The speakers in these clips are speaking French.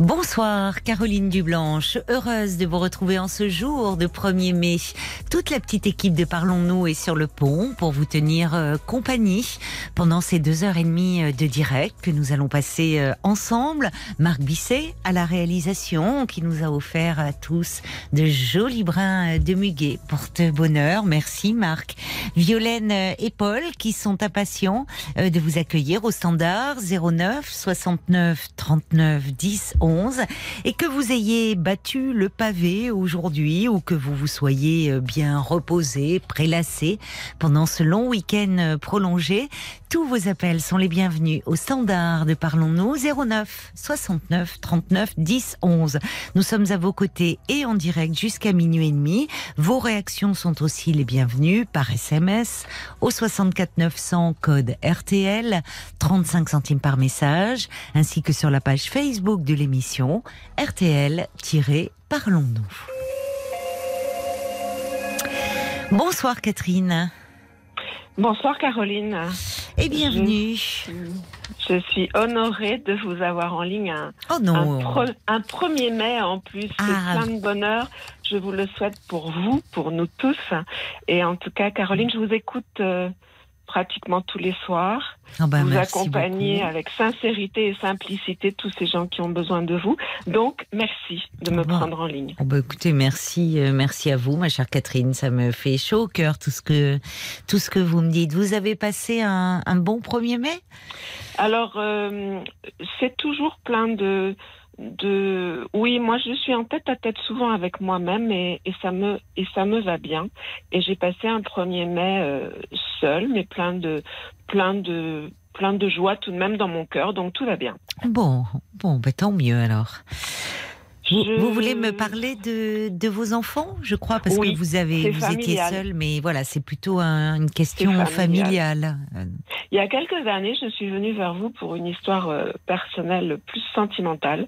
Bonsoir Caroline Dublanche, heureuse de vous retrouver en ce jour de 1er mai. Toute la petite équipe de Parlons-nous est sur le pont pour vous tenir euh, compagnie pendant ces deux heures et demie euh, de direct que nous allons passer euh, ensemble. Marc Bisset à la réalisation qui nous a offert à tous de jolis brins de muguet. Porte-bonheur, merci Marc. Violaine et Paul qui sont impatients de vous accueillir au standard 09 69 39 10 11 et que vous ayez battu le pavé aujourd'hui ou que vous vous soyez bien reposé, prélassé pendant ce long week-end prolongé, tous vos appels sont les bienvenus au standard de Parlons-nous 09 69 39 10 11. Nous sommes à vos côtés et en direct jusqu'à minuit et demi. Vos réactions sont aussi les bienvenues par SMS au 64 900 code RTL 35 centimes par message ainsi que sur la page Facebook de l'émission RTL-Parlons-nous. Bonsoir Catherine. Bonsoir Caroline. Et bienvenue. Je, suis honorée de vous avoir en ligne un, oh un, pro, un 1er mai en plus. Ah. Plein de bonheur. Je vous le souhaite pour vous, pour nous tous. Et en tout cas, Caroline, je vous écoute euh, pratiquement tous les soirs. Oh ben, vous accompagnez avec sincérité et simplicité tous ces gens qui ont besoin de vous. Donc, merci de me bon. prendre en ligne. Oh ben, écoutez, merci, euh, merci à vous, ma chère Catherine. Ça me fait chaud au cœur tout ce que tout ce que vous me dites. Vous avez passé un, un bon 1er mai? Alors, euh, c'est toujours plein de de oui moi je suis en tête à tête souvent avec moi-même et, ça me et ça me va bien. Et j'ai passé un 1er mai euh, seul mais plein de plein de plein de joie tout de même dans mon cœur donc tout va bien. Bon bon ben tant mieux alors vous, Je- vous voulez me parler de, de vos enfants, je crois, parce Oui, que vous avez vous étiez seule, mais voilà, c'est plutôt un- une question familiale. familial. Il y a quelques années, je suis venue vers vous pour une histoire euh, personnelle plus sentimentale.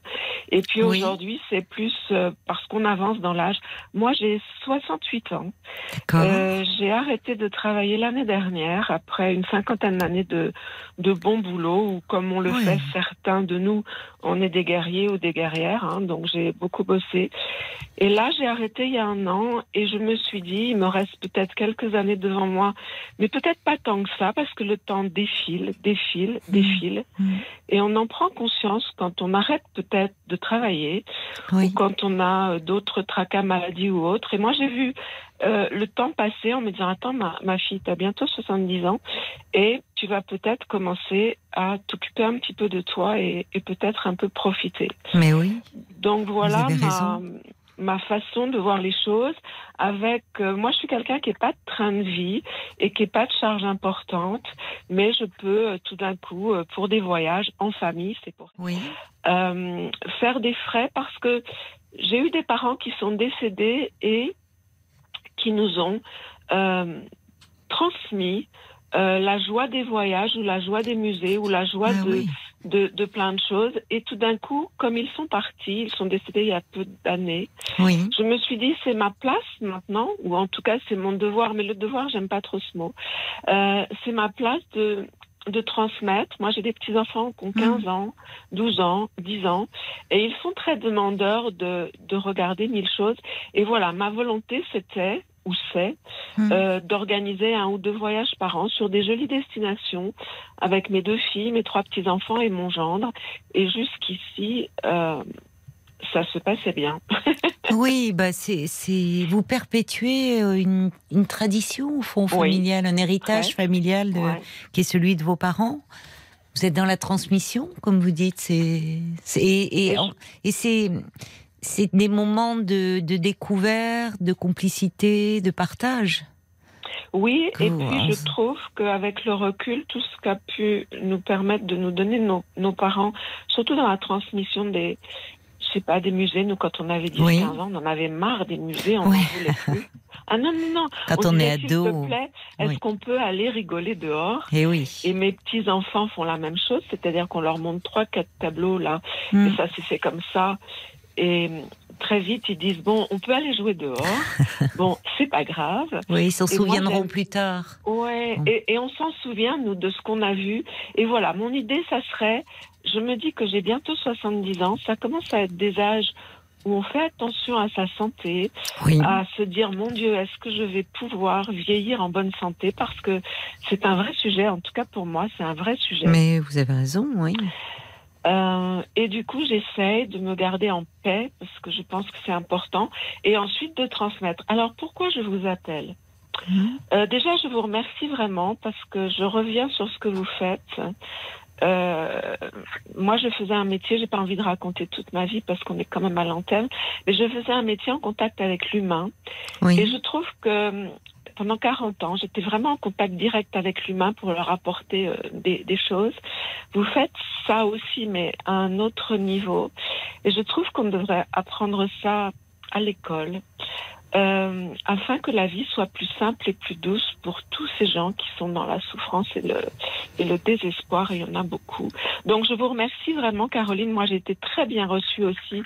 Et puis Oui. aujourd'hui, c'est plus euh, parce qu'on avance dans l'âge. Moi, j'ai 68 ans. Euh, j'ai arrêté de travailler l'année dernière après une cinquantaine d'années de, de bon boulot où, comme on le Oui. fait certains de nous, on est des guerriers ou des guerrières. hein, donc j'ai beaucoup bossé. Et là, j'ai arrêté il y a un an et je me suis dit, il me reste peut-être quelques années devant moi, mais peut-être pas tant que ça parce que le temps défile, défile, défile. Mm. Et on en prend conscience quand on arrête peut-être de travailler oui. ou quand on a euh, d'autres tracas, maladies ou autres. Et moi, j'ai vu euh, le temps passer en me disant, attends, ma, ma fille, tu as bientôt 70 ans et tu vas peut-être commencer à t'occuper un petit peu de toi et, et peut-être un peu profiter. Mais oui. Donc voilà ma, ma façon de voir les choses. Avec euh, moi, je suis quelqu'un qui n'est pas de train de vie et qui n'est pas de charge importante, mais je peux euh, tout d'un coup, euh, pour des voyages en famille, c'est pour Oui. faire des frais parce que j'ai eu des parents qui sont décédés et qui nous ont transmis euh, la joie des voyages ou la joie des musées ou la joie Ah de, oui. de, de plein de choses. Et tout d'un coup, comme ils sont partis, ils sont décédés il y a peu d'années, Oui. je me suis dit c'est ma place maintenant, ou en tout cas c'est mon devoir, mais le devoir, j'aime pas trop ce mot. Euh, c'est ma place de, de transmettre. Moi, j'ai des petits-enfants qui ont 15 ans, 12 ans, 10 ans, et ils sont très demandeurs de, de regarder mille choses. Et voilà, ma volonté, c'était, ou c'est, Mm. euh, d'organiser un ou deux voyages par an sur des jolies destinations avec mes deux filles, mes trois petits-enfants et mon gendre. Et jusqu'ici, euh, ça se passait bien. Oui, bah c'est, vous perpétuez euh, une, une tradition au fond Oui. familiale, un héritage Ouais. familial de, Ouais. qui est celui de vos parents. Vous êtes dans la transmission, comme vous dites. C'est, et, et c'est c'est des moments de, de découverte, de complicité, de partage. Oui, et puis je trouve qu'avec le recul, tout ce qu'a pu nous permettre de nous donner nos, nos parents, surtout dans la transmission des, je sais pas, des musées, nous quand on avait 10 Oui. 15 ans, on en avait marre des musées, on Oui. n'en voulait plus. Ah non, non, non. Quand on, est ado. S'il te plaît, est-ce oui. qu'on peut aller rigoler dehors Et oui. Et mes petits-enfants font la même chose, c'est-à-dire qu'on leur montre trois, quatre tableaux là, Hmm. et ça s'est fait comme ça. Et très vite, ils disent, bon, on peut aller jouer dehors. bon, c'est pas grave. Oui, ils s'en moi, souviendront plus tard. Ouais, Mm. et, et on s'en souvient, nous, de ce qu'on a vu. Et voilà, mon idée, ça serait, je me dis que j'ai bientôt 70 ans, ça commence à être des âges où on fait attention à sa santé, Oui. à se dire, mon Dieu, est-ce que je vais pouvoir vieillir en bonne santé? Parce que c'est un vrai sujet, en tout cas pour moi, c'est un vrai sujet. Mais vous avez raison, oui. Euh, et du coup, j'essaye de me garder en paix parce que je pense que c'est important et ensuite de transmettre. Alors, pourquoi je vous appelle? Mhm. Euh, Déjà, je vous remercie vraiment parce que je reviens sur ce que vous faites. Euh, moi, je faisais un métier, j'ai pas envie de raconter toute ma vie parce qu'on est quand même à l'antenne, mais je faisais un métier en contact avec l'humain. Et je trouve que hum, pendant 40 ans, j'étais vraiment en contact direct avec l'humain pour leur apporter euh, des, choses. Vous faites ça aussi, mais à un autre niveau. Et je trouve qu'on devrait apprendre ça à l'école. euh, afin que la vie soit plus simple et plus douce pour tous ces gens qui sont dans la souffrance et le, et le désespoir, et il y en a beaucoup. Donc je vous remercie vraiment, Caroline. Moi, j'ai été très bien reçue aussi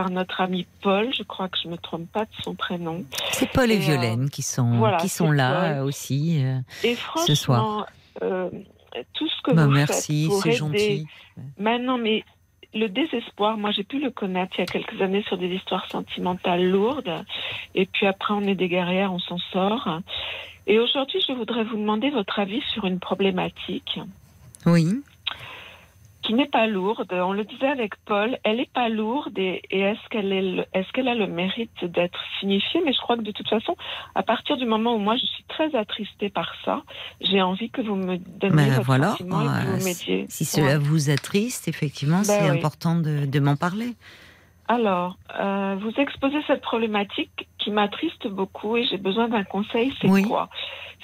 par notre ami Paul, je crois que je me trompe pas de son prénom. C'est Paul et, et, euh, Violaine qui sont, voilà, qui sont là Paul. euh, aussi. euh. Et Ce soir. franchement, euh, tout ce que Bah, vous merci, faites pour aider, gentil. Maintenant, mais le désespoir, moi j'ai pu le connaître il y a quelques années sur des histoires sentimentales lourdes. Et puis après, on est des guerrières, on s'en sort. Et aujourd'hui, je voudrais vous demander votre avis sur une problématique Oui. Qui n'est pas lourde. On le disait avec Paul, elle n'est pas lourde et, et est-ce qu'elle est, le- est-ce qu'elle a le mérite d'être signifiée? Mais je crois que de toute façon, à partir du moment où moi je suis très attristée par ça, j'ai envie que vous me donniez Ben votre voilà, sentiment et que vous m'aidiez. Si cela vous attriste, effectivement, Ben c'est oui. important de, de m'en parler. Alors, euh, vous exposez cette problématique qui m'attriste beaucoup et j'ai besoin d'un conseil. C'est Oui. quoi?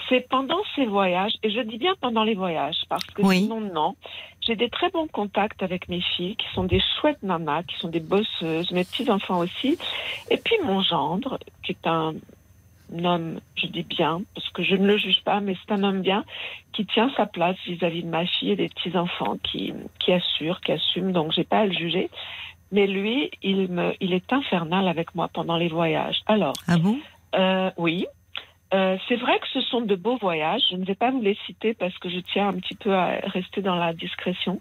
C'est pendant ces voyages, et je dis bien pendant les voyages, parce que Oui. sinon, non. J'ai des très bons contacts avec mes filles, qui sont des chouettes nanas, qui sont des bosseuses, mes petits-enfants aussi. Et puis mon gendre, qui est un homme, je dis bien, parce que je ne le juge pas, mais c'est un homme bien, qui tient sa place vis-à-vis de ma fille et des petits-enfants, qui, qui assure, qui assume, donc j'ai pas à le juger. Mais lui, il, me, il est infernal avec moi pendant les voyages. Alors, Ah bon? euh, oui. Euh, c'est vrai que ce sont de beaux voyages. Je ne vais pas vous les citer parce que je tiens un petit peu à rester dans la discrétion.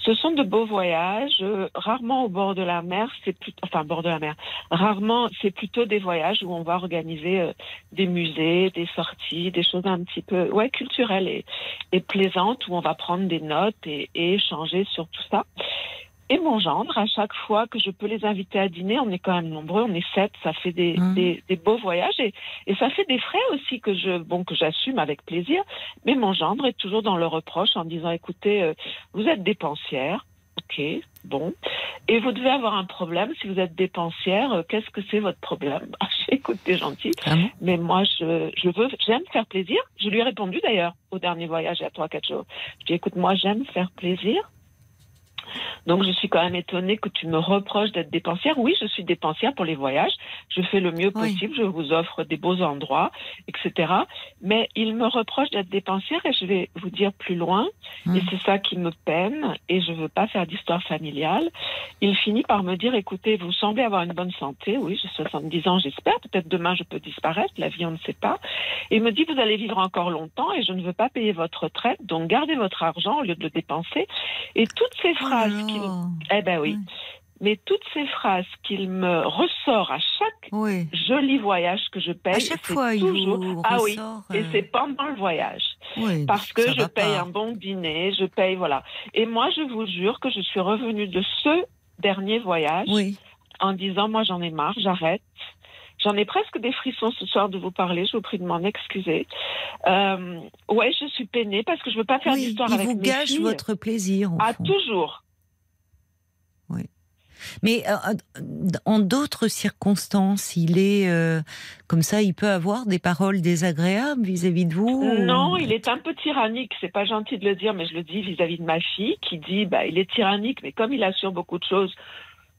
Ce sont de beaux voyages, euh, rarement au bord de la mer. C'est plutôt, enfin, bord de la mer. Rarement, c'est plutôt des voyages où on va organiser euh, des musées, des sorties, des choses un petit peu, ouais, culturelles et, et plaisantes où on va prendre des notes et, et échanger sur tout ça. Et mon gendre, à chaque fois que je peux les inviter à dîner, on est quand même nombreux, on est sept, ça fait des, Mhm. des, des beaux voyages et, et ça fait des frais aussi que je, bon, que j'assume avec plaisir. Mais mon gendre est toujours dans le reproche en disant, écoutez, euh, vous êtes dépensière, ok, bon, et vous devez avoir un problème si vous êtes dépensière. euh, Qu'est-ce que c'est votre problème? Ah, Écoute, t'es gentil, Ah bon? Mais moi, je, je veux, j'aime faire plaisir. Je lui ai répondu d'ailleurs au dernier voyage il y a trois, quatre jours. Je dis, écoute, moi, j'aime faire plaisir. Donc, je suis quand même étonnée que tu me reproches d'être dépensière. Oui, je suis dépensière pour les voyages. Je fais le mieux Oui. possible. Je vous offre des beaux endroits, etc. Mais il me reproche d'être dépensière et je vais vous dire plus loin. Mm. Et c'est ça qui me peine et je veux pas faire d'histoire familiale. Il finit par me dire, écoutez, vous semblez avoir une bonne santé. Oui, j'ai 70 ans, j'espère. Peut-être demain, je peux disparaître. La vie, on ne sait pas. Et il me dit, vous allez vivre encore longtemps et je ne veux pas payer votre retraite. Donc, gardez votre argent au lieu de le dépenser. Et toutes ces phrases Qu'il eh ben oui. Mais toutes ces phrases qu'il me ressort à chaque Oui. joli voyage que je paye, À chaque fois, il toujours vous ah oui, et euh, c'est pendant le voyage oui, parce que je paye pas. un bon dîner, je paye voilà. Et moi, je vous jure que je suis revenue de ce dernier voyage Oui. en disant moi j'en ai marre, j'arrête. J'en ai presque des frissons ce soir de vous parler. Je vous prie de m'en excuser. Euh, ouais, je suis peinée parce que je veux pas faire Oui, d'histoire il avec vous mes gâche filles. votre plaisir. Ah, fond. toujours. Mais euh, euh, en d'autres circonstances, il est euh, comme ça, il peut avoir des paroles désagréables vis-à-vis de vous Non, ou- il est un peu tyrannique. C'est pas gentil de le dire, mais je le dis vis-à-vis de ma fille qui dit, bah, il est tyrannique, mais comme il assure beaucoup de choses,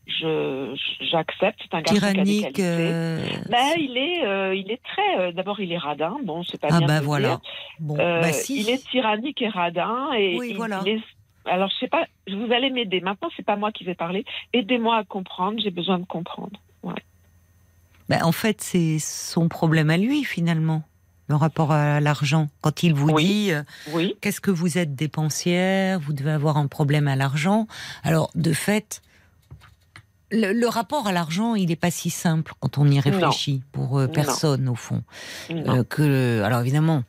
je j'accepte. C'est un garçon Tyrannique. qui a des qualités. euh, Ben, il est, euh, il est très. euh, D'abord, il est radin. Bon, c'est pas ah bien. de bah le voilà. dire. Bon, bah si. Il est tyrannique et radin. Et Oui, il- voilà. il est- Alors, je sais pas. Vous allez m'aider. Maintenant, c'est pas moi qui vais parler. Aidez-moi à comprendre. J'ai besoin de comprendre. Bah, en fait, c'est son problème à lui finalement, le rapport à l'argent. Quand il vous Oui. dit euh, Oui. qu'est-ce que vous êtes dépensière, vous devez avoir un problème à l'argent. Alors, de fait, le, le rapport à l'argent, il n'est pas si simple quand on y réfléchit pour euh, Non. personne au fond. Euh, que, alors évidemment,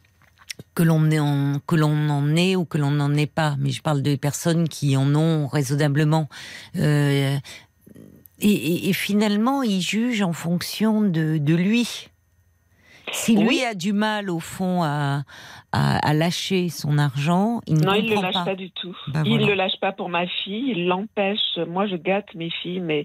que l'on en, que l'on en ait ou que l'on n'en ait pas, mais je parle des personnes qui en ont raisonnablement. Euh, et, et- et finalement, il juge en fonction de, de lui. Si lui Oui. a du mal au fond à, à, à lâcher son argent, il ne Non, il ne le lâche pas. pas. du tout. Ben il voilà. ne le lâche pas pour ma fille. Il l'empêche. Moi, je gâte mes filles, mais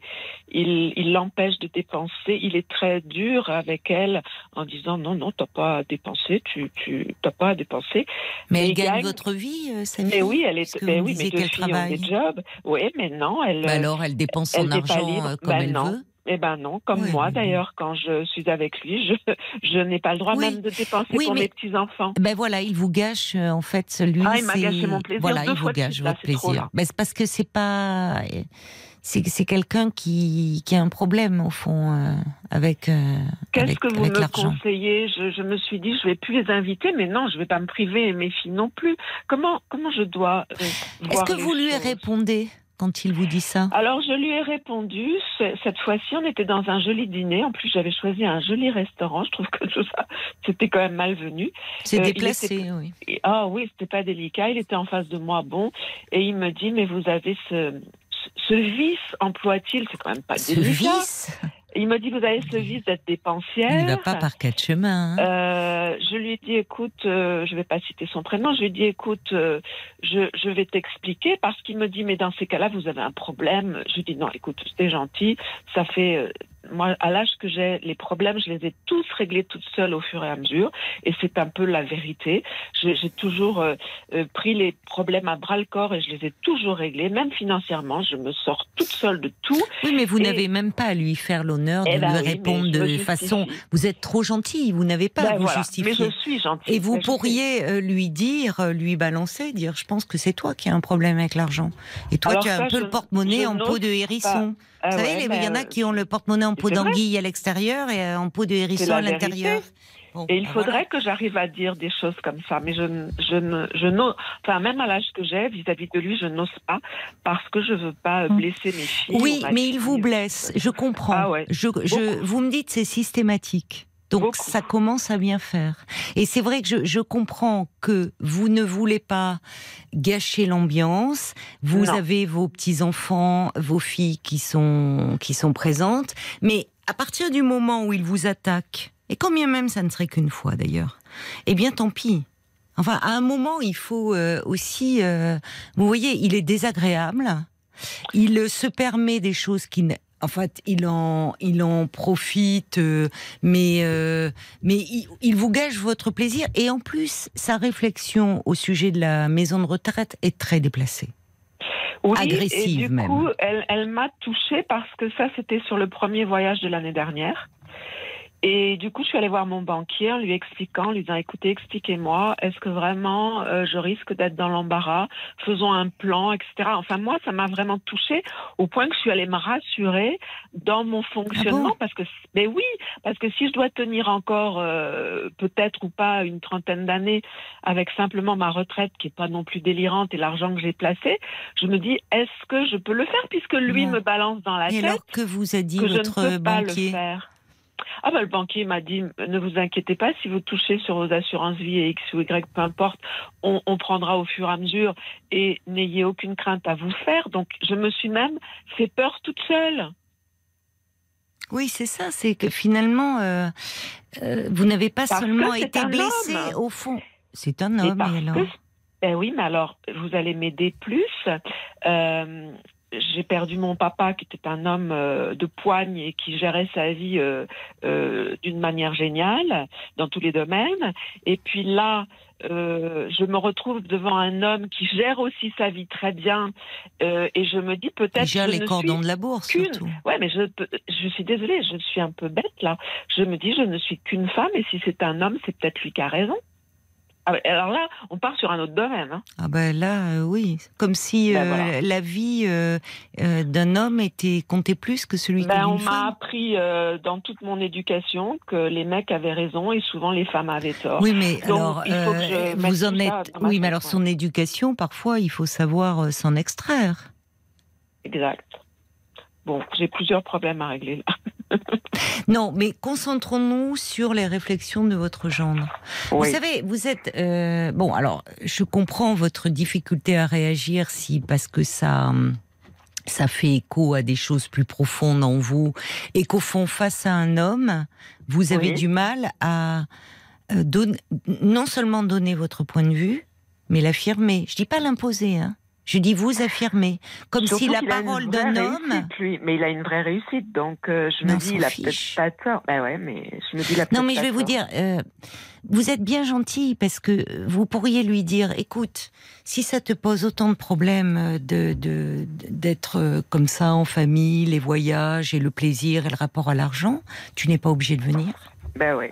il il l'empêche de dépenser. Il est très dur avec elle en disant non, non, t'as pas à dépenser. Tu, tu, t'as pas à dépenser. Mais elle il gagne gagne. votre vie, euh, sa Mais oui, elle est. Vous oui, mes deux filles ont travaille. des jobs. Oui, mais non, elle. Bah alors, elle dépense son elle argent euh, comme Ben elle non. veut. Eh ben non, comme moi d'ailleurs, quand je suis avec lui, je, je n'ai pas le droit Oui. même de dépenser Oui, pour mes petits enfants. Ben voilà, il vous gâche euh, en fait celui. Ah, il m'a gâché mon plaisir Voilà, deux il vous gâche votre plaisir. Ben, c'est parce que c'est pas. C'est quelqu'un qui, qui a un problème au fond euh, avec. euh, Qu'est-ce que vous avec me conseillez? Je, je me suis dit, je vais plus les inviter, mais non, je vais pas me priver mes filles non plus. Comment, comment je dois euh, Est-ce que vous lui répondez? Quand il vous dit ça Alors, je lui ai répondu. ce- Cette fois-ci, on était dans un joli dîner. En plus, j'avais choisi un joli restaurant. Je trouve que tout ça, c'était quand même malvenu. C'est euh, déplacé, était- oui. Ah oui, c'était pas délicat. Il était en face de moi, bon, et il me dit, mais vous avez ce vice, emploie-t-il, c'est quand même pas Ce délicat. vice, Il me dit, vous avez ce vice d'être dépensière. il ne va pas par quatre chemins. hein. Euh, je lui ai dit, écoute, euh, je vais pas citer son prénom, je lui ai dit, écoute, euh, je, je vais t'expliquer parce qu'il me dit, mais dans ces cas-là, vous avez un problème. Je lui dis, non, écoute, c'était gentil, ça fait, euh, moi, à l'âge que j'ai, les problèmes, je les ai tous réglés toute seule au fur et à mesure, et c'est un peu la vérité. J'ai toujours euh, euh, pris les problèmes à bras le corps et je les ai toujours réglés, même financièrement, je me sors toute seule de tout. oui, mais vous et- n'avez même pas à lui faire l'honneur de Eh ben lui oui, répondre de façon. Vous êtes trop gentil, vous n'avez pas à Ben vous voilà. justifier. Mais je suis gentille. Et vous pourriez euh, lui dire, euh, lui balancer, dire je pense que c'est toi qui as un problème avec l'argent. Et toi, Alors tu as ça, un peu je- le porte-monnaie en peau de hérisson. Ah Vous savez, ouais, il y en a qui ont le porte-monnaie en peau d'anguille à l'extérieur et euh, en peau de hérisson à l'intérieur. Bon, Et il ben faudrait voilà. que j'arrive à dire des choses comme ça, mais je, ne- je ne, je n'ose, enfin même à l'âge que j'ai, vis-à-vis de lui, je n'ose pas parce que je veux pas Hmm. blesser mes filles. Oui, ou ma mais il vous blesse. Je comprends. Ah ouais. je, je, vous me dites c'est systématique. Donc Beaucoup. ça commence à bien faire. Et c'est vrai que je, je comprends que vous ne voulez pas gâcher l'ambiance. Vous Non. avez vos petits enfants, vos filles qui sont qui sont présentes, mais à partir du moment où il vous attaque, et quand bien même ça ne serait qu'une fois d'ailleurs, eh bien tant pis. Enfin, à un moment, il faut euh, aussi, euh, vous voyez, il est désagréable. Il se permet des choses qui, ne- en fait, il en, il en profite, euh, mais, euh, mais il, il vous gâche votre plaisir. Et en plus, sa réflexion au sujet de la maison de retraite est très déplacée. Oui, agressive et du même. coup, elle, elle m'a touchée parce que ça, c'était sur le premier voyage de l'année dernière. Et du coup, je suis allée voir mon banquier en lui expliquant, en lui disant, écoutez, expliquez-moi, est-ce que vraiment euh, je risque d'être dans l'embarras? Faisons un plan, etc. Enfin, moi, ça m'a vraiment touchée au point que je suis allée me rassurer dans mon fonctionnement. Ah bon? parce que, mais oui, parce que si je dois tenir encore euh, peut-être ou pas une trentaine d'années avec simplement ma retraite qui est pas non plus délirante et l'argent que j'ai placé, je me dis, est-ce que je peux le faire puisque lui me balance dans la Et tête alors que vous a dit que je ne peux pas le faire. Ah ben le banquier m'a dit ne vous inquiétez pas si vous touchez sur vos assurances vie et X ou Y peu importe on, on prendra au fur et à mesure et n'ayez aucune crainte à vous faire donc je me suis même fait peur toute seule. Oui, c'est ça. C'est que finalement, euh, euh, vous n'avez pas Parce seulement été blessé au fond. C'est un homme, et alors? que- ben oui mais alors vous allez m'aider plus. Euh, j'ai perdu mon papa qui était un homme euh, de poigne et qui gérait sa vie euh, euh, d'une manière géniale dans tous les domaines. Et puis là, euh, je me retrouve devant un homme qui gère aussi sa vie très bien euh, et je me dis peut-être je les ne cordons de la bourse, surtout. Ouais, mais je, je suis désolée, je suis un peu bête là. Je me dis je ne suis qu'une femme et si c'est un homme, c'est peut-être lui qui a raison. Ah alors là, on part sur un autre domaine. hein. Ah ben là, euh, oui. Comme si Ben euh, voilà. la vie euh, d'un homme était comptait plus que celui Ben, d'une on m'a femme. appris dans toute mon éducation que les mecs avaient raison et souvent les femmes avaient tort. Oui, mais Donc, alors, il faut que je vous en êtes. Oui, mais alors son éducation, parfois, il faut savoir s'en extraire. Exact. Bon, j'ai plusieurs problèmes à régler là. Non, mais concentrons-nous sur les réflexions de votre gendre. Vous savez, vous êtes euh, bon. Alors, je comprends votre difficulté à réagir si parce que ça. hum, Ça fait écho à des choses plus profondes en vous et qu'au fond, face à un homme, vous avez Oui. du mal à euh, donner, non seulement donner votre point de vue, mais l'affirmer. Je dis pas l'imposer, hein. Je dis vous affirmer, comme Surtout si la parole d'un homme. lui. Mais il a une vraie réussite, donc euh, je me dis, s'en il a peut-être pas tort. Ben ouais, mais je me dis, il a Non, mais je vais vous dire, euh, vous êtes bien gentil parce que vous pourriez lui dire, écoute, si ça te pose autant de problèmes de d'être euh, comme ça en famille, les voyages et le plaisir et le rapport à l'argent, tu n'es pas obligé de venir. Ben ouais.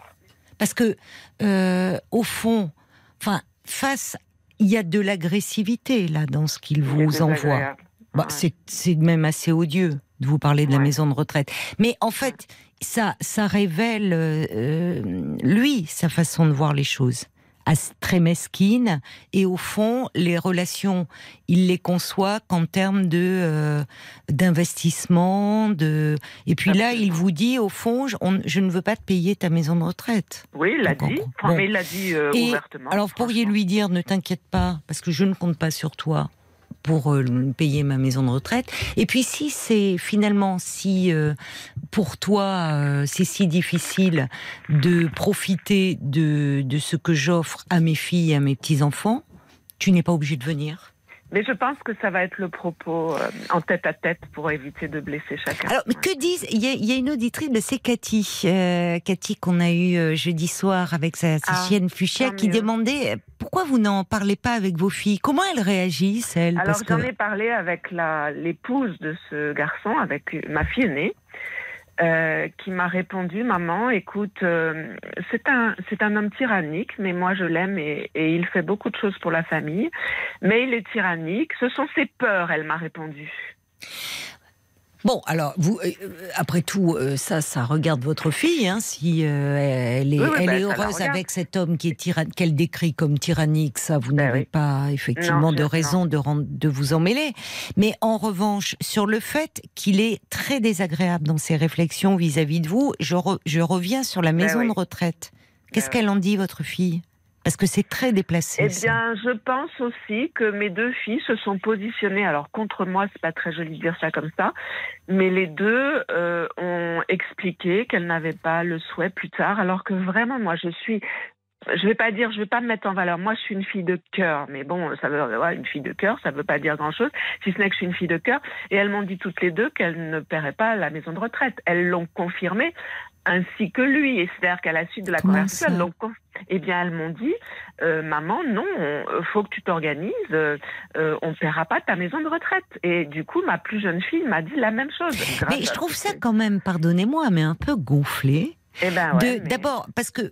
Parce que euh, au fond, enfin, face, il y a de l'agressivité là dans ce qu'il vous envoie. Bah, Ouais. c'est, même assez odieux de vous parler de la maison de retraite. Mais en fait, ça, ça révèle, euh, euh, lui, sa façon de voir les choses. Très mesquine. Et au fond, les relations, il les conçoit qu'en termes de, euh, d'investissement. De... Et puis là, il vous dit, au fond, je, on- je ne veux pas te payer ta maison de retraite. Oui, il l'a dit. comprend. Enfin, Bon. mais il l'a dit euh, Et ouvertement. Alors, vous pourriez lui dire, ne t'inquiète pas, parce que je ne compte pas sur toi pour euh, payer ma maison de retraite. Et puis, si c'est finalement, si euh, pour toi, euh, c'est si difficile de profiter de, de ce que j'offre à mes filles et à mes petits-enfants, tu n'es pas obligé de venir. Mais je pense que ça va être le propos euh, en tête à tête pour éviter de blesser chacun. Alors, mais que disent Il y, y a une auditrice, c'est Cathy, euh, Cathy qu'on a eu euh, jeudi soir avec sa, sa Ah, chienne Fuchsia, qui mieux. demandait pourquoi vous n'en parlez pas avec vos filles? Comment elles réagissent elles? Alors que- j'en ai parlé avec la l'épouse de ce garçon, avec ma fille aînée, euh, qui m'a répondu maman, écoute, euh, c'est un c'est un homme tyrannique, mais moi je l'aime et, et il fait beaucoup de choses pour la famille, mais il est tyrannique. Ce sont ses peurs, elle m'a répondu. Bon, alors, vous, euh, euh, après tout, euh, ça, ça regarde votre fille, hein, si euh, elle est, Oui, oui, elle bah, est heureuse avec cet homme qui est tyran- qu'elle décrit comme tyrannique, ça, vous Ben n'avez oui. pas effectivement Non, de raison de, rendre- de vous emmêler. Mais en revanche, sur le fait qu'il est très désagréable dans ses réflexions vis-à-vis de vous, je, re- je reviens sur la maison oui. de retraite. Qu'est-ce Ben qu'elle en dit, votre fille? Parce que c'est très déplacé. Eh ça. bien, je pense aussi que mes deux filles se sont positionnées. Alors contre moi, c'est pas très joli de dire ça comme ça, mais les deux euh, ont expliqué qu'elles n'avaient pas le souhait plus tard. Alors que vraiment, moi, je suis. Je vais pas dire, je vais pas me mettre en valeur. Moi, je suis une fille de cœur, mais bon, ça veut, ouais, une fille de cœur, ça veut pas dire grand-chose, si ce n'est que je suis une fille de cœur. Et elles m'ont dit toutes les deux qu'elles ne paieraient pas la maison de retraite. Elles l'ont confirmé, ainsi que lui. Et c'est-à-dire qu'à la suite de la Comment conversation, con- eh bien, elles m'ont dit, euh, maman, non, euh, faut que tu t'organises, euh, euh, on ne paiera pas ta maison de retraite. Et du coup, ma plus jeune fille m'a dit la même chose. Mais je trouve ça quand même, pardonnez-moi, mais un peu gonflé. Eh ben mais- D'abord, parce que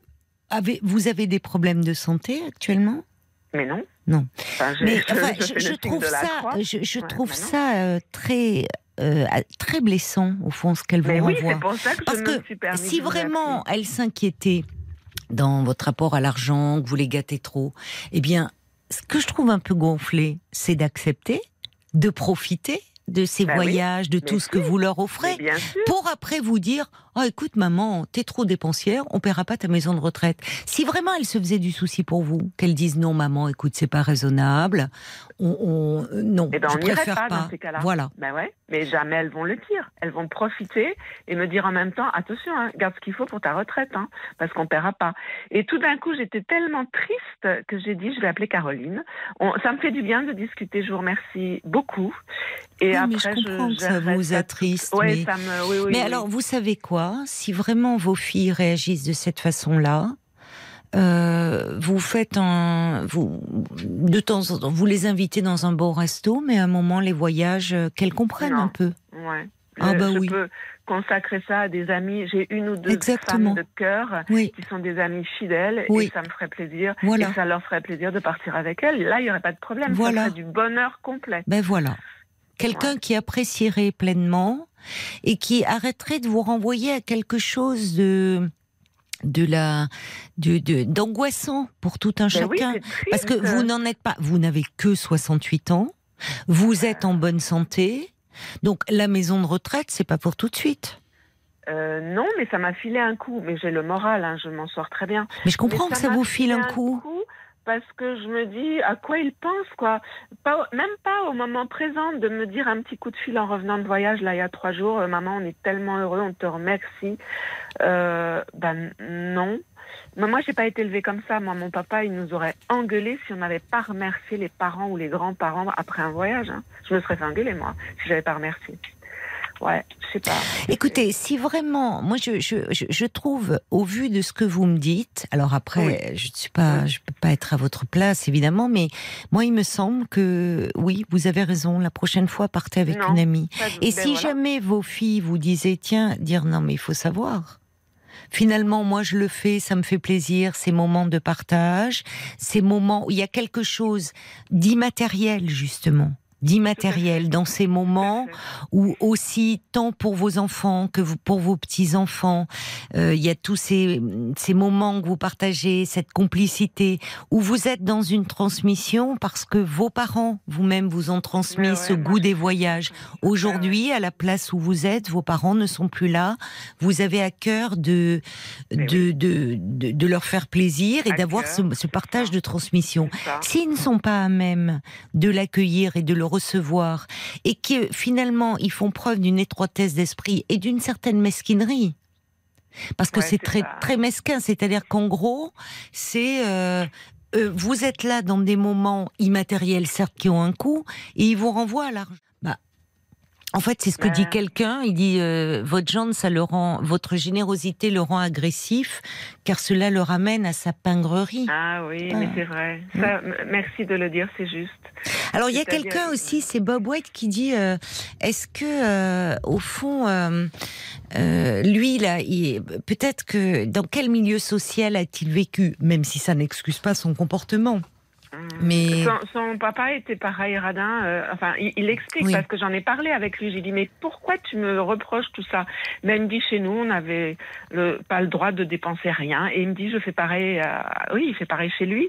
avez, vous avez des problèmes de santé actuellement? Mais non. Non. Enfin, j'ai- Mais je- enfin, je je, je trouve ça, je, je Ouais, trouve ça euh, très, euh, très blessant au fond ce qu'elle vous Mais oui, renvoie. c'est pour ça que Parce que si vraiment elle s'inquiétait dans votre rapport à l'argent, que vous les gâtez trop, eh bien, ce que je trouve un peu gonflé, c'est d'accepter, de profiter de ces Bah oui, voyages, de tout ce que vous leur offrez, pour après vous dire Oh, écoute, maman, t'es trop dépensière, on paiera pas ta maison de retraite. Si vraiment elle se faisait du souci pour vous, qu'elle dise non, maman, écoute, c'est pas raisonnable, on, on euh, non, Eh ben, je on préfère pas, pas. dans ces cas-là. Voilà. Ben ouais, mais jamais elles vont le dire. Elles vont profiter et me dire en même temps, attention, hein, garde ce qu'il faut pour ta retraite, hein, parce qu'on paiera pas. Et tout d'un coup, j'étais tellement triste que j'ai dit, je vais appeler Caroline. On- ça me fait du bien de discuter. Je vous remercie beaucoup. Et Oui, après, mais je comprends je, que ça vous attriste, Ouais, mais- ça me, oui, oui, Mais oui. alors, vous savez quoi? Si vraiment vos filles réagissent de cette façon-là, euh, vous faites un, vous, de temps en temps, vous les invitez dans un beau resto, mais à un moment, les voyages, euh, qu'elles comprennent Non. un peu. Ouais. Ah bah je oui. peux consacrer ça à des amis. J'ai une ou deux Exactement. femmes de cœur Oui, qui sont des amis fidèles Oui. et ça me ferait plaisir. Voilà. Et ça leur ferait plaisir de partir avec elles. Là, il n'y aurait pas de problème. Voilà. Ça serait du bonheur complet. ben voilà. Quelqu'un qui apprécierait pleinement et qui arrêterait de vous renvoyer à quelque chose de de la d'angoissant pour tout un Ben chacun. parce que vous n'en êtes pas vous n'avez que 68 ans. Vous êtes en bonne santé. Donc la maison de retraite c'est pas pour tout de suite. Euh, non, mais ça m'a filé un coup. Mais j'ai le moral, hein, je m'en sors très bien. mais je comprends Mais que ça vous file un coup parce que je me dis à quoi il pense quoi. Même pas au moment présent de me dire un petit coup de fil en revenant de voyage là il y a trois jours. euh, maman, on est tellement heureux, on te remercie. Euh, ben non. Mais moi, j'ai pas été élevée comme ça. Moi, mon papa, il nous aurait engueulé si on n'avait pas remercié les parents ou les grands-parents après un voyage. hein. Je me serais fait engueuler, moi, si j'avais pas remercié. Ouais, je sais pas. Écoutez, si vraiment, moi je, je, je, trouve, au vu de ce que vous me dites, alors après, je ne suis pas, je peux pas être à votre place évidemment, mais moi il me semble que oui, vous avez raison. La prochaine fois, partez avec Non. une amie. Pas Et ben si voilà. jamais vos filles vous disaient, tiens, dire non, mais il faut savoir. Finalement, moi, je le fais, ça me fait plaisir, ces moments de partage, ces moments où il y a quelque chose d'immatériel, justement, d'immatériel dans ces moments où aussi tant pour vos enfants que pour vos petits enfants, euh, il y a tous ces, ces moments que vous partagez, cette complicité, où vous êtes dans une transmission parce que vos parents vous-même vous ont transmis Ouais, ce goût des voyages. Aujourd'hui, à la place où vous êtes, vos parents ne sont plus là. Vous avez à cœur de de, de, de, de leur faire plaisir et d'avoir ce, ce partage de transmission. S'ils ne sont pas à même de l'accueillir et de le recevoir, et que finalement ils font preuve d'une étroitesse d'esprit et d'une certaine mesquinerie, parce que Ouais, c'est très ça. très mesquin, c'est-à-dire qu'en gros, c'est euh, euh, vous êtes là dans des moments immatériels, certes, qui ont un coût, et ils vous renvoient à l'argent. En fait, c'est ce que dit quelqu'un. Il dit euh, votre gendre, ça le rend, votre générosité le rend agressif, car cela le ramène à sa pingrerie. Ah oui, mais Ah. c'est vrai. Ça, m- merci de le dire, c'est juste. Alors il y a quelqu'un aussi, c'est Bob White qui dit euh, est-ce que euh, au fond euh, euh, lui là, peut-être que dans quel milieu social a-t-il vécu, même si ça n'excuse pas son comportement? Mais- Son, son papa était pareil, radin. euh, enfin, il, il explique Oui. parce que j'en ai parlé avec lui. J'ai dit mais pourquoi tu me reproches tout ça? Mais il me dit chez nous on n'avait pas le droit de dépenser rien. Et il me dit je fais pareil. euh, oui, il fait pareil chez lui.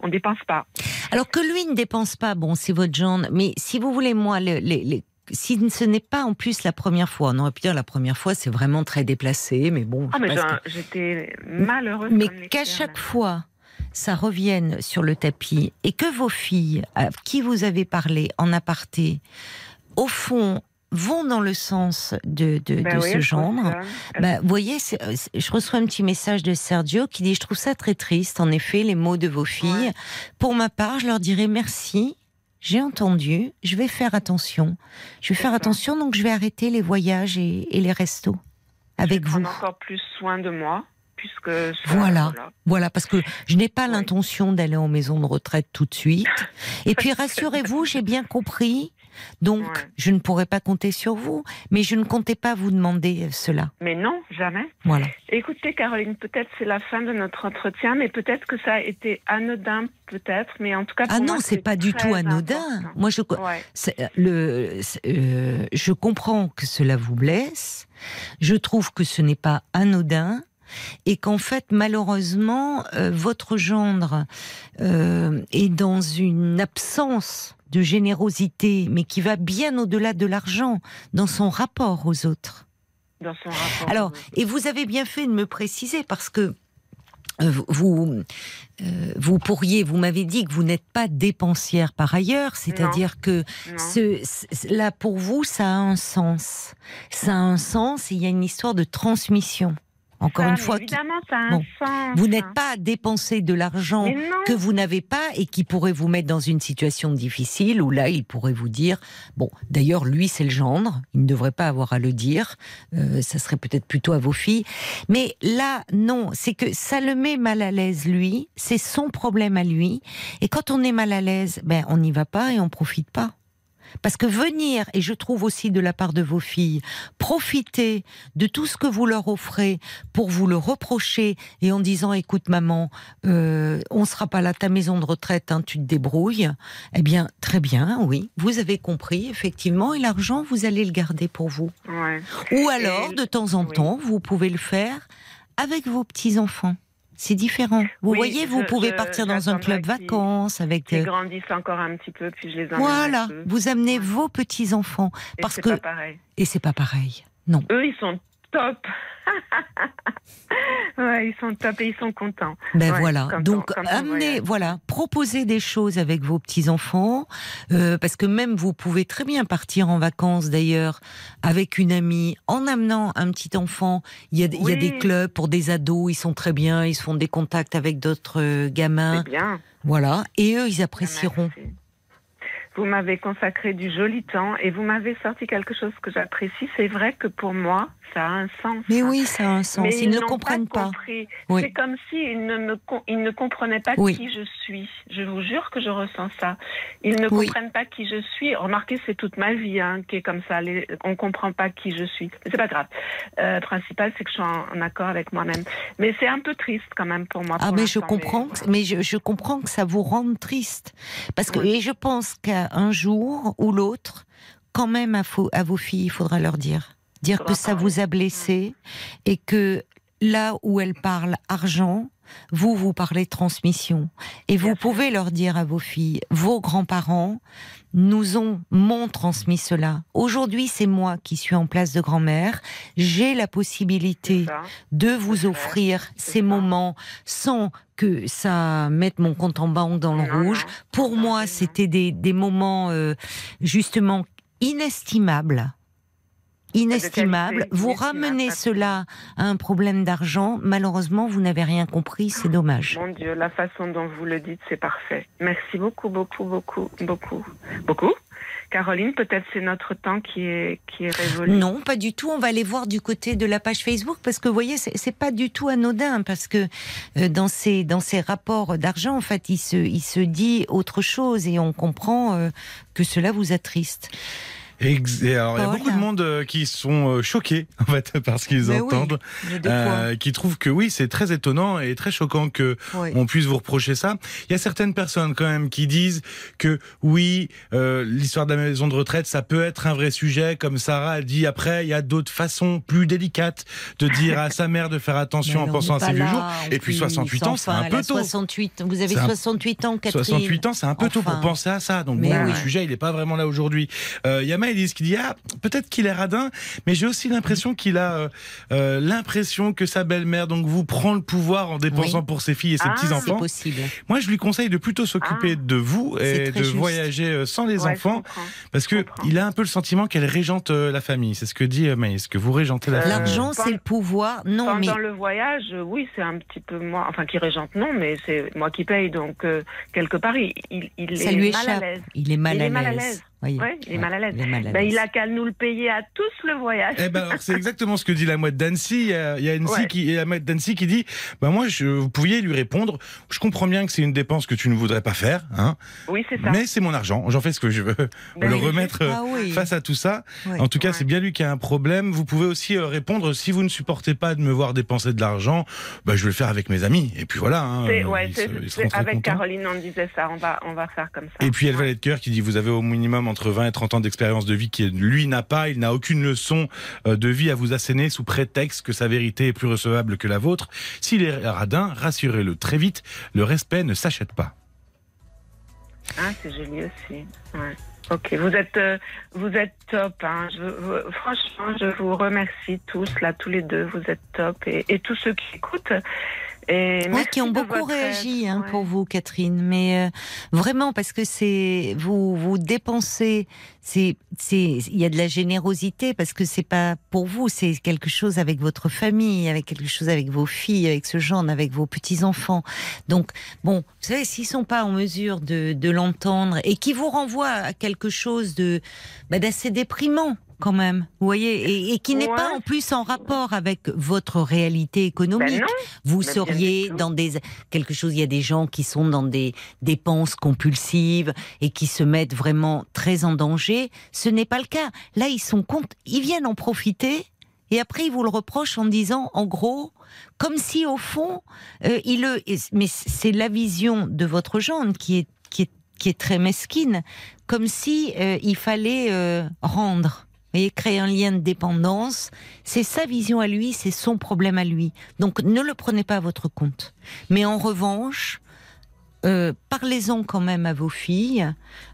On dépense pas. Alors que lui ne dépense pas, bon c'est votre genre, mais si vous voulez moi le- les- les- si ce n'est pas en plus la première fois, on aurait pu dire la première fois c'est vraiment très déplacé, mais bon. Ah mais j'étais malheureuse. Mais qu'à chaque fois, ça revienne sur le tapis et que vos filles, à qui vous avez parlé en aparté, au fond, vont dans le sens de, de, Ben de oui, ce genre. Bah, vous voyez, je reçois un petit message de Sergio qui dit Je trouve ça très triste, en effet, les mots de vos filles. Ouais. Pour ma part, je leur dirais merci. J'ai entendu, je vais faire attention. Je vais faire ça. attention, donc je vais arrêter les voyages et, et les restos avec je vous. encore plus soin de moi puisque ça- Voilà. Voilà, parce que je n'ai pas Oui. l'intention d'aller en maison de retraite tout de suite. Et puis rassurez-vous, j'ai bien compris. Donc, Ouais. je ne pourrai pas compter sur vous, mais je ne comptais pas vous demander cela. Mais non, jamais. Voilà. Écoutez, Caroline, peut-être c'est la fin de notre entretien, mais peut-être que ça a été anodin, peut-être, mais en tout cas. Ah non, c'est pas du tout anodin. important. Moi, je, Ouais. euh, le, euh, je comprends que cela vous blesse. Je trouve que ce n'est pas anodin. Et qu'en fait, malheureusement, euh, votre gendre euh, est dans une absence de générosité, mais qui va bien au-delà de l'argent, dans son rapport aux autres. dans son rapport. Alors, et vous avez bien fait de me préciser parce que euh, vous, euh, vous pourriez, vous m'avez dit que vous n'êtes pas dépensière par ailleurs, c'est-à-dire que Non. ce, ce- là pour vous ça a un sens, ça a un sens. et Il y a une histoire de transmission. Encore une fois, qui- évidemment, ça a Bon. un sens. vous n'êtes pas à dépenser de l'argent que vous n'avez pas et qui pourrait vous mettre dans une situation difficile où là, il pourrait vous dire, bon, d'ailleurs, lui, c'est le gendre, il ne devrait pas avoir à le dire, euh, ça serait peut-être plutôt à vos filles. Mais là, non, c'est que ça le met mal à l'aise, lui, c'est son problème à lui. Et quand on est mal à l'aise, ben, on n'y va pas et on profite pas. Parce que venir, et je trouve aussi de la part de vos filles, profiter de tout ce que vous leur offrez pour vous le reprocher et en disant écoute maman, euh, on sera pas là, ta maison de retraite, hein, tu te débrouilles. Eh bien, très bien, oui, vous avez compris, effectivement, et l'argent, vous allez le garder pour vous. Ouais. Ou alors, de temps en oui. temps, vous pouvez le faire avec vos petits-enfants. C'est différent. Vous Oui, voyez, vous je- pouvez je- partir dans un club vacances avec. Qu'ils euh, grandissent encore un petit peu, puis je les emmène voilà, vous amenez vos petits-enfants. Et parce c'est que- pas pareil. Et c'est pas pareil. Non. Eux, ils sont top. ouais, ils sont top et ils sont contents. Ben Ouais, voilà. Donc on amenez, voilà, proposez des choses avec vos petits enfants, euh, parce que même vous pouvez très bien partir en vacances d'ailleurs avec une amie en amenant un petit enfant. Il y a, il y a Oui. des clubs pour des ados, ils sont très bien, ils se font des contacts avec d'autres euh, gamins, bien. voilà, et eux ils apprécieront. Merci. Vous m'avez consacré du joli temps et vous m'avez sorti quelque chose que j'apprécie. C'est vrai que pour moi, ça a un sens. Mais oui, ça a un sens. Mais ils ne comprennent pas. Oui. C'est comme s'ils ne, me com- ils ne comprenaient pas Oui. qui je suis. Je vous jure que je ressens ça. Ils ne Oui. comprennent pas qui je suis. Remarquez, c'est toute ma vie hein, qui est comme ça. Les- on ne comprend pas qui je suis. C'est pas grave. Euh, principal, c'est que je suis en, en accord avec moi-même. Mais c'est un peu triste quand même pour moi. Ah pour mais je comprends, que- mais je, je comprends que ça vous rende triste parce que et je pense qu'un jour ou l'autre, quand même à vos filles, il faudra leur dire, dire que ça parler. vous a blessé et que là où elles parlent argent, vous vous parlez transmission et vous Bien pouvez leur dire à vos filles, vos grands-parents nous ont m'ont transmis cela. Aujourd'hui, c'est moi qui suis en place de grand-mère. J'ai la possibilité de vous offrir ces ça. moments sans que ça mette mon compte en banque dans le Non, rouge. non. Pour Non, moi, c'était des, des moments euh, justement inestimables. Inestimables. qualité, Vous inestimable, ramenez cela à un problème d'argent. Malheureusement, vous n'avez rien compris. C'est dommage. Mon Dieu, la façon dont vous le dites, c'est parfait. Merci beaucoup, beaucoup, beaucoup, beaucoup, beaucoup? Caroline, peut-être c'est notre temps qui est qui est révolu. Non, pas du tout. On va aller voir du côté de la page Facebook parce que vous voyez, c'est pas du tout anodin parce que euh, dans ces dans ces rapports d'argent, en fait, il se il se dit autre chose et on comprend euh, que cela vous attriste. Et alors, il y a beaucoup de monde euh, qui sont euh, choqués en fait par ce qu'ils oui, entendent, euh, qui trouvent que oui, c'est très étonnant et très choquant que Oui. on puisse vous reprocher ça. Il y a certaines personnes quand même qui disent que oui, euh, l'histoire de la maison de retraite, ça peut être un vrai sujet, comme Sarah a dit. Après, il y a d'autres façons plus délicates de dire à sa mère de faire attention en pensant à ses vieux jours. Et puis plus. 68 ans, c'est un peu tôt. 68. Vous avez C'est un- 68 ans, Catherine? 68 ans, c'est un peu tôt pour penser à ça. Donc bon, le sujet, il n'est pas vraiment là aujourd'hui. Euh, Il y a Maëlys qui dit ah peut-être qu'il est radin, mais j'ai aussi l'impression qu'il a euh, euh, l'impression que sa belle-mère donc vous prend le pouvoir en dépensant Oui. pour ses filles et ses Ah, petits C'est enfants. possible. Moi, je lui conseille de plutôt s'occuper Ah. de vous et de juste. voyager euh, sans les Ouais, enfants, parce que il a un peu le sentiment qu'elle régente la famille. C'est ce que dit Maïs, que vous régentez la Euh, famille. L'argent, c'est le pouvoir. Non, mais Pendant le voyage, oui, c'est un petit peu moi, enfin qui régente non, mais c'est moi qui paye, donc euh, quelque part il, il, il est lui mal à l'aise. Il est mal Il à est mal à l'aise. Ouais, il est mal à l'aise. il Ben, l'aise. il a qu'à nous le payer à tous le voyage. Eh ben, c'est exactement ce que dit la mouette d'Annecy. Il y a, il y a Annecy Ouais. qui, et la mouette d'Annecy qui dit, bah moi, je, vous pouviez lui répondre. Je comprends bien que c'est une dépense que tu ne voudrais pas faire, hein, Oui, c'est ça. mais c'est mon argent. J'en fais ce que je veux. Ben le oui, remettre euh, Ah oui. face à tout ça. En tout cas, Ouais. c'est bien lui qui a un problème. Vous pouvez aussi euh, répondre si vous ne supportez pas de me voir dépenser de l'argent, bah, je vais le faire avec mes amis. Et puis voilà. Hein, C'est- ouais, ils ils avec contents. Caroline, on disait ça. On va, on va faire comme ça. Et puis El Ouais. Valet de Cœur qui dit vous avez au minimum entre 20 et 30 ans d'expérience de vie qui lui n'a pas, il n'a aucune leçon euh, de vie à vous asséner sous prétexte que sa vérité est plus recevable que la vôtre. S'il est radin, rassurez-le très vite, le respect ne s'achète pas. Ah, c'est joli aussi. Ok, vous êtes, euh, vous êtes top. Hein. Franchement, je vous remercie tous, là, tous les deux. Vous êtes top. Et tous ceux qui écoutent. Et Ouais, merci qui ont beaucoup réagi hein, Ouais. pour vous, Catherine. Mais euh, vraiment, parce que c'est vous vous dépensez, c'est c'est il y a de la générosité parce que c'est pas pour vous, c'est quelque chose avec votre famille, avec quelque chose avec vos filles, avec ce genre, avec vos petits enfants. Donc bon, vous savez, s'ils sont pas en mesure de de l'entendre et qui vous renvoient à quelque chose de bah, d'assez déprimant. Quand même, vous voyez, et, et qui n'est Ouais. pas en plus en rapport avec votre réalité économique Ben vous seriez dans des quelque chose. Il y a des gens qui sont dans des dépenses compulsives et qui se mettent vraiment très en danger. Ce n'est pas le cas. Là, ils sont compte, ils viennent en profiter et après ils vous le reprochent en disant, en gros, comme si au fond, euh, il le. Mais c'est la vision de votre gendre qui est qui est qui est très mesquine, comme si euh, il fallait euh, rendre. Voyez, créer un lien de dépendance, c'est sa vision à lui, c'est son problème à lui. Donc ne le prenez pas à votre compte. Mais en revanche, euh, parlez-en quand même à vos filles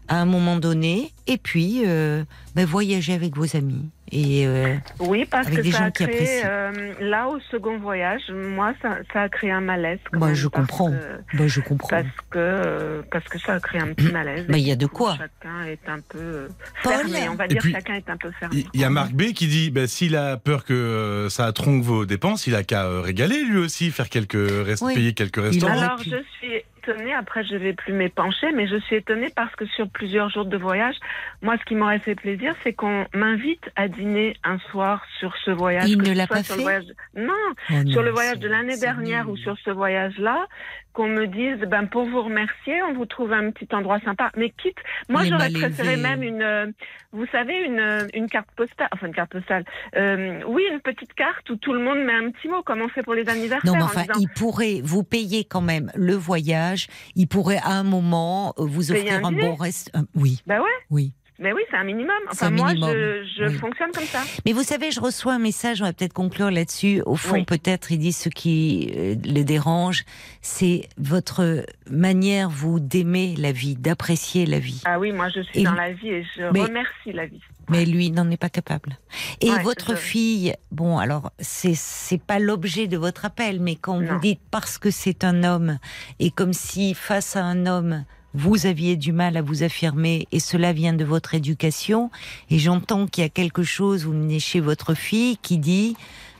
à un moment donné, et puis euh, ben, voyagez avec vos amis. Et euh, Oui, parce Avec que des ça gens a qui créé, apprécient. euh, là, au second voyage, moi, ça, ça a créé un malaise. quand Bah, même, je comprends. que- ben, je comprends. Parce que, euh, parce que ça a créé un petit malaise. Bah, Et il y a de quoi. Chacun est un peu Paul fermé. On va dire puis, chacun est un peu fermé. Il y a Marc B qui dit bah, s'il a peur que euh, ça tronque vos dépenses, il a qu'à euh, régaler lui aussi, faire quelques rest- Oui. payer quelques restaurants. Alors, pu. je suis étonnée, après je vais plus m'épancher, mais je suis étonnée parce que sur plusieurs jours de voyage, moi, ce qui m'aurait fait plaisir, c'est qu'on m'invite à dîner un soir sur ce voyage. Il ne l'a pas fait voyage- Non, Oh non, sur le voyage c'est- de l'année dernière ou sur ce voyage-là, qu'on me dise, ben, pour vous remercier, on vous trouve un petit endroit sympa. Mais quitte, moi, j'aurais préféré même une, euh, vous savez, une, euh, une carte postale, enfin, une carte postale. Euh, oui, une petite carte où tout le monde met un petit mot, comme on fait pour les anniversaires. Non, mais en enfin, disant, il pourrait vous payer quand même le voyage. Il pourrait à un moment vous offrir un un bon reste. oui, Ben ouais. oui. Mais oui, c'est un minimum. Un Enfin, moi, minimum, je, je oui. fonctionne comme ça. Mais vous savez, je reçois un message, on va peut-être conclure là-dessus. Au fond, Oui. peut-être, il dit ce qui euh, le dérange, c'est votre manière, vous, d'aimer la vie, d'apprécier la vie. Ah oui, moi, je suis Et dans lui- la vie et je Mais- remercie la vie. Mais lui n'en est pas capable. Et Ouais, votre fille, bon, alors c'est c'est pas l'objet de votre appel, mais quand Non. vous dites parce que c'est un homme et comme si face à un homme vous aviez du mal à vous affirmer et cela vient de votre éducation et j'entends qu'il y a quelque chose vous venez chez votre fille qui dit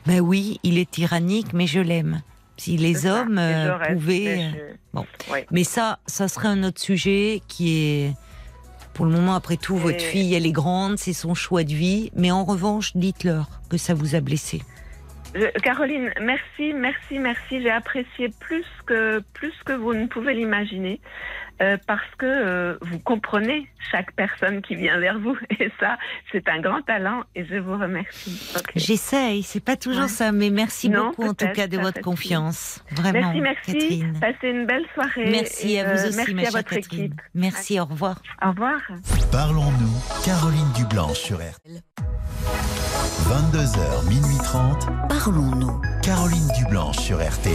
ben oui il est tyrannique mais je l'aime si les hommes euh, reste, pouvaient euh, je- bon. Mais ça, ça serait un autre sujet qui est, pour le moment, après tout, votre fille, elle est grande, c'est son choix de vie. Mais en revanche, dites-leur que ça vous a blessé. Caroline, merci, merci, merci. J'ai apprécié plus que plus que vous ne pouvez l'imaginer, euh, parce que euh, vous comprenez chaque personne qui vient vers vous, et ça, c'est un grand talent, et je vous remercie. Ok. J'essaye, c'est pas toujours Ouais. ça, mais merci Non, beaucoup en tout cas de votre confiance. Vraiment, Merci, merci. Catherine. Passez une belle soirée. Merci et, à vous euh, aussi, merci ma à chère votre Catherine. équipe. Merci, au revoir. Au revoir. Parlons-nous, Caroline Dublanche sur RTL. 22h, minuit 30, Parlons-nous. Caroline Dublanche sur RTL.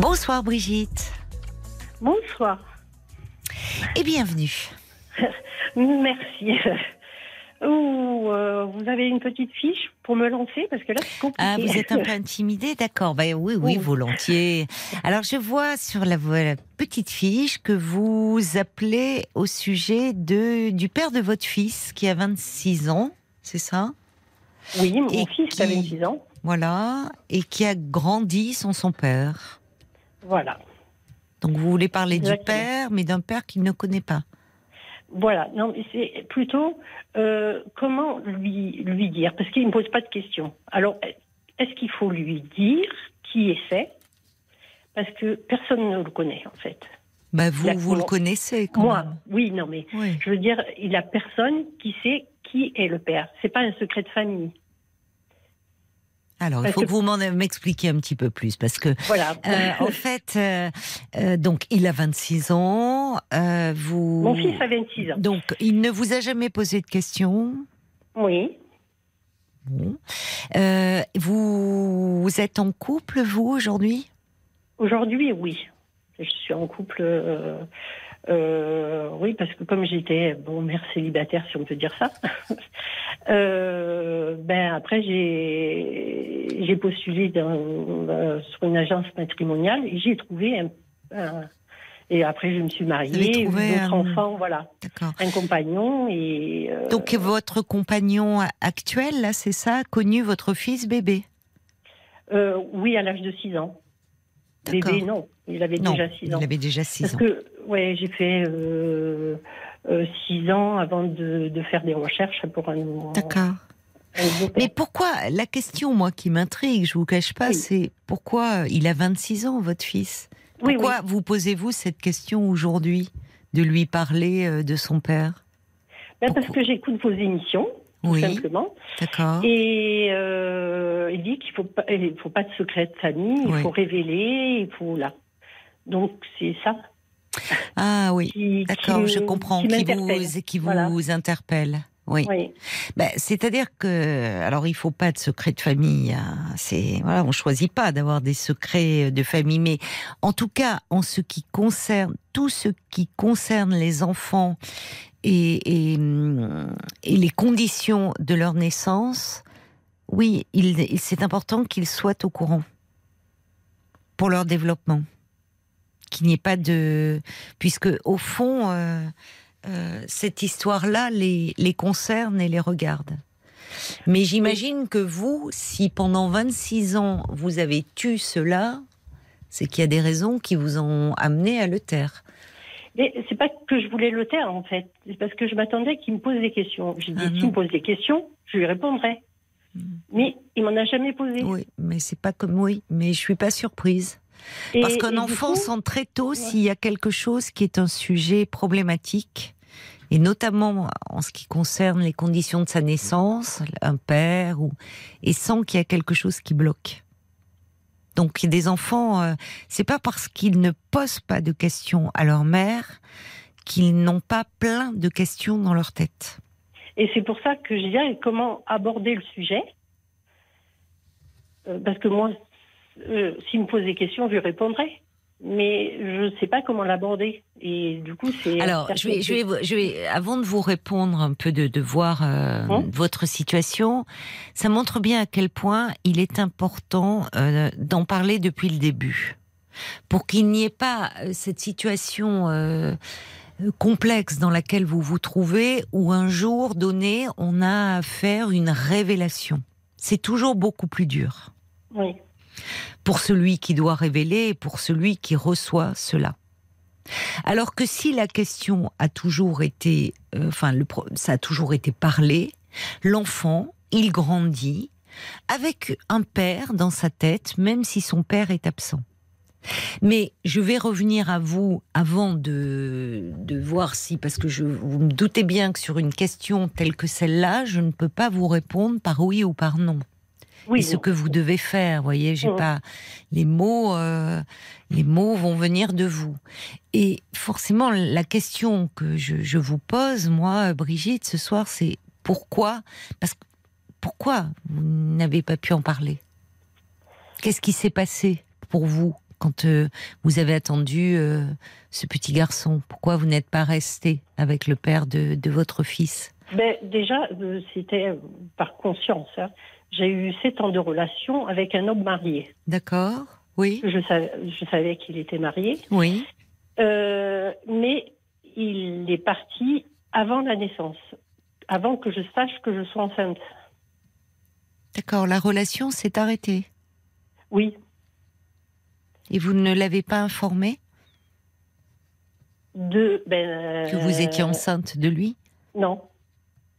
Bonsoir Brigitte Bonsoir. et bienvenue. Merci. Euh, vous avez une petite fiche pour me lancer parce que là c'est compliqué. Ah, vous êtes un peu intimidée, d'accord. Bah, oui, oui, Oui. volontiers. Alors, je vois sur la, la petite fiche que vous appelez au sujet de, du père de votre fils qui a 26 ans, c'est ça? Oui, mon Et fils qui a qui- 26 ans. Voilà. Et qui a grandi sans son père. Voilà. Donc, vous voulez parler du père, mais d'un père qu'il ne connaît pas. Voilà. Non, mais c'est plutôt euh, comment lui lui dire? Parce qu'il me pose pas de questions. Alors est-ce qu'il faut lui dire qui est c'est Parce que personne ne le connaît en fait. Bah, vous, vous le connaissez quand Moi, même. oui, non mais Oui. je veux dire, il a personne qui sait qui est le père. C'est pas un secret de famille. Alors, il faut que- que vous m'expliquiez un petit peu plus parce que Voilà. Euh, en fait, euh, euh, donc il a 26 ans. vous. Mon fils a 26 ans. Donc il ne vous a jamais posé de questions? Oui. Bon. Vous, vous êtes en couple vous aujourd'hui? Aujourd'hui, oui. Je suis en couple. Euh, oui, parce que comme j'étais bon mère célibataire, si on peut dire ça, euh, ben après j'ai j'ai postulé dans, euh, sur une agence matrimoniale et j'ai trouvé un, un- et après je me suis mariée, d'autres un- enfants, voilà, un compagnon et Donc votre compagnon actuel, là, c'est ça, a connu votre fils bébé? Oui à l'âge de 6 ans. Bébé non, il avait Non, déjà 6 il ans. avait déjà 6 Parce ans. que, ouais, j'ai fait euh, euh, six ans avant de, de faire des recherches pour un nouveau. D'accord. Mais pourquoi La question, moi, qui m'intrigue, je vous cache pas, Oui. c'est pourquoi il a 26 ans, votre fils? Oui, oui. Pourquoi vous posez-vous cette question aujourd'hui de lui parler euh, de son père? Ben, parce pourquoi? que j'écoute vos émissions, tout Oui, simplement. d'accord. Et euh, il dit qu'il faut pas, il faut pas de secret de famille, il Oui. faut révéler, il faut là. Donc c'est ça Ah oui, d'accord, je comprends, qui qui vous, qui vous Voilà. interpelle. Oui. Oui. Ben, C'est-à-dire que, alors il faut pas de secret de famille. hein. C'est voilà, on choisit pas d'avoir des secrets de famille, mais en tout cas, en ce qui concerne tout ce qui concerne les enfants et, et, et les conditions de leur naissance, oui, c'est important qu'ils soient au courant pour leur développement, qu'il n'y ait pas de, puisque au fond. euh, euh, cette histoire-là les, les concerne et les regarde. Mais j'imagine que vous, si pendant 26 ans vous avez tu cela, c'est qu'il y a des raisons qui vous ont amené à le taire. Mais c'est pas que je voulais le taire en fait, c'est parce que je m'attendais qu'il me pose des questions. J'ai dit Ah, s'il me pose des questions, je lui répondrai. Mais il m'en a jamais posé. Oui, mais c'est pas comme oui, mais je suis pas surprise. Et- Parce qu'un enfant coup, sent très tôt s'il y a quelque chose qui est un sujet problématique, et notamment en ce qui concerne les conditions de sa naissance, un père, ou, et sent qu'il y a quelque chose qui bloque. Donc des enfants, euh, c'est pas parce qu'ils ne posent pas de questions à leur mère qu'ils n'ont pas plein de questions dans leur tête. Et c'est pour ça que je dirais comment aborder le sujet? Euh, parce que moi, euh, me pose des questions, je lui répondrai. Mais je ne sais pas comment l'aborder. Et du coup, c'est. Alors, je vais, je vais, je vais, avant de vous répondre un peu de, de voir euh, Hein votre situation, ça montre bien à quel point il est important euh, d'en parler depuis le début, pour qu'il n'y ait pas euh, cette situation euh, complexe dans laquelle vous vous trouvez, où un jour donné, on a à faire une révélation. C'est toujours beaucoup plus dur Oui. Pour celui qui doit révéler et pour celui qui reçoit cela. Alors que si la question a toujours été, euh, enfin, ça a toujours été parlé, l'enfant, il grandit avec un père dans sa tête, même si son père est absent. Mais je vais revenir à vous avant de, de voir si, parce que je, vous me doutez bien que sur une question telle que celle-là, je ne peux pas vous répondre par oui ou par non Oui. et ce que vous devez faire. Vous voyez, j'ai Mm. pas les mots. euh, les mots vont venir de vous. Et forcément, la question que je, je vous pose, moi, Brigitte, ce soir, c'est pourquoi Parce que pourquoi vous n'avez pas pu en parler? Qu'est-ce qui s'est passé pour vous quand euh, vous avez attendu euh, ce petit garçon? Pourquoi vous n'êtes pas resté avec le père de, de votre fils? Ben, déjà, euh, c'était par conscience. hein. J'ai eu sept ans de relation avec un homme marié. D'accord Oui Je savais, je savais qu'il était marié. Oui Euh, mais il est parti avant la naissance, avant que je sache que je sois enceinte. D'accord, la relation s'est arrêtée. Oui, Et vous ne l'avez pas informé? De ben, que vous étiez enceinte de lui? Non,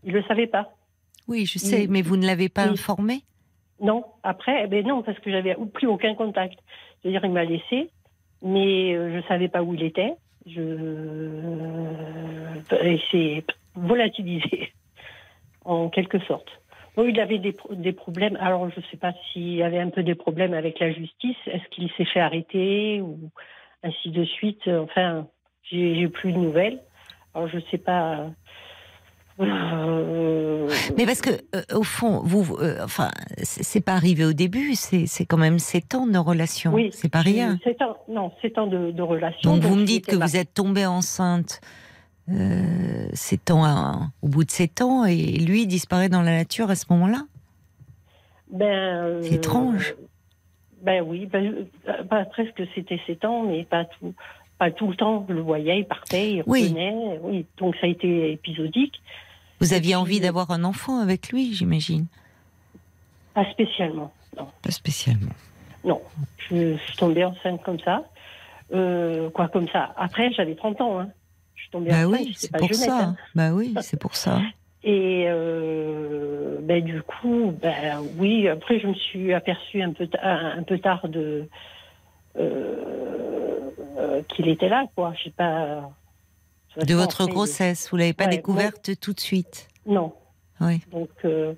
il le savait pas. Oui, je sais, Oui. mais vous ne l'avez pas Oui. informé? Non, après, eh ben non, parce que j'avais plus aucun contact. C'est-à-dire, il m'a laissé, mais euh, je savais pas où il était. Je, euh, et c'est volatilisé, en quelque sorte. Bon, il avait des, pro- des problèmes. Alors, je ne sais pas s'il avait un peu des problèmes avec la justice. Est-ce qu'il s'est fait arrêter ou ainsi de suite? Enfin, j'ai j'ai plus de nouvelles. Alors, je ne sais pas. Euh, Mais parce que, euh, au fond, vous, euh, enfin, c'est pas arrivé au début, c'est quand même 7 ans de relation. oui, c'est pas rien. C'est un, non, c'est un de, de relation. Donc vous me dites que vous êtes tombée enceinte euh, sept ans à- au bout de 7 ans et lui disparaît dans la nature à ce moment-là Ben, euh, C'est étrange. Ben oui, ben, euh, presque c'était 7 ans, mais pas tout, pas tout le temps. Je le voyais, il partait, il Oui. revenait. Oui, donc ça a été épisodique, Vous aviez envie d'avoir un enfant avec lui, j'imagine? Pas spécialement. Non, Pas spécialement. non. Je, suis tombée enceinte comme ça. Euh, quoi, comme ça. Après, j'avais 30 ans. Hein. Je suis tombée Bah enceinte, oui, c'est pour jeunette, ça. hein. Bah oui, c'est pour ça. Et euh, ben, du coup, ben, oui, après je me suis aperçue un peu, un, peu tard de euh, qu'il était là, quoi. Je sais pas. De votre grossesse, vous l'avez pas Ouais, découverte tout de suite Non. Oui. Donc euh,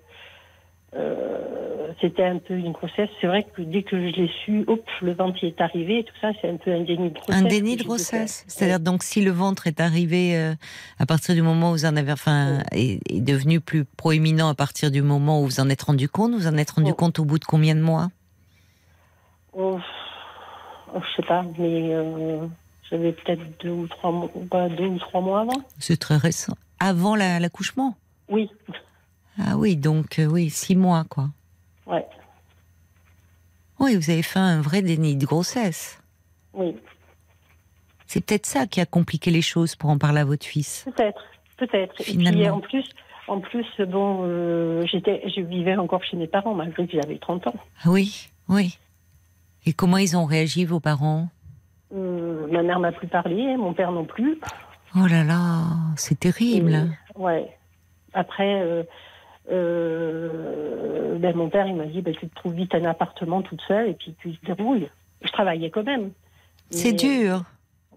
euh, c'était un peu une grossesse. C'est vrai que dès que je l'ai su, hop, le ventre est arrivé, et tout ça, c'est un peu un déni de grossesse. Un déni de grossesse. C'est-à-dire donc si le ventre est arrivé euh, à partir du moment où vous en avez, enfin, est, est devenu plus proéminent à partir du moment où vous en êtes rendu compte, vous en êtes rendu Oh. compte au bout de combien de mois? Oh, oh, je sais pas, mais j'avais peut-être deux ou trois mois, pas deux ou trois mois avant. C'est très récent. Avant la- l'accouchement? Oui, Ah oui, donc euh, oui, six mois quoi. ouais, Oui, vous avez fait un vrai déni de grossesse. oui. C'est peut-être ça qui a compliqué les choses pour en parler à votre fils. Peut-être, peut-être. Et puis en plus, en plus, bon, euh, j'étais, je vivais encore chez mes parents malgré que j'avais 30 ans. Ah oui, oui. Et comment ils ont réagi, vos parents? Ma mère m'a plus parlé, mon père non plus. Oh là là, c'est terrible. Et, ouais. Après, euh, euh, ben, mon père, il m'a dit, ben, tu te trouves vite un appartement toute seule et puis tu te débrouilles. Je travaillais quand même. C'est dur.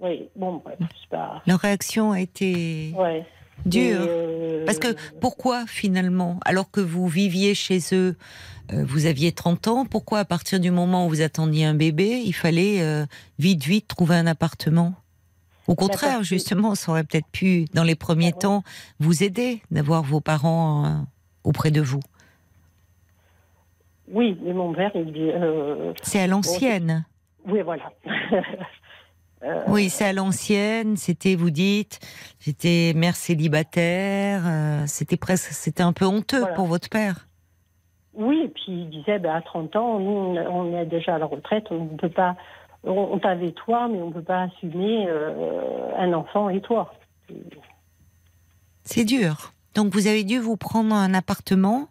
Oui, bon, bref, pas. Leur réaction a été Ouais. dure. Euh, Parce que pourquoi finalement, alors que vous viviez chez eux, euh, vous aviez 30 ans, pourquoi à partir du moment où vous attendiez un bébé, il fallait euh, vite, vite trouver un appartement? Au contraire, parce que- justement, ça aurait peut-être pu, dans les premiers Ah ouais. temps, vous aider d'avoir vos parents euh, auprès de vous. Oui, mais mon père, il dit. euh, C'est à l'ancienne. oui, voilà. Euh, Oui, c'est à l'ancienne. C'était, vous dites, j'étais mère célibataire. euh, c'était presque, c'était un peu honteux Voilà. pour votre père. Oui, et puis il disait, ben, à 30 ans, nous, on est déjà à la retraite, on ne peut pas. On, t'avait toi, mais on ne peut pas assumer euh, un enfant et toi. C'est dur. Donc vous avez dû vous prendre un appartement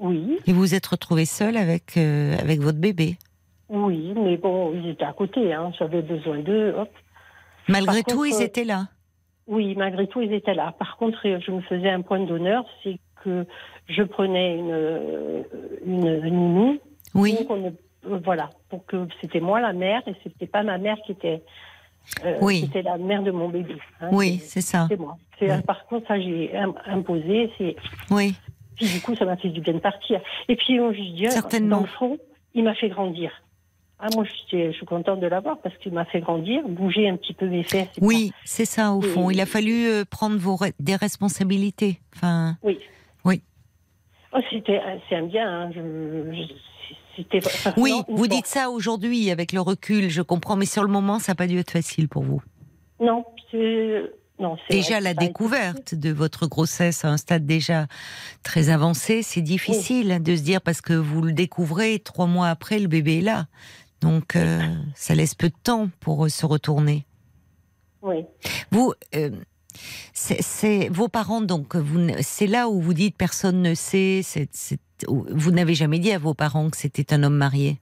Oui, et vous vous êtes retrouvé seul avec euh, avec votre bébé. oui, mais bon, ils étaient à côté, hein, j'avais besoin d'eux. Malgré Par tout, contre, ils étaient là. Oui, malgré tout, ils étaient là. Par contre, je me faisais un point d'honneur, c'est que je prenais une, une nounou Oui. pour, ne- euh, voilà, pour que c'était moi la mère et c'était pas ma mère qui était, euh, Oui. qui était la mère de mon bébé. hein. Oui, C'est- ça. c'est moi. Oui. Par contre, ça j'ai im- imposé. C'est Oui. puis du coup, ça m'a fait du bien de partir. Et puis, je dis, Certainement. dans le fond, il m'a fait grandir. Ah, moi, je suis, je suis contente de l'avoir parce qu'il m'a fait grandir, bouger un petit peu mes fesses. Oui, c'est ça au fond. Il a fallu euh, prendre vos des responsabilités. Enfin, Oui. Oh, c'était, c'est un bien. hein. Je, je- c'était. enfin, oui, non, vous dites ça aujourd'hui avec le recul, je comprends, mais sur le moment, ça n'a pas dû être facile pour vous. Non, c'est. Non, c'est Déjà, la découverte de votre grossesse à un stade déjà très avancé, c'est difficile de se dire parce que vous le découvrez trois mois après, le bébé est là. Donc, euh, ça laisse peu de temps pour euh, se retourner. Oui. Vous, euh, c'est vos parents, donc, c'est là où vous dites personne ne sait. vous n'avez jamais dit à vos parents que c'était un homme marié,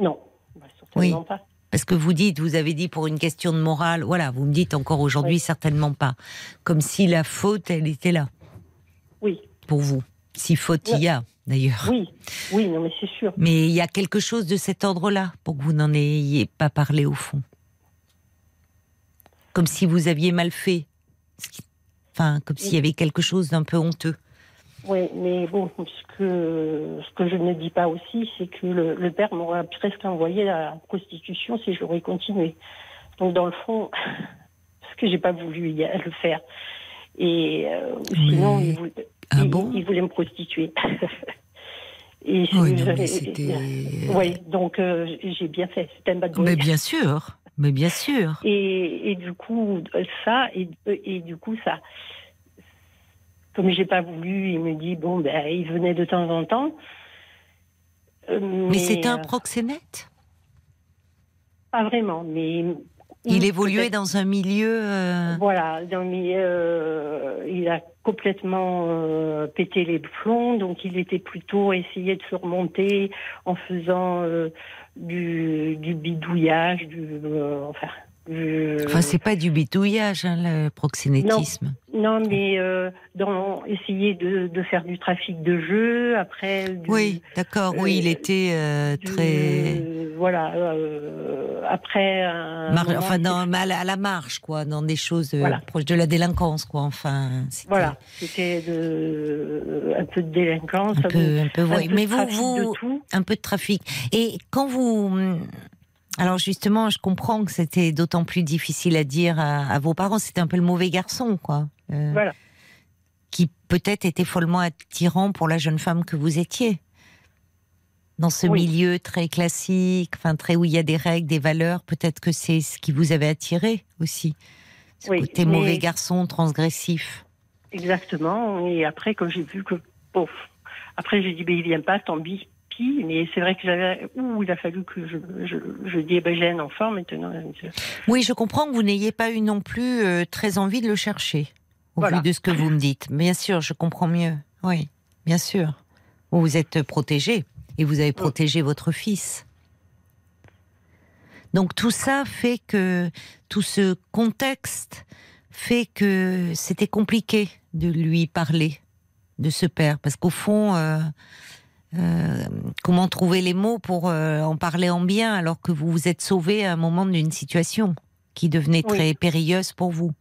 Non, bah, certainement Oui. pas. parce que vous dites, vous avez dit pour une question de morale. Voilà, vous me dites encore aujourd'hui Oui. certainement pas, comme si la faute elle était là Oui, pour vous. Si faute il y a d'ailleurs. oui, oui, non, mais c'est sûr. Mais il y a quelque chose de cet ordre-là pour que vous n'en ayez pas parlé au fond. Comme si vous aviez mal fait. Enfin, comme s'il y avait quelque chose d'un peu honteux. Oui, mais bon, ce que, ce que je ne dis pas aussi, c'est que le, le père m'aurait presque envoyé à la prostitution si j'aurais continué. Donc, dans le fond, parce que j'ai pas voulu le faire. Et euh, sinon, il, voulait, Ah il- bon? il voulait me prostituer. Et Oui, non, mais c'était- Oui, donc euh, j'ai bien fait. C'était un bad boy. Mais bien sûr, mais bien sûr. Et, et du coup, ça, et, et du coup, ça, comme j'ai pas voulu, il me dit, bon, ben, il venait de temps en temps. Euh, Mais, c'était un euh, proxénète? Pas vraiment, mais. Il évoluait dans un milieu. euh, Voilà, dans milieu, euh, il a complètement euh, pété les plombs, donc il était plutôt essayé de se remonter en faisant du, du bidouillage, du, euh, enfin, du- Enfin, c'est pas du bitouillage, hein, le proxénétisme. Non, mais euh, dans essayer de, de faire du trafic de jeux, après. Du, Oui, d'accord. Oui, il euh, était euh, très. Voilà, euh, après. un Mar- moment, enfin, s'est- à, la, à la marche, quoi, dans des choses euh, Voilà. proches de la délinquance, quoi. Enfin, Voilà, c'était un peu de délinquance, un peu, un peu, un peu Mais vous, vous, de tout. un peu de trafic. Et quand vous, alors justement, je comprends que c'était d'autant plus difficile à dire à, à vos parents. C'était un peu le mauvais garçon, quoi. Euh, Voilà. Qui peut-être était follement attirant pour la jeune femme que vous étiez. Dans ce Oui. milieu très classique, enfin très où il y a des règles, des valeurs, peut-être que c'est ce qui vous avait attiré aussi. Ce Oui, côté mais- mauvais garçon, transgressif. Exactement. Et après, quand j'ai vu que. Bon, après, j'ai dit, ben, il vient pas, tant pis. Mais c'est vrai que j'avais. Ouh, il a fallu que je, je, je dis, eh ben, j'ai un enfant maintenant. Oui, je comprends que vous n'ayez pas eu non plus euh, très envie de le chercher, au Voilà. vu de ce que vous me dites. Bien sûr, je comprends mieux. Oui, bien sûr. Vous vous êtes protégé et vous avez protégé votre fils. Donc tout ça fait que tout ce contexte fait que c'était compliqué de lui parler de ce père, parce qu'au fond, euh, euh, comment trouver les mots pour euh, en parler en bien alors que vous vous êtes sauvé à un moment d'une situation qui devenait Oui. très périlleuse pour vous?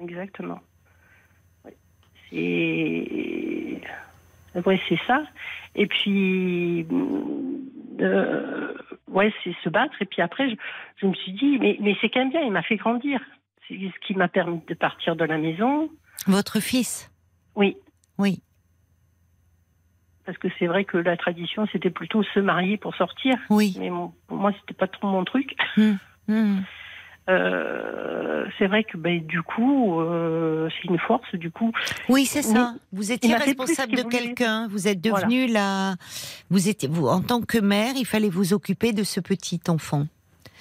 Exactement. Oui. C'est. Ouais, c'est ça. Et puis. euh, ouais, c'est se battre. Et puis après, je, je me suis dit, mais, mais c'est quand même bien, il m'a fait grandir. C'est ce qui m'a permis de partir de la maison. Votre fils? Oui. Oui. Parce que c'est vrai que la tradition, c'était plutôt se marier pour sortir. Oui. Mais mon- pour moi, c'était pas trop mon truc. Hmm. Euh, c'est vrai que ben, du coup, euh, c'est une force. Du coup, Oui, c'est ça. Vous étiez responsable de quelqu'un. Vous êtes devenu la. Vous étiez, vous, en tant que mère, il fallait vous occuper de ce petit enfant.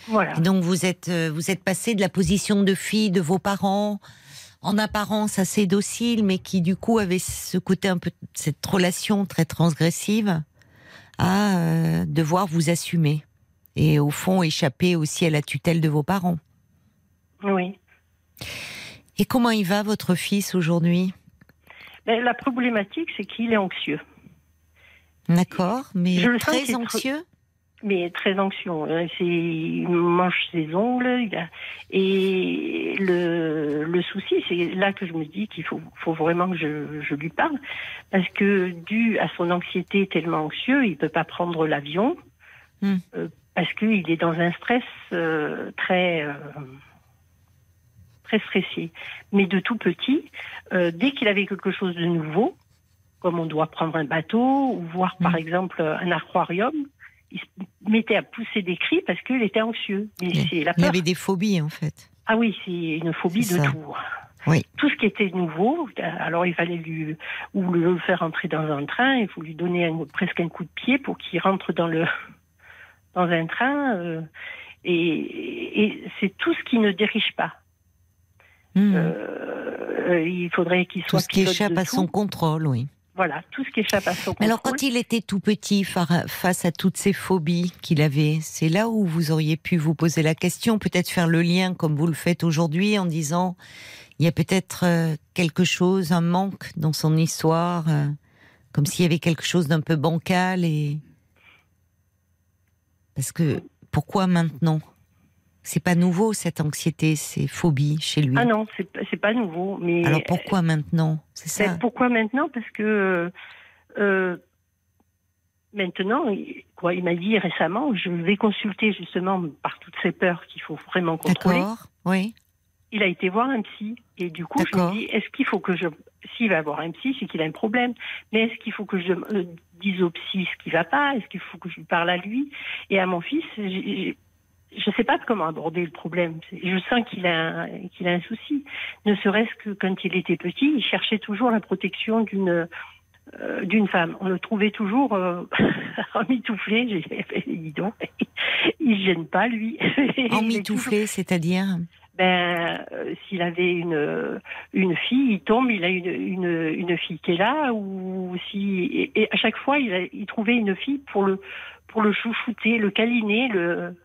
voilà. Et donc vous êtes, euh, vous êtes passé de la position de fille de vos parents, en apparence assez docile, mais qui du coup avait ce côté un peu cette relation très transgressive, à euh, devoir vous assumer et au fond échapper aussi à la tutelle de vos parents. Oui. Et comment il va votre fils aujourd'hui? Ben, la problématique, c'est qu'il est anxieux. D'accord, mais Je le sens très anxieux? Mais très anxieux. C'est, il mange ses ongles. il a- et le, le souci, c'est là que je me dis qu'il faut, faut vraiment que je, je lui parle. Parce que, dû à son anxiété tellement anxieux, il peut pas prendre l'avion. Hmm. euh, parce qu'il est dans un stress euh, très. euh, très stressé. Mais de tout petit, euh, dès qu'il avait quelque chose de nouveau, comme on doit prendre un bateau ou voir par Mm. exemple un aquarium, il se mettait à pousser des cris parce qu'il était anxieux. Oui. Il avait des phobies en fait. Ah oui, c'est une phobie de tout. Oui. Tout ce qui était nouveau, alors il fallait lui ou le faire entrer dans un train, il faut lui donner un- presque un coup de pied pour qu'il rentre dans le dans un train. euh, et et c'est tout ce qui ne dirige pas. Hmm. Euh, il faudrait qu'il Tout soit ce qui échappe à son tout. contrôle, oui. Voilà, tout ce qui échappe à son alors, quand il était tout petit, fa- face à toutes ces phobies qu'il avait, c'est là où vous auriez pu vous poser la question, peut-être faire le lien comme vous le faites aujourd'hui en disant, il y a peut-être euh, quelque chose, un manque dans son histoire, euh, comme s'il y avait quelque chose d'un peu bancal et parce que pourquoi maintenant? C'est pas nouveau cette anxiété, ces phobies chez lui. Ah non, c'est pas nouveau. Mais Alors pourquoi maintenant? C'est ça? Ben, pourquoi maintenant? Parce que euh, maintenant, il- quoi, il m'a dit récemment, je vais consulter justement par toutes ces peurs qu'il faut vraiment contrôler. D'accord. Oui. il a été voir un psy. Et du coup, je me dis, est-ce qu'il faut que je. S'il va voir un psy, c'est qu'il a un problème. Mais est-ce qu'il faut que je euh, dise au psy ce qui va pas? Est-ce qu'il faut que je lui parle à lui? Et à mon fils, je ne sais pas comment aborder le problème. Je sens qu'il a, un- qu'il a un souci. Ne serait-ce que quand il était petit, il cherchait toujours la protection d'une euh, d'une femme. On le trouvait toujours euh, emmitouflé. J'ai fait, dis donc, il se gêne pas, lui. Toujours- Emmitouflé, c'est-à-dire ben, euh, s'il avait une, une fille, il tombe, il a une, une, une fille qui est là, ou si et, et à chaque fois il, a- il trouvait une fille pour le pour le chouchouter, le câliner, le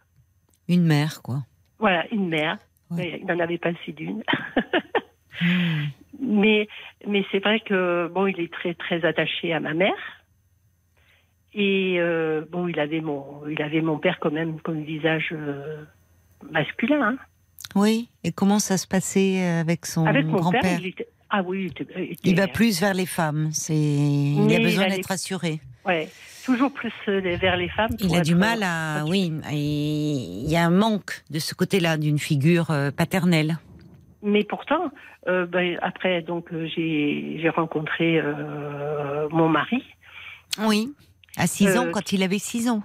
Une mère, quoi. voilà une mère. Ouais. Il n'en avait pas assez d'une. Hmm. mais mais c'est vrai que bon, il est très très attaché à ma mère. Et euh, bon, il avait mon il avait mon père quand même comme visage euh, masculin. hein. Oui. Et comment ça se passait avec son Avec père, grand-père ah oui, il était, il était- Il va plus vers les femmes. C'est, il a besoin d'être des- assuré. Ouais, toujours plus euh, vers les femmes. Il a du mal à, oui, il y a un manque de ce côté-là d'une figure euh, paternelle. Mais pourtant, euh, ben, après, donc euh, j'ai rencontré euh, mon mari. Oui. À 6 Euh, ans, quand il avait 6 ans.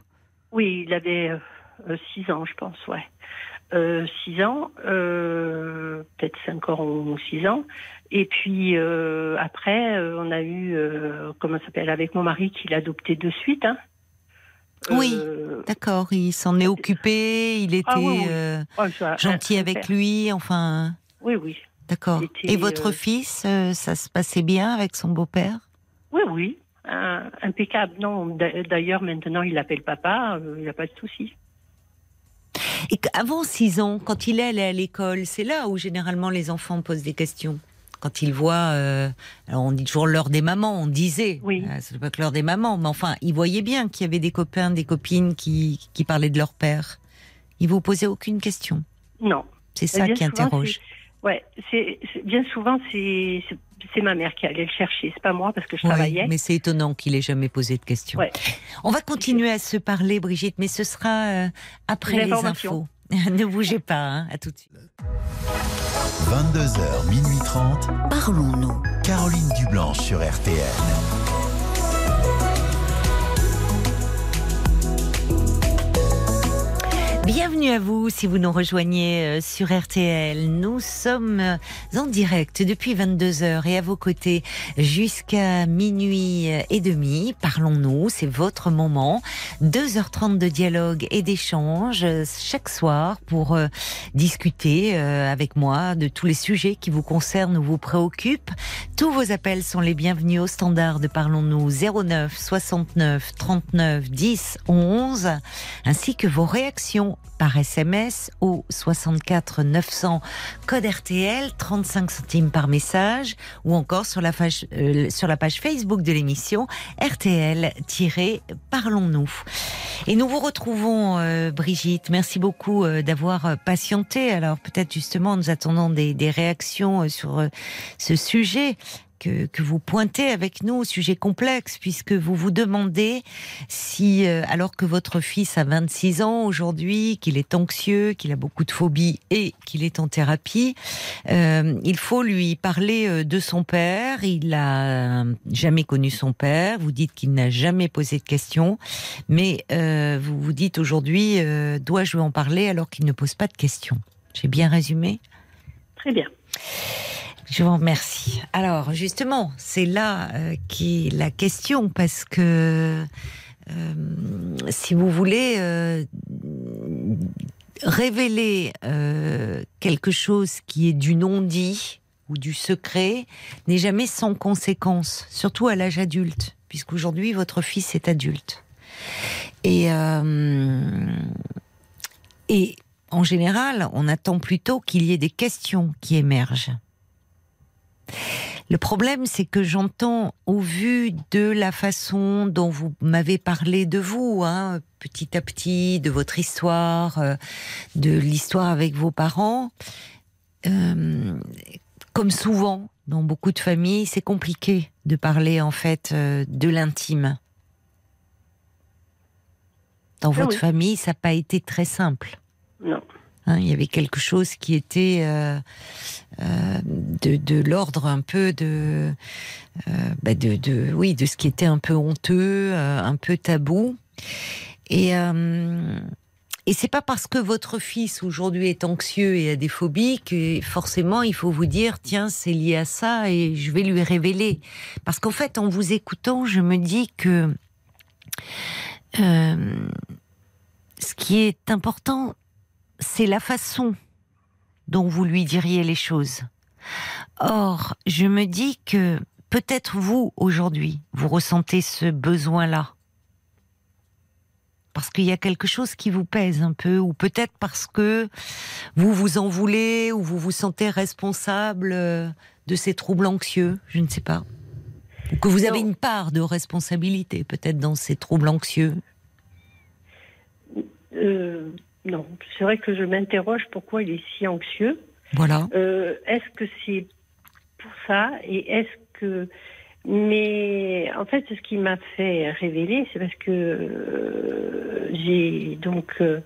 Oui, il avait 6 ans, je pense, ouais. 6 ans, euh, peut-être 5 ans ou 6 ans. Et puis euh, après, euh, on a eu, euh, comment ça s'appelle, avec mon mari qu'il a adopté de suite. Hein. Oui. D'accord, il s'en est occupé, il était Ah oui, oui. oh, ça- gentil avec lui, enfin, Oui, oui. d'accord. Était, Et votre fils, ça se passait bien avec son beau-père? Oui, oui. Un- impeccable. Non, d'a- d'ailleurs, maintenant, il l'appelle papa, euh, il n'y a pas de souci. Et avant 6 ans, quand il allait à l'école, c'est là où généralement les enfants posent des questions? Quand ils voient, euh, alors on dit toujours l'heure des mamans, on disait, Oui. euh, c'est pas que l'heure des mamans, mais enfin, ils voyaient bien qu'il y avait des copains, des copines qui, qui parlaient de leur père. Ils vous posaient aucune question. Non. C'est ça bien qui souvent, interroge. Ouais, c'est bien souvent, c'est ma mère qui allait le chercher, c'est pas moi parce que je Oui, travaillais. mais c'est étonnant qu'il ait jamais posé de questions. Ouais. On va continuer à se parler, Brigitte, mais ce sera euh, après les infos. ne bougez pas, hein, à tout de suite. 22h, minuit 30. Parlons-nous. Caroline Dublanche sur RTN. Bienvenue à vous si vous nous rejoignez euh, sur RTL. Nous sommes euh, en direct depuis 22h et à vos côtés jusqu'à minuit et demi. Parlons-nous, c'est votre moment. 2h30 de dialogue et d'échange euh, chaque soir pour euh, discuter euh, avec moi de tous les sujets qui vous concernent ou vous préoccupent. Tous vos appels sont les bienvenus au standard de Parlons-nous 09 69 39 10 11 ainsi que vos réactions par SMS au 64 900 code RTL 35 centimes par message ou encore sur la page, euh, sur la page Facebook de l'émission RTL-Parlons-nous. Et nous vous retrouvons euh, Brigitte, merci beaucoup euh, d'avoir patienté. Alors peut-être justement nous attendons des, réactions sur ce sujet que, vous pointez avec nous, sujet complexe, puisque vous vous demandez si, euh, alors que votre fils a 26 ans aujourd'hui, qu'il est anxieux, qu'il a beaucoup de phobies et qu'il est en thérapie, euh, il faut lui parler euh, de son père. Il a euh, jamais connu son père. Vous dites qu'il n'a jamais posé de questions, mais vous vous dites aujourd'hui, dois-je lui en parler alors qu'il ne pose pas de questions? J'ai bien résumé? Très bien. Je vous remercie. Alors justement, c'est là euh, qui la question parce que euh, si vous voulez euh, révéler euh, quelque chose qui est du non-dit ou du secret n'est jamais sans conséquence, surtout à l'âge adulte, puisqu'aujourd'hui votre fils est adulte. Et en général, on attend plutôt qu'il y ait des questions qui émergent. Le problème, c'est que j'entends, au vu de la façon dont vous m'avez parlé de vous, hein, petit à petit, de votre histoire, euh, de l'histoire avec vos parents, euh, comme souvent dans beaucoup de familles, c'est compliqué de parler en fait euh, de l'intime. Dans Ah votre oui. famille, ça n'a pas été très simple. Non. Hein, il y avait quelque chose qui était euh, euh, de, de l'ordre un peu de, euh, bah de, de, oui, de ce qui était un peu honteux, un peu tabou. Et, et c'est pas parce que votre fils aujourd'hui est anxieux et a des phobies que forcément il faut vous dire tiens c'est lié à ça et je vais lui révéler. Parce qu'en fait en vous écoutant je me dis que ce qui est important c'est la façon dont vous lui diriez les choses. Or, je me dis que peut-être vous, aujourd'hui, vous ressentez ce besoin-là. Parce qu'il y a quelque chose qui vous pèse un peu, ou peut-être parce que vous vous en voulez, ou vous vous sentez responsable euh, de ces troubles anxieux, je ne sais pas. Ou que vous avez une part de responsabilité, peut-être, dans ces troubles anxieux. Euh, non, c'est vrai que je m'interroge pourquoi il est si anxieux. Voilà. Euh, est-ce que c'est pour ça et est-ce que mais en fait ce qui m'a fait révéler c'est parce que euh, j'ai donc euh,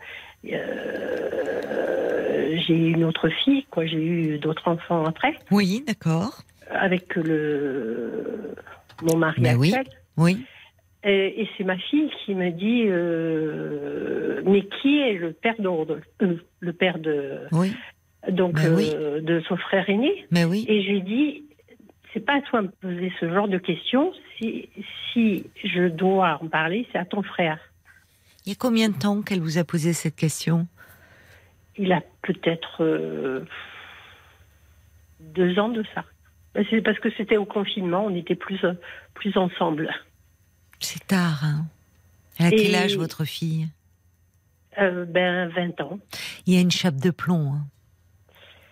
euh, j'ai eu une autre fille quoi j'ai eu d'autres enfants après Oui, d'accord. avec le mon mari Ben oui. actuel Oui. Et c'est ma fille qui me dit euh, mais qui est le père d'ordre euh, le père de Oui. donc Ben oui. euh, de son frère aîné Mais oui. et je lui dis, c'est pas à toi de me poser ce genre de questions. Si, si je dois en parler, c'est à ton frère. Il y a combien de temps qu'elle vous a posé cette question? Il a peut-être euh, deux ans de ça. Ben, C'est parce que c'était au confinement, on était plus, euh, plus ensemble. C'est tard. Hein a quel Et- âge votre fille? Euh, ben, 20 ans. Il y a une chape de plomb. hein.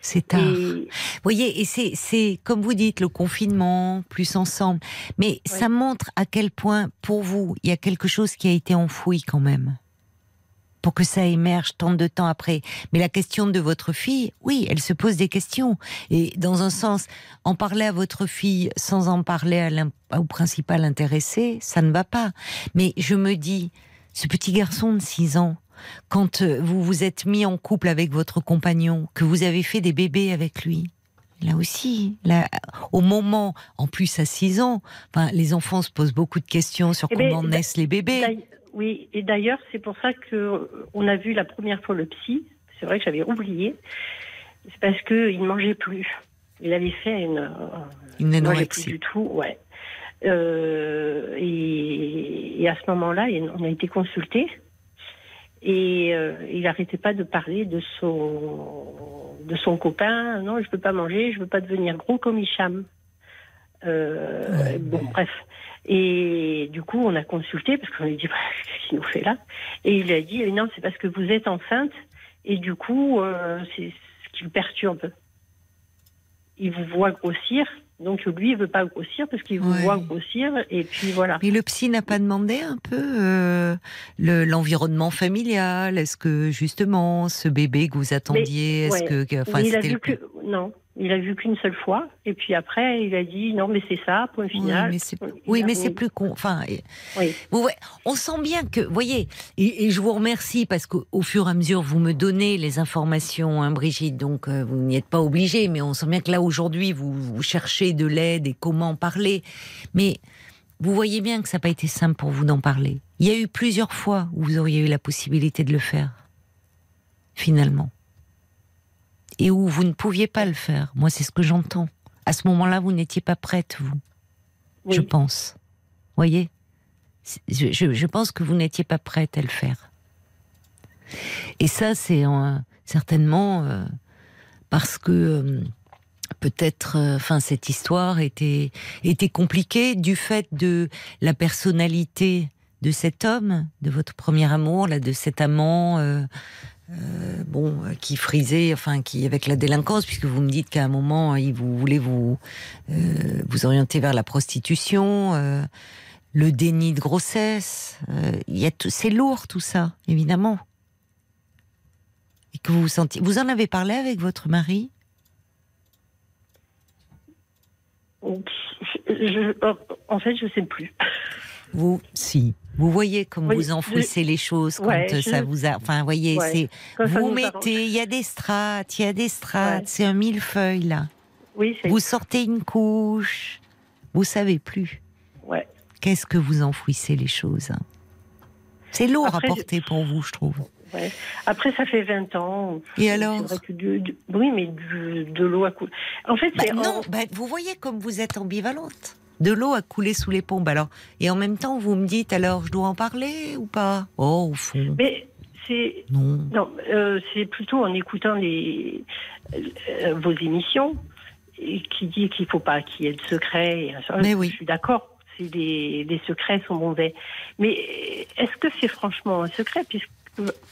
C'est tard. Vous voyez, et c'est, c'est comme vous dites, le confinement, plus ensemble. Mais ça montre à quel point, pour vous, il y a quelque chose qui a été enfoui quand même. Pour que ça émerge tant de temps après. Mais la question de votre fille, oui, elle se pose des questions. Et dans un sens, en parler à votre fille sans en parler à au principal intéressé, ça ne va pas. Mais je me dis, ce petit garçon de 6 ans, quand euh, vous vous êtes mis en couple avec votre compagnon, que vous avez fait des bébés avec lui, là aussi, là, au moment, en plus à 6 ans, enfin, les enfants se posent beaucoup de questions sur Eh ben, comment d'a- naissent les bébés. Oui, et d'ailleurs, c'est pour ça que euh, on a vu la première fois le psy. C'est vrai que j'avais oublié. C'est parce qu'il ne mangeait plus. Il avait fait une, euh, Une mangeait plus anorexie. du tout, ouais. Euh, et, et à ce moment-là, on a été consulté et euh, il n'arrêtait pas de parler de son de son copain. Non, je peux pas manger, je veux pas devenir gros comme Hicham. Euh, Ouais. bon, bref. Et du coup, on a consulté parce qu'on lui dit bah, qu'est-ce qu'il nous fait là? Et il a dit non, c'est parce que vous êtes enceinte et du coup, euh, c'est ce qui le perturbe. Il vous voit grossir, donc lui, il veut pas grossir parce qu'il vous Ouais. voit grossir et puis voilà. Mais le psy n'a pas demandé un peu euh, le- l'environnement familial? Est-ce que justement ce bébé que vous attendiez, est-ce ouais. que, enfin, il a vu le- que non, il a vu qu'une seule fois et puis après, il a dit non, mais c'est ça, point Oui, final. mais c'est, Il oui, mais c'est plus con. Enfin, Oui. vous on sent bien que, voyez, et, et je vous remercie parce qu'au au fur et à mesure vous me donnez les informations, hein, Brigitte. Donc euh, vous n'y êtes pas obligée, mais on sent bien que là aujourd'hui vous, vous cherchez de l'aide et comment parler. Mais vous voyez bien que ça n'a pas été simple pour vous d'en parler. Il y a eu plusieurs fois où vous auriez eu la possibilité de le faire, finalement, et où vous ne pouviez pas le faire. Moi, c'est ce que j'entends. À ce moment-là, vous n'étiez pas prête, vous Oui. je pense. Voyez? Je, je- je pense que vous n'étiez pas prête à le faire. Et ça, c'est euh, certainement euh, parce que euh, peut-être, euh, enfin, cette histoire était était compliquée du fait de la personnalité de cet homme, de votre premier amour, là, de cet amant. Euh, bon, euh, qui frisait, enfin, qui avec la délinquance, puisque vous me dites qu'à un moment, il vous voulez vous euh, vous orienter vers la prostitution, euh, le déni de grossesse. euh, Il y a tout, c'est lourd tout ça, évidemment. Et que vous vous sentiez. Vous en avez parlé avec votre mari? Je- je- en fait, je sais plus. Vous, si. Vous voyez comme Oui, vous enfouissez les choses quand Ouais, euh, je- ça vous a. Enfin, voyez, Ouais, c'est. Vous mettez, il y a des strates, il y a des strates, Ouais. c'est un millefeuille là. Oui, c'est. Vous sortez une couche, vous savez plus. Ouais. Qu'est-ce que vous enfouissez les choses hein? C'est lourd Après, à porter pour vous, je trouve. ouais. Après, ça fait 20 ans. Et alors? Du- du- Oui, mais du- de l'eau à couler. En fait, Bah c'est. non, en- bah, vous voyez comme vous êtes ambivalente. De l'eau a coulé sous les pompes. Alors, et en même temps, vous me dites alors, je dois en parler ou pas? Oh, au fond, Mais c'est. non. Non, euh, c'est plutôt en écoutant les, euh, vos émissions qui dit qu'il ne faut pas qu'il y ait de secrets. et ça, Mais je oui. suis d'accord. Des, des secrets sont mauvais. Mais est-ce que c'est franchement un secret? Puisque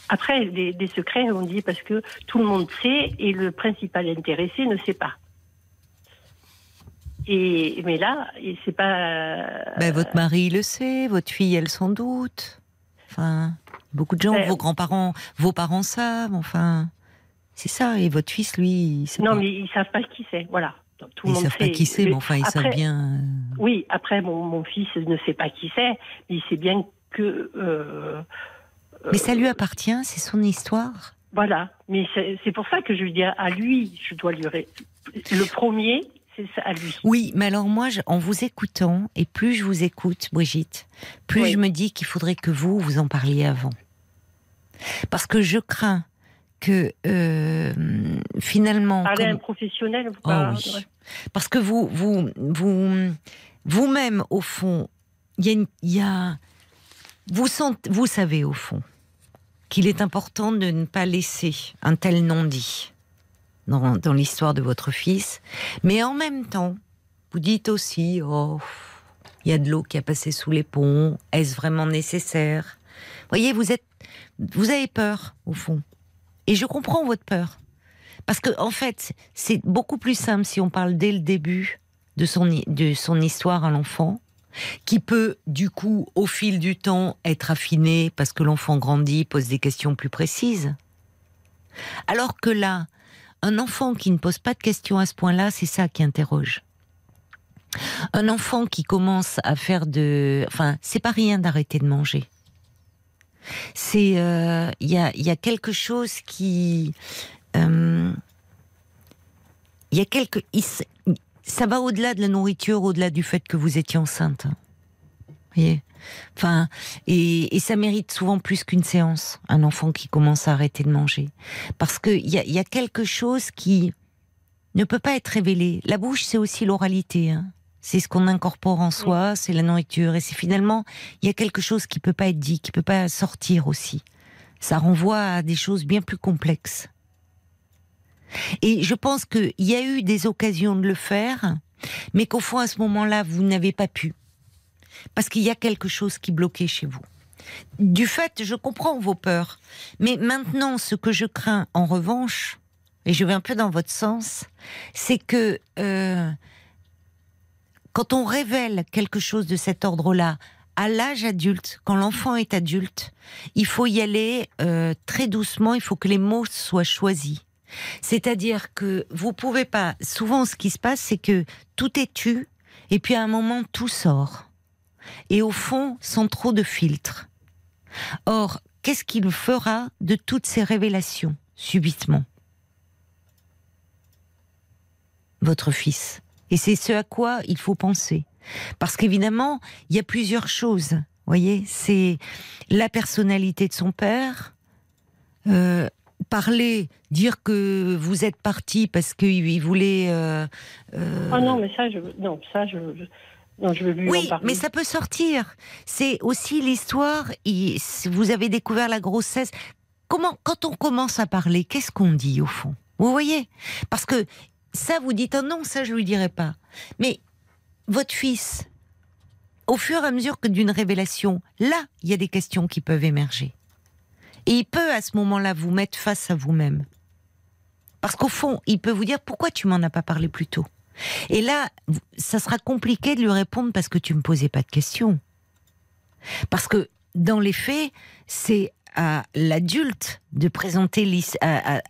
après des, des secrets on dit parce que tout le monde sait et le principal intéressé ne sait pas. Et mais là, c'est pas. Ben, votre mari le sait, votre fille, elle s'en doute. Enfin, beaucoup de gens, Ben, vos grands-parents, vos parents savent, enfin. C'est ça, et votre fils, lui, il sait non, pas. mais ils savent pas qui c'est. Voilà. Donc, tout le ils monde savent pas qui c'est, mais enfin, ils savent bien. euh, Oui, après, mon, mon fils ne sait pas qui c'est, mais il sait bien que. euh, Mais ça lui appartient, c'est son histoire. voilà. Mais c'est pour ça que je lui dis à lui, je dois lui. Le premier, c'est ça, à lui. Oui, mais alors moi, je- en vous écoutant, et plus je vous écoute, Brigitte, plus Oui. je me dis qu'il faudrait que vous, vous en parliez avant. Parce que je crains que euh, finalement... Parler à un professionnel, vous Oh oui. ouais. Parce que vous, vous, vous, vous-même, au fond, il y a, une- il y a, vous vous savez au fond qu'il est important de ne pas laisser un tel non-dit dans, l'histoire de votre fils, mais en même temps, vous dites aussi, oh, il y a de l'eau qui a passé sous les ponts, est-ce vraiment nécessaire? Voyez, vous êtes, vous avez peur au fond, et je comprends votre peur. Parce que, en fait, c'est beaucoup plus simple si on parle dès le début de son, de son histoire à l'enfant, qui peut, du coup, au fil du temps, être affiné parce que l'enfant grandit, pose des questions plus précises. Alors que là, un enfant qui ne pose pas de questions à ce point-là, c'est ça qui interroge. Un enfant qui commence à faire de... Enfin, c'est pas rien d'arrêter de manger. C'est... euh, Il y, a, y a quelque chose qui... euh, il y a quelque, ça va au-delà de la nourriture, au-delà du fait que vous étiez enceinte. Vous voyez? Enfin, et, et ça mérite souvent plus qu'une séance, un enfant qui commence à arrêter de manger. Parce qu'il y a, y a quelque chose qui ne peut pas être révélé. La bouche, c'est aussi l'oralité. hein. C'est ce qu'on incorpore en soi, c'est la nourriture. Et c'est finalement, il y a quelque chose qui peut pas être dit, qui peut pas sortir aussi. Ça renvoie à des choses bien plus complexes. Et je pense qu'il y a eu des occasions de le faire, mais qu'au fond, à ce moment-là, vous n'avez pas pu. Parce qu'il y a quelque chose qui bloquait chez vous. Du fait, je comprends vos peurs. Mais maintenant, ce que je crains, en revanche, et je vais un peu dans votre sens, c'est que euh, quand on révèle quelque chose de cet ordre-là, à l'âge adulte, quand l'enfant est adulte, il faut y aller euh, très doucement, il faut que les mots soient choisis. C'est-à-dire que vous pouvez pas. Souvent, ce qui se passe, c'est que tout est tu, et puis à un moment, tout sort. Et au fond, sans trop de filtres. Or, qu'est-ce qu'il fera de toutes ces révélations, subitement? Votre fils. Et c'est ce à quoi il faut penser. Parce qu'évidemment, il y a plusieurs choses. voyez, c'est la personnalité de son père, euh, parler, dire que vous êtes parti parce qu'il il voulait. euh, Ah non, mais ça, je, non, ça, je- non, je veux plus en oui, mais ça peut sortir. C'est aussi l'histoire. Vous avez découvert la grossesse. Comment, quand on commence à parler, qu'est-ce qu'on dit au fond? Vous voyez? Parce que ça, vous dites, oh non, ça, je lui dirai pas. Mais votre fils, au fur et à mesure que d'une révélation, là, il y a des questions qui peuvent émerger. Et il peut à ce moment-là vous mettre face à vous-même. Parce qu'au fond, il peut vous dire pourquoi tu m'en as pas parlé plus tôt? Et là, ça sera compliqué de lui répondre parce que tu me posais pas de questions. Parce que dans les faits, c'est à l'adulte de présenter à-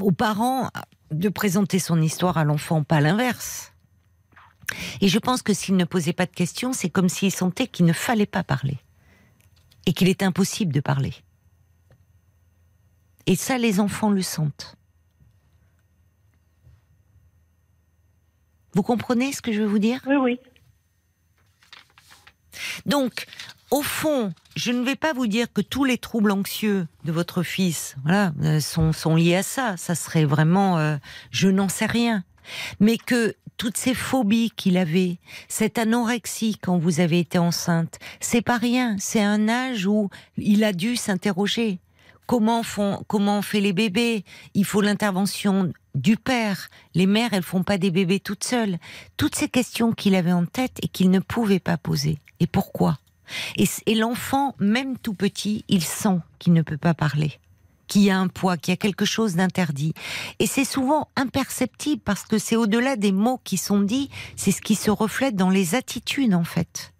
aux parents de présenter son histoire à l'enfant, pas l'inverse. Et je pense que s'il ne posait pas de questions, c'est comme s'il sentait qu'il ne fallait pas parler. et qu'il est impossible de parler. Et ça, les enfants le sentent. Vous comprenez ce que je veux vous dire? Oui, oui. Donc, au fond, je ne vais pas vous dire que tous les troubles anxieux de votre fils, voilà, euh, sont, sont liés à ça. Ça serait vraiment, euh, je n'en sais rien. Mais que toutes ces phobies qu'il avait, cette anorexie quand vous avez été enceinte, c'est pas rien. C'est un âge où il a dû s'interroger. Comment font, comment on fait les bébés? Il faut l'intervention du père. Les mères, elles font pas des bébés toutes seules. Toutes ces questions qu'il avait en tête et qu'il ne pouvait pas poser. Et pourquoi? Et, l'enfant, même tout petit, il sent qu'il ne peut pas parler qu'il y a un poids, qu'il y a quelque chose d'interdit. Et c'est souvent imperceptible parce que c'est au-delà des mots qui sont dits, c'est ce qui se reflète dans les attitudes en fait.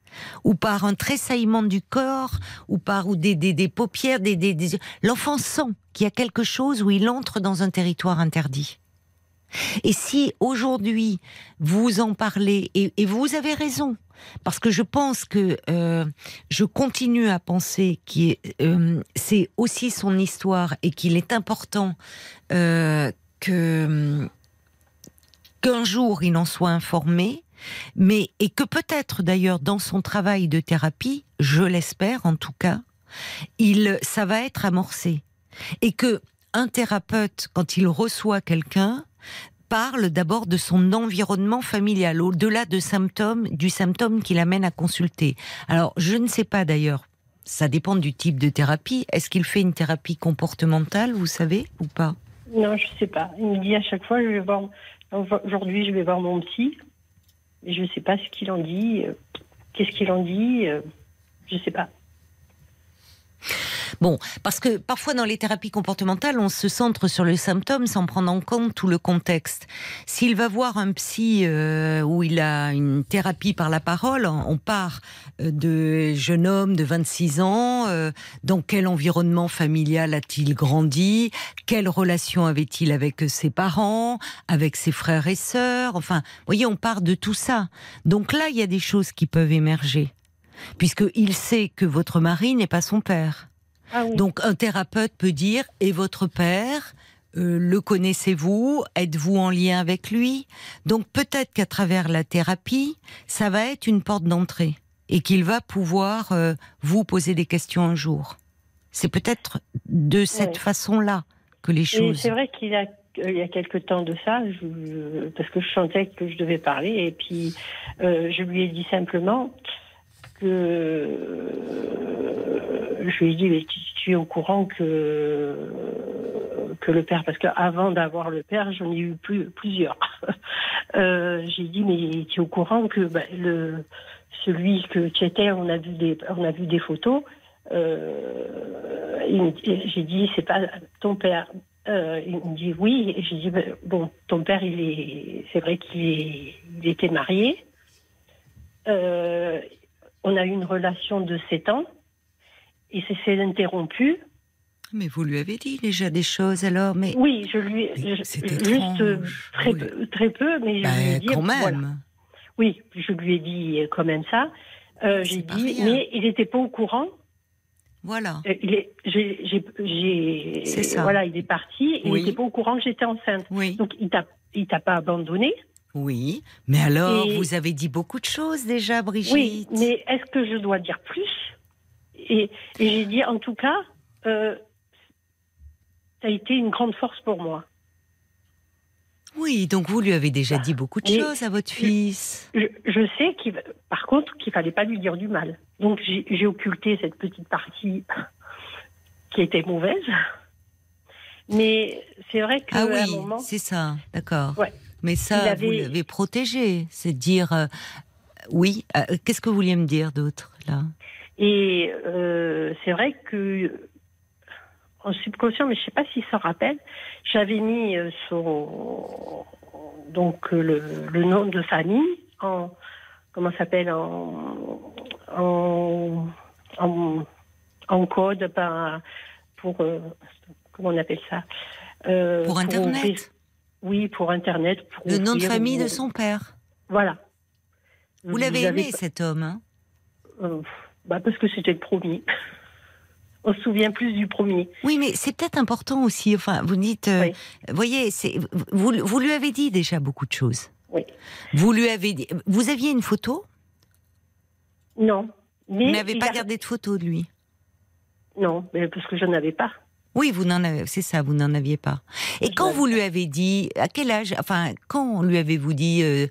Ou par un tressaillement du corps, ou par ou des, des, des paupières, des, des, des... l'enfant sent qu'il y a quelque chose où il entre dans un territoire interdit. Et si aujourd'hui vous en parlez, et, vous avez raison, parce que je pense que euh, je continue à penser que euh, c'est aussi son histoire et qu'il est important euh, qu'un jour il en soit informé, mais et que peut-être d'ailleurs dans son travail de thérapie, je l'espère en tout cas, il ça va être amorcé. Et que un thérapeute quand il reçoit quelqu'un parle d'abord de son environnement familial, au-delà de symptômes, du symptôme qui l'amène à consulter. Alors, je ne sais pas d'ailleurs, ça dépend du type de thérapie. Est-ce qu'il fait une thérapie comportementale, vous savez, ou pas? Non, je sais pas. Il me dit à chaque fois, je vais voir. Aujourd'hui, je vais voir mon psy. Je ne sais pas ce qu'il en dit. euh, Qu'est-ce qu'il en dit euh, Je sais pas. Bon, parce que parfois dans les thérapies comportementales, on se centre sur le symptôme sans prendre en compte tout le contexte. S'il va voir un psy euh, où il a une thérapie par la parole, on part euh, de jeune homme de 26 ans, euh, dans quel environnement familial a-t-il grandi, quelle relation avait-il avec ses parents, avec ses frères et sœurs, enfin, vous voyez, on part de tout ça. Donc là, il y a des choses qui peuvent émerger, puisqu'il sait que votre mari n'est pas son père. Ah oui. Donc un thérapeute peut dire et votre père euh, le connaissez-vous? Êtes-vous en lien avec lui? Donc peut-être qu'à travers la thérapie, ça va être une porte d'entrée et qu'il va pouvoir euh, vous poser des questions un jour. C'est peut-être de cette façon-là que les choses. c'est vrai qu'il y a, il y a quelque temps de ça, je- parce que je sentais que je devais parler, et puis euh, je lui ai dit simplement que euh, je lui ai dit mais tu, es au courant que que le père, parce qu'avant d'avoir le père, j'en ai eu plus, plusieurs. Euh, J'ai dit mais tu es au courant que bah, le celui que tu étais, on a vu des on a vu des photos. Euh, j'ai dit c'est pas ton père. Euh, il me dit oui. Et J'ai dit ben, bon, ton père, il est, c'est vrai qu'il était marié. On a eu une relation de 7 ans ça s'est interrompu. Mais vous lui avez dit déjà des choses alors, mais Oui, je lui, je- juste euh, très, Oui. peu, très peu, mais je Ben, lui ai dit quand voilà. même. Oui, je lui ai dit euh, quand même ça. Euh, j'ai dit, rien. mais il n'était pas au courant. Voilà. Euh, Il est, j'ai, ça. voilà, il est parti. Il Oui. n'était pas au courant que j'étais enceinte. Oui. Donc il t'a, il t'a pas abandonné. Oui. Mais alors, Et- vous avez dit beaucoup de choses déjà, Brigitte. Oui, mais est-ce que je dois dire plus? Et, et j'ai dit, en tout cas, euh, ça a été une grande force pour moi. Oui, donc vous lui avez déjà dit beaucoup de choses à votre fils. Je, je sais qu'il, par contre, qu'il fallait pas lui dire du mal. Donc j'ai, j'ai occulté cette petite partie qui était mauvaise. Mais c'est vrai qu'à Ah un oui, moment, c'est ça, d'accord. Ouais. Mais ça, vous l'avez protégé. C'est dire, euh, oui, euh, qu'est-ce que vous vouliez me dire d'autre, là? Et euh, c'est vrai que en subconscient, mais je sais pas s'il s'en rappelle, j'avais mis euh, son donc euh, le, le nom de famille en comment s'appelle en en, en en code par- pour euh, comment on appelle ça Euh, Pour Internet? oui, pour Internet. Pour Le nom de famille de son père? Voilà. Vous l'avez avez aimé, cet homme, hein? Euh, bah parce que c'était le premier. on se souvient plus du premier. Oui, mais c'est peut-être important aussi. Enfin, vous dites, euh, Oui. voyez, vous, vous lui avez dit déjà beaucoup de choses. Oui. Vous lui avez dit, vous aviez une photo? Non. Mais Vous n'avez pas a- gardé de photo de lui? Non, mais parce que je n'en avais pas. Oui, vous n'en avez, c'est ça, vous n'en aviez pas. Et quand vous lui avez dit, à quel âge, enfin, quand lui avez-vous dit, euh,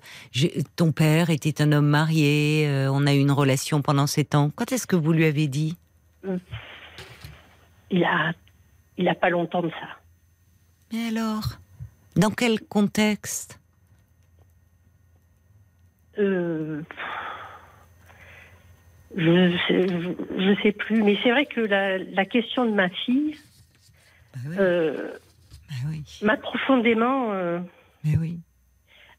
ton père était un homme marié, euh, on a eu une relation pendant sept ans. Quand est-ce que vous lui avez dit? Il a, il a pas longtemps de ça. Mais alors, dans quel contexte? Euh, je, je, je sais plus, mais c'est vrai que la, la question de ma fille Bah oui, euh, bah oui, m'a profondément. euh, mais oui.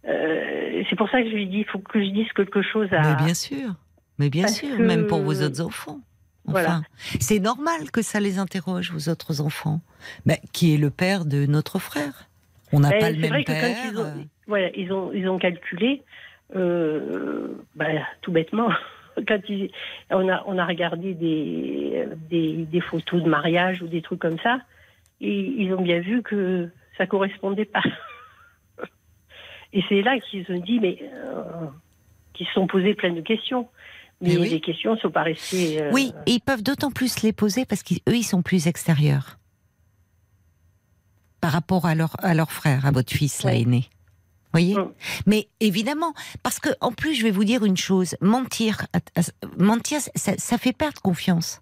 euh, c'est pour ça que je lui dis, il faut que je dise quelque chose à. Mais bien sûr, mais bien Parce sûr, que- même pour vos autres enfants. Enfin, Voilà. c'est normal que ça les interroge, vos autres enfants. Mais qui est le père de notre frère On n'a Ben, pas le même vrai que père. quand ils ont, voilà, ils ont, ils ont calculé, euh, ben, tout bêtement, quand ils, on a, on a regardé des, des, des photos de mariage ou des trucs comme ça, et ils ont bien vu que ça correspondait pas. Et c'est là qu'ils ont dit, mais euh, qu'ils se sont posés plein de questions. Mais, Mais oui. les questions ne sont pas restées. euh, Oui, et ils peuvent d'autant plus les poser parce qu'eux, ils sont plus extérieurs. Par rapport à leur, à leur frère, à votre fils, là, Ouais. aîné. Voyez Mm. Mais évidemment, parce que en plus, je vais vous dire une chose mentir, mentir, ça, ça fait perdre confiance.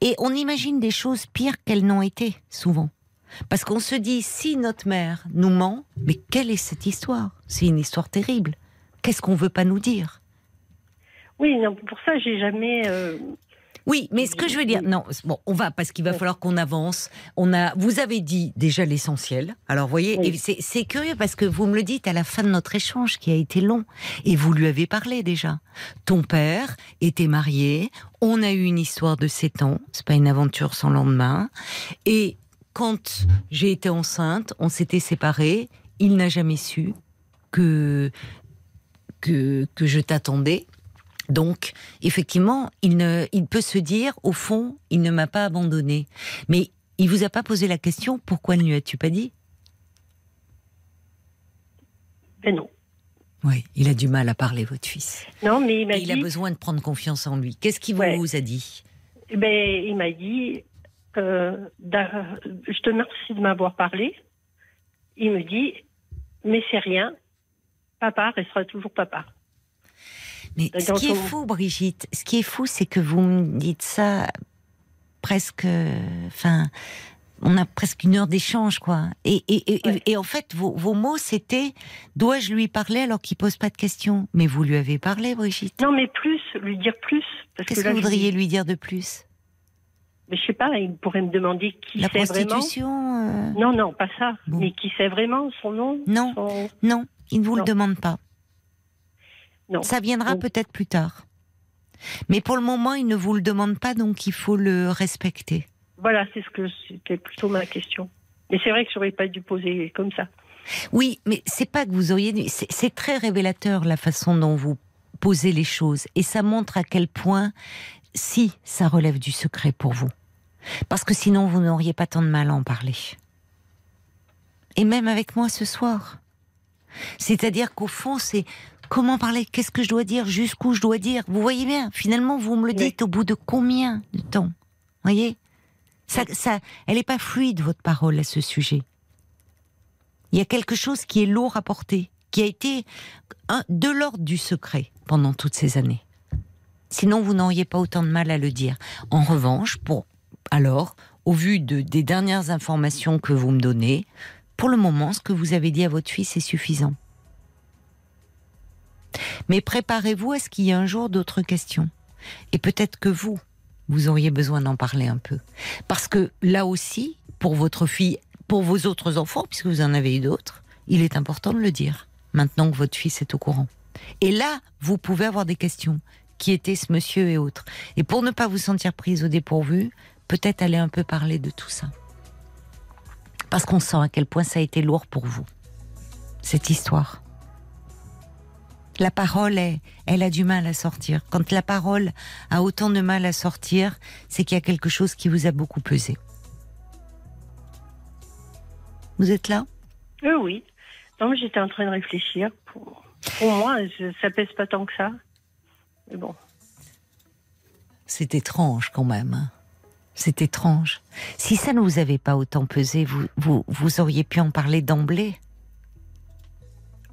Et on imagine des choses pires qu'elles n'ont été, souvent. Parce qu'on se dit, si notre mère nous ment, mais quelle est cette histoire? C'est une histoire terrible. Qu'est-ce qu'on veut pas nous dire? Oui, non, pour ça, j'ai jamais. euh, Oui, mais ce que je veux dire, non, bon, on va parce qu'il va falloir qu'on avance. On a, vous avez dit déjà l'essentiel. Alors, voyez, Oui. c'est c'est curieux parce que vous me le dites à la fin de notre échange qui a été long, et vous lui avez parlé déjà. Ton père était marié, on a eu une histoire de sept ans, c'est pas une aventure sans lendemain, et quand j'ai été enceinte, on s'était séparés. Il n'a jamais su que que que je t'attendais. Donc, effectivement, il, ne, il peut se dire, au fond, il ne m'a pas abandonné. Mais il vous a pas posé la question, pourquoi ne lui as-tu pas dit? Ben non. Oui, il a du mal à parler, votre fils. Non, mais il m'a Et il dit. a besoin de prendre confiance en lui. Qu'est-ce qu'il Ouais. vous a dit? Ben, il m'a dit, euh, je te remercie de m'avoir parlé. Il me dit, mais c'est rien, papa restera toujours papa. Mais ce qui est fou, Brigitte, ce qui est fou, c'est que vous me dites ça presque. Enfin, on a presque une heure d'échange, quoi. Et, et, et, Ouais. et en fait, vos, vos mots, c'était dois-je lui parler alors qu'il pose pas de questions? Mais vous lui avez parlé, Brigitte. Non, mais plus, lui dire plus. Qu'est-ce que vous voudriez lui dire de plus? Mais je sais pas, il pourrait me demander qui La c'est vraiment. prostitution euh, Non, non, pas ça. Bon. Mais qui c'est vraiment son nom? Non. son- Non, il ne vous le demande pas. Non. Ça viendra Donc- peut-être plus tard. Mais pour le moment, il ne vous le demande pas, donc il faut le respecter. Voilà, c'est ce que c'était plutôt ma question. Mais c'est vrai que j'aurais pas dû poser comme ça. Oui, mais c'est pas que vous auriez c'est très révélateur la façon dont vous posez les choses, et ça montre à quel point, si ça relève du secret pour vous, parce que sinon vous n'auriez pas tant de mal à en parler. Et même avec moi ce soir. C'est-à-dire qu'au fond, c'est comment parler, qu'est-ce que je dois dire, jusqu'où je dois dire? Vous voyez bien, finalement, vous me le Oui. dites au bout de combien de temps? Voyez? Ça, ça, elle n'est pas fluide votre parole à ce sujet. Il y a quelque chose qui est lourd à porter, qui a été un, de l'ordre du secret pendant toutes ces années. Sinon, vous n'auriez pas autant de mal à le dire. En revanche, pour alors, au vu de, des dernières informations que vous me donnez, pour le moment, ce que vous avez dit à votre fils est suffisant. Mais préparez-vous à ce qu'il y ait un jour d'autres questions. Et peut-être que vous, vous auriez besoin d'en parler un peu. Parce que là aussi, pour votre fille, pour vos autres enfants, puisque vous en avez eu d'autres, il est important de le dire, maintenant que votre fils est au courant. Et là, vous pouvez avoir des questions. Qui était ce monsieur et autres Et pour ne pas vous sentir prise au dépourvu, peut-être aller un peu parler de tout ça. Parce qu'on sent à quel point ça a été lourd pour vous, cette histoire. La parole, est, elle a du mal à sortir. Quand la parole a autant de mal à sortir, c'est qu'il y a quelque chose qui vous a beaucoup pesé. Vous êtes là? Euh, oui. Non, j'étais en train de réfléchir. Pour, pour moi, je- ça pèse pas tant que ça. Mais bon. C'est étrange quand même. hein. C'est étrange. Si ça ne vous avait pas autant pesé, vous, vous, vous auriez pu en parler d'emblée?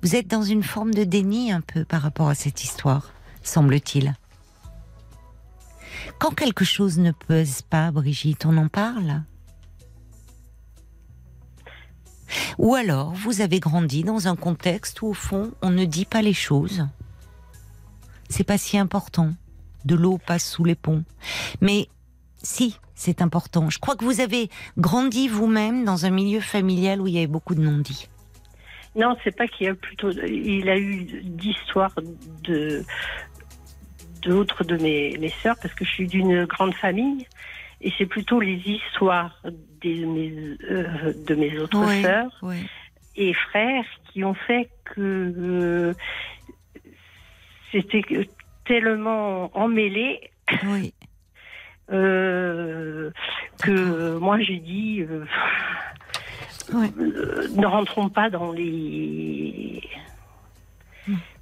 Vous êtes dans une forme de déni un peu par rapport à cette histoire, semble-t-il. Quand quelque chose ne pèse pas, Brigitte, on en parle Ou alors, vous avez grandi dans un contexte où, au fond, on ne dit pas les choses. C'est pas si important. De l'eau passe sous les ponts. Mais si, c'est important. Je crois que vous avez grandi vous-même dans un milieu familial où il y avait beaucoup de non-dits. Non, c'est pas qu'il y a plutôt. Il a eu d'histoires de d'autres de mes, mes sœurs, parce que je suis d'une grande famille, et c'est plutôt les histoires des, mes, euh, de mes autres Oui. sœurs Oui. et frères qui ont fait que euh, c'était tellement emmêlé Oui. euh, que moi j'ai dit Ouais. euh, ne rentrons pas dans les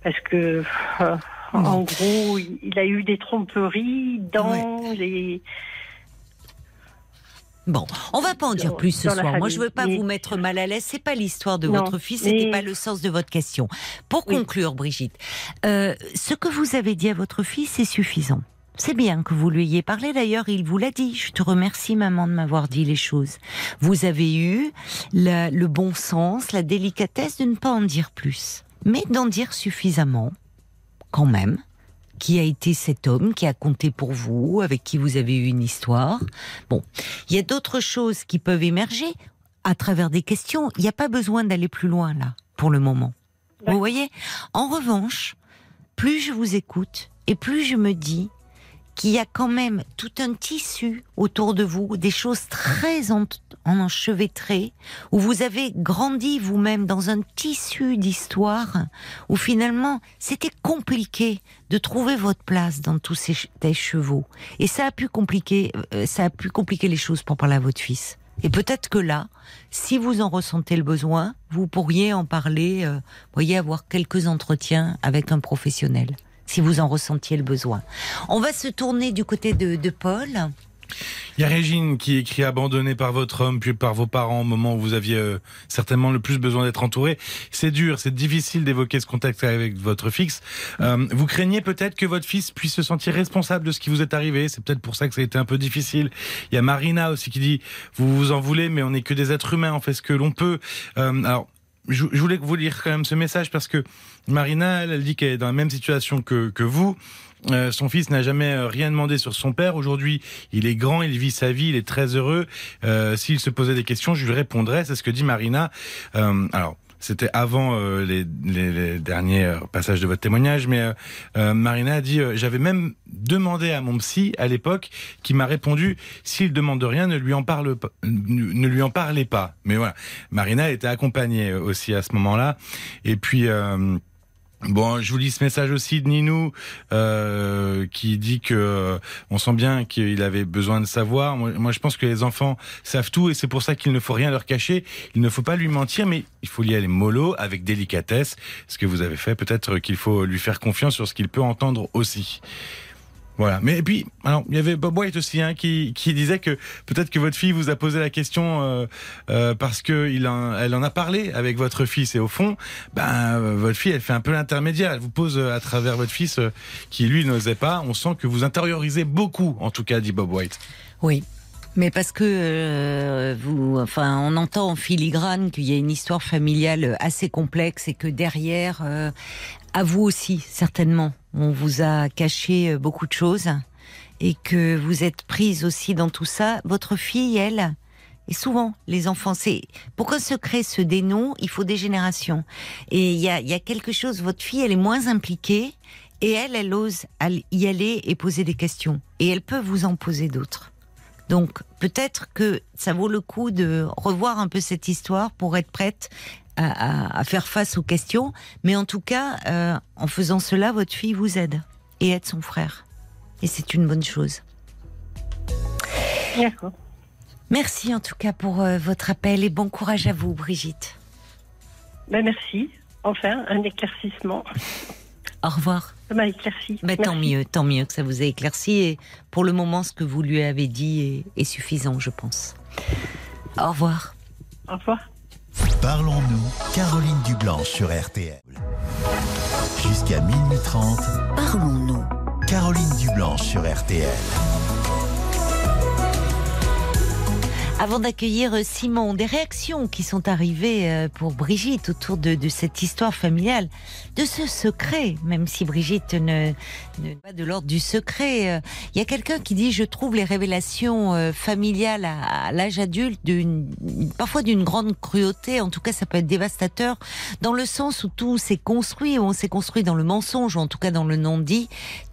parce que euh, en gros il a eu des tromperies dans les Bon, on va pas en dire plus ce soir. Moi, je veux pas vous mettre mal à l'aise. C'est pas l'histoire de Non, votre fils. C'était mais- pas le sens de votre question. Pour Oui. conclure, Brigitte, euh, ce que vous avez dit à votre fils est suffisant. C'est bien que vous lui ayez parlé. D'ailleurs, il vous l'a dit. Je te remercie, maman, de m'avoir dit les choses. Vous avez eu la- le bon sens, la délicatesse de ne pas en dire plus, mais d'en dire suffisamment, quand même, qui a été cet homme qui a compté pour vous, avec qui vous avez eu une histoire. Bon, il y a d'autres choses qui peuvent émerger à travers des questions. Il n'y a pas besoin d'aller plus loin là, pour le moment. Vous voyez? En revanche, plus je vous écoute et plus je me dis qu'il y a quand même tout un tissu autour de vous, des choses très en, en enchevêtrées, où vous avez grandi vous-même dans un tissu d'histoire, où finalement c'était compliqué de trouver votre place dans tous ces chevaux. Et ça a pu compliquer, euh, ça a pu compliquer les choses pour parler à votre fils. Et peut-être que là, si vous en ressentez le besoin, vous pourriez en parler, euh, voyez, avoir quelques entretiens avec un professionnel, si vous en ressentiez le besoin. On va se tourner du côté de, Paul. Il y a Régine qui écrit abandonné par votre homme puis par vos parents au moment où vous aviez euh, certainement le plus besoin d'être entouré. C'est dur, c'est difficile d'évoquer ce contact avec votre fixe. Euh, vous craignez peut-être que votre fils puisse se sentir responsable de ce qui vous est arrivé. C'est peut-être pour ça que ça a été un peu difficile. Il y a Marina aussi qui dit vous vous en voulez, mais on n'est que des êtres humains, on fait ce que l'on peut. Euh, alors je voulais vous lire quand même ce message parce que Marina, elle, elle dit qu'elle est dans la même situation que, que vous. Euh, son fils n'a jamais euh, rien demandé sur son père. Aujourd'hui, il est grand, il vit sa vie, il est très heureux. Euh, S'il se posait des questions, je lui répondrais. C'est ce que dit Marina. Euh, alors. C'était avant euh, les, les, les derniers euh, passages de votre témoignage, mais euh, euh, Marina a dit j'avais même demandé à mon psy à l'époque, qui m'a répondu s'il demande rien, ne lui en parle pas, ne, lui en parlez pas. Mais voilà, Marina était accompagnée aussi à ce moment-là, et puis. Bon, je vous lis ce message aussi de Ninou euh, qui dit que euh, on sent bien qu'il avait besoin de savoir. Moi, moi, je pense que les enfants savent tout et c'est pour ça qu'il ne faut rien leur cacher. Il ne faut pas lui mentir, mais il faut y aller mollo, avec délicatesse. Ce que vous avez fait, peut-être qu'il faut lui faire confiance sur ce qu'il peut entendre aussi. Voilà. Mais et puis, alors, il y avait Bob White aussi hein, qui, qui disait que peut-être que votre fille vous a posé la question euh, euh, parce que il en, elle en a parlé avec votre fils et au fond, ben euh, votre fille, elle fait un peu l'intermédiaire. Elle vous pose euh, à travers votre fils euh, qui lui n'osait pas. On sent que vous intériorisez beaucoup, en tout cas, dit Bob White. Oui. Mais parce que euh, vous, enfin, on entend en filigrane qu'il y a une histoire familiale assez complexe et que derrière, euh, à vous aussi certainement, on vous a caché euh, beaucoup de choses et que vous êtes prise aussi dans tout ça. Votre fille, elle, et souvent les enfants, c'est pour qu'un secret se dénoue, il faut des générations. Et il y a, y a quelque chose. Votre fille, elle est moins impliquée et elle, elle ose y aller et poser des questions. Et elle peut vous en poser d'autres. Donc peut-être que ça vaut le coup de revoir un peu cette histoire pour être prête à, à faire face aux questions, mais en tout cas, euh, en faisant cela, votre fille vous aide et aide son frère. Et c'est une bonne chose. D'accord. Merci en tout cas pour euh, votre appel et bon courage à vous, Brigitte. Ben, merci. Enfin, un éclaircissement. Au revoir. Ça m'a éclairci. Mais tant Merci. mieux, tant mieux que ça vous ait éclairci. Et pour le moment, ce que vous lui avez dit est, est suffisant, je pense. Au revoir. Au revoir. Parlons-nous, Caroline Dublanche sur RTL. Jusqu'à minuit 30, Parlons-nous. Caroline Dublanche sur RTL. Avant d'accueillir euh, Simon, des réactions qui sont arrivées euh, pour Brigitte autour de, de cette histoire familiale, de ce secret, même si Brigitte ne n'est pas de l'ordre du secret. euh, Il y a quelqu'un qui dit je trouve les révélations familiales à, à l'âge adulte d'une parfois d'une grande cruauté. En tout cas, ça peut être dévastateur dans le sens où tout s'est construit, on s'est construit dans le mensonge, ou en tout cas dans le non-dit.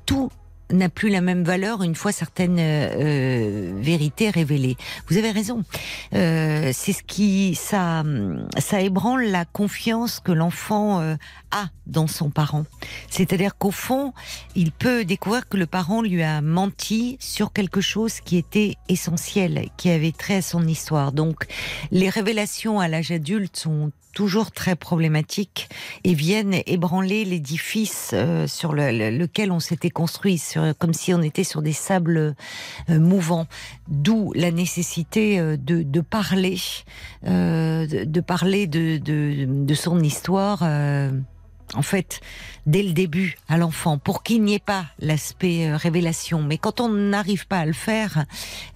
Tout n'a plus la même valeur une fois certaines euh, vérités révélées. Vous avez raison. Euh, c'est ce qui ça ça ébranle la confiance que l'enfant euh, a dans son parent. C'est-à-dire qu'au fond, il peut découvrir que le parent lui a menti sur quelque chose qui était essentiel, qui avait trait à son histoire. Donc, les révélations à l'âge adulte sont toujours très problématiques et viennent ébranler l'édifice euh, sur le- le- lequel on s'était construit, comme si on était sur des sables euh, mouvants. D'où la nécessité euh, de, de parler, de, parler de, de son histoire. Euh, en fait, dès le début à l'enfant, pour qu'il n'y ait pas l'aspect euh, révélation. Mais quand on n'arrive pas à le faire,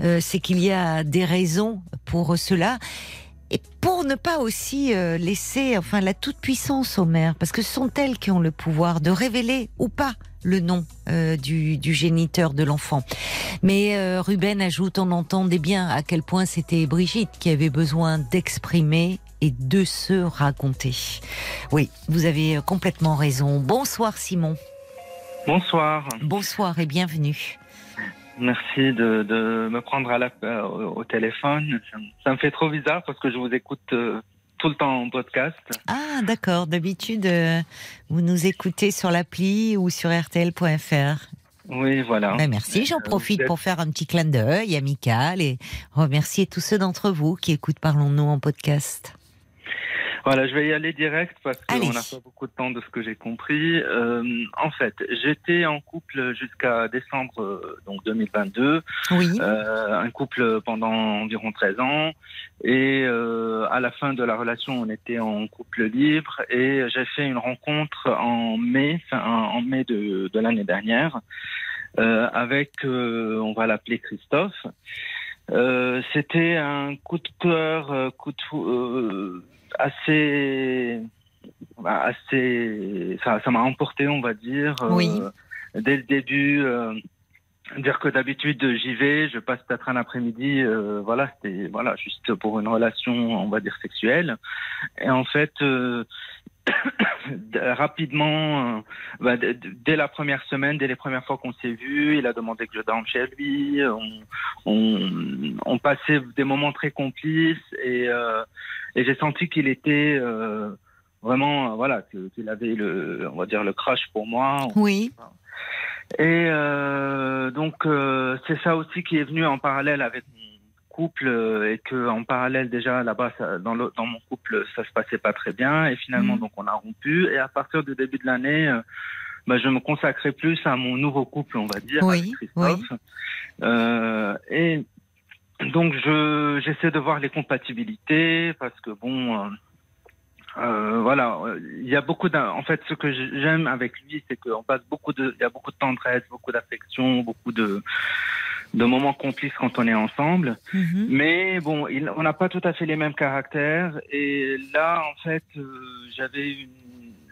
euh, c'est qu'il y a des raisons pour cela. Et pour ne pas aussi euh, laisser enfin la toute puissance aux mères, parce que ce sont elles qui ont le pouvoir de révéler ou pas le nom euh, du, du géniteur de l'enfant. Mais euh, Ruben ajoute, on entendait bien à quel point c'était Brigitte qui avait besoin d'exprimer et de se raconter. Oui, vous avez complètement raison. Bonsoir Simon. Bonsoir. Bonsoir et bienvenue. Merci de, de me prendre à la, euh, au téléphone. Ça, me- fait trop bizarre parce que je vous écoute euh, tout le temps en podcast. Ah d'accord, d'habitude euh, vous nous écoutez sur l'appli ou sur rtl.fr. Oui, voilà. Ben, merci, j'en profite pour faire un petit clin d'œil amical et remercier tous ceux d'entre vous qui écoutent Parlons-nous en podcast. Voilà, je vais y aller direct parce qu'on n'a pas beaucoup de temps de ce que j'ai compris. Euh, en fait, j'étais en couple jusqu'à décembre euh, donc 2022. Oui, Euh, un couple pendant environ 13 ans. Et euh, à la fin de la relation, on était en couple libre. Et j'ai fait une rencontre en mai, enfin, en mai de, de l'année dernière, euh, avec, euh, on va l'appeler Christophe. Euh, C'était un coup de cœur, coup de fou- euh, assez, bah, assez, ça, ça m'a emporté, on va dire. euh. Dès le début. euh, dire que d'habitude j'y vais, je passe peut-être un après-midi, euh, voilà, c'était voilà juste pour une relation, on va dire sexuelle. Et en fait, euh, rapidement, euh, bah, dès la première semaine, dès les premières fois qu'on s'est vus, il a demandé que je dorme chez lui. On, on, on passait des moments très complices et, euh, et j'ai senti qu'il était euh, vraiment, voilà, qu'il avait le, on va dire le crush pour moi. oui, Et euh, donc euh, c'est ça aussi qui est venu en parallèle avec mon couple euh, et que en parallèle déjà là-bas ça- dans, le- dans mon couple ça se passait pas très bien. Et finalement Mhm. donc on a rompu. Et à partir du début de l'année euh, bah, je me consacrais plus à mon nouveau couple on va dire Oui, avec Christophe. Euh, et donc je j'essaie de voir les compatibilités parce que bon euh, euh, voilà, il y a beaucoup d'un. En fait, ce que j'aime avec lui, c'est qu'on passe beaucoup de, il y a beaucoup de tendresse, beaucoup d'affection, beaucoup de de moments complices quand on est ensemble. mhm, Mais bon, il, on n'a pas tout à fait les mêmes caractères. Et là, en fait, euh, j'avais une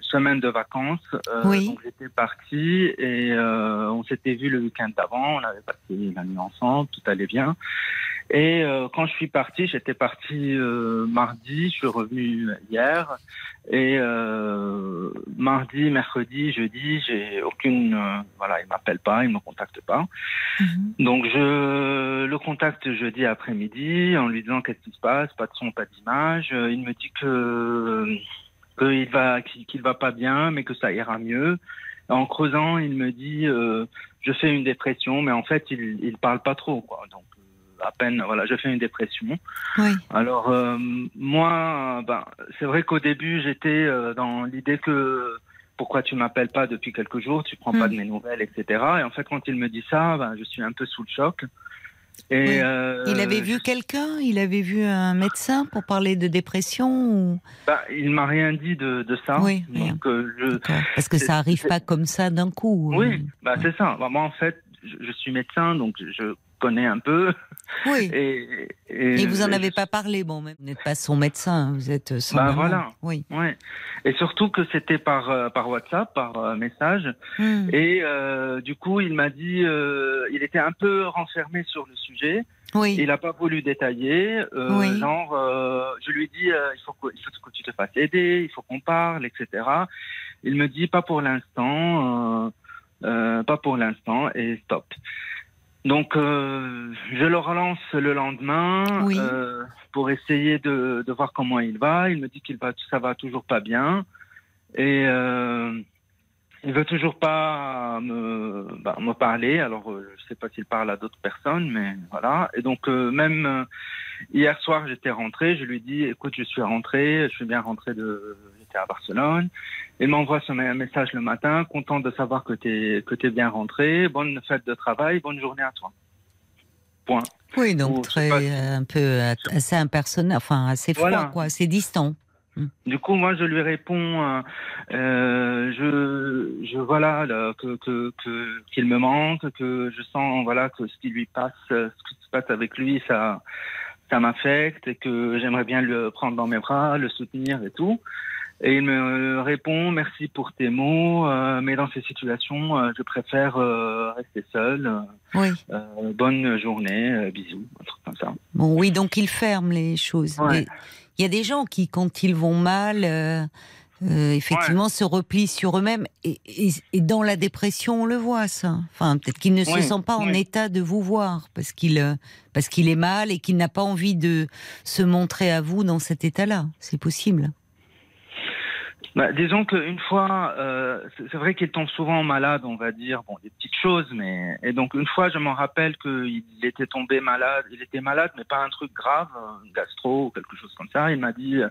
semaine de vacances. euh, Oui. Donc j'étais parti et euh, on s'était vu le week-end d'avant. On avait passé la nuit ensemble, tout allait bien. Et euh, quand je suis parti, j'étais parti euh, mardi, je suis revenu hier. Et euh, mardi, mercredi, jeudi, j'ai aucune. euh, voilà, il m'appelle pas, il me contacte pas. Mhm. Donc je le contacte jeudi après-midi en lui disant qu'est-ce qui se passe, pas de son, pas d'image. Euh, Il me dit que qu'il va qu'il va pas bien, mais que ça ira mieux. En creusant, il me dit euh, je fais une dépression, mais en fait il il parle pas trop quoi. Donc à peine voilà, je fais une dépression. Oui. Alors euh, moi, ben, c'est vrai qu'au début j'étais euh, dans l'idée que pourquoi tu m'appelles pas depuis quelques jours, tu prends pas Mm. de mes nouvelles, etc. Et en fait quand il me dit ça, ben, je suis un peu sous le choc. Et Oui. euh, Il avait vu quelqu'un? Il avait vu un médecin pour parler de dépression ou... ben, il m'a rien dit de, de ça. Oui. Donc euh, je. Parce que ça arrive pas comme ça d'un coup. oui, bah, c'est ça. Bah, moi en fait, je, je suis médecin, donc je connais un peu. Oui. Et, Et vous en et- avez pas parlé, bon, même vous n'êtes pas son médecin, vous êtes son Bah, voilà. Oui. Ouais. Et surtout que c'était par euh, par WhatsApp, par euh, message. Hmm. Et euh, du coup, il m'a dit, euh, il était un peu renfermé sur le sujet. Oui. Il n'a pas voulu détailler. euh, Oui. Genre, euh, je lui dis, euh, il faut que, il faut que tu te fasses aider, il faut qu'on parle, etc. Il me dit, pas pour l'instant, euh, euh, pas pour l'instant, et stop. Donc, euh, je le relance le lendemain Oui. euh, pour essayer de, de voir comment il va. Il me dit qu'il va, ça va toujours pas bien, et euh, il veut toujours pas me, bah, me parler. Alors, euh, je sais pas s'il parle à d'autres personnes, mais voilà. Et donc, même hier soir, j'étais rentré. Je lui dis, écoute, je suis rentré, je suis bien rentré de, j'étais à Barcelone. Il m'envoie un message le matin, content de savoir que t'es que t'es bien rentré. Bonne fête de travail, bonne journée à toi. Point. Oui, donc Ou, très pas, euh, un peu euh, assez impersonnel, enfin assez froid, Voilà. quoi, assez distant. Du coup, moi, je lui réponds, euh, je, je voilà là, que qu'il me manque, que je sens voilà que ce qui lui passe, ce qui se passe avec lui, ça ça m'affecte et que j'aimerais bien le prendre dans mes bras, le soutenir et tout. Et il me répond merci pour tes mots, euh, mais dans ces situations, euh, je préfère euh, rester seul. Oui. bonne journée, bisous, un truc comme ça. Bon, oui, donc il ferme les choses. Ouais. Il y a des gens qui, quand ils vont mal, effectivement, se replient sur eux-mêmes. Et, et- et dans la dépression, on le voit, ça. Enfin, peut-être qu'il ne se sent pas en oui. état de vous voir parce qu'il parce qu'il est mal et qu'il n'a pas envie de se montrer à vous dans cet état-là. C'est possible. Bah, disons qu'une fois, euh, c'est vrai qu'il tombe souvent malade, on va dire, bon, des petites choses, mais et donc une fois, je m'en rappelle qu'il était tombé malade, il était malade, mais pas un truc grave, un gastro ou quelque chose comme ça. Il m'a dit, euh,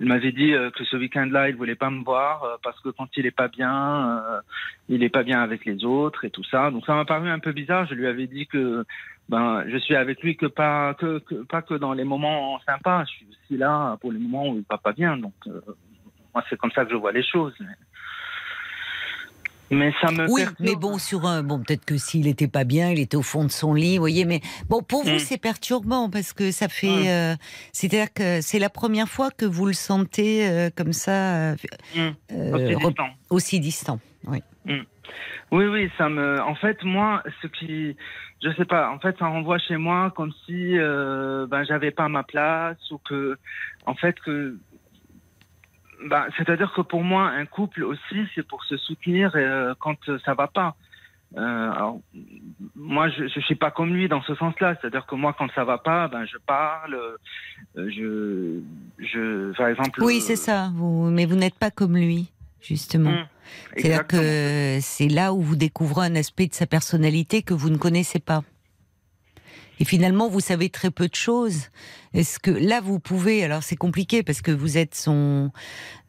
il m'avait dit euh, que ce week-end-là, il voulait pas me voir euh, parce que quand il est pas bien, euh, il est pas bien avec les autres et tout ça. Donc ça m'a paru un peu bizarre. Je lui avais dit que ben je suis avec lui que pas que, pas que dans les moments sympas. Je suis aussi là pour les moments où il va pas bien. Euh, moi, c'est comme ça que je vois les choses. Mais, ça me Oui, perturbe. mais bon, sur un, bon, peut-être que s'il était pas bien, il était au fond de son lit, vous voyez. Mais bon, pour vous, Mm. c'est perturbant parce que ça fait, Mm. euh, c'est-à-dire que c'est la première fois que vous le sentez euh, comme ça, euh, Mm. euh, Aussi distant. aussi distant. Oui. Oui, oui, ça me. En fait, moi, ce qui, je sais pas. En fait, ça renvoie chez moi comme si ben j'avais pas ma place ou que, en fait, que. Ben, c'est-à-dire que pour moi, un couple aussi, c'est pour se soutenir euh, quand euh, ça va pas. Euh, alors, moi, je, je suis pas comme lui dans ce sens-là. C'est-à-dire que moi, quand ça va pas, ben je parle. euh, je, je, par exemple. Oui, c'est ça. Vous, mais vous n'êtes pas comme lui, justement. Mm, C'est-à-dire que c'est là où vous découvrez un aspect de sa personnalité que vous ne connaissez pas. Et finalement, vous savez très peu de choses. Est-ce que là, vous pouvez Alors, c'est compliqué parce que vous êtes son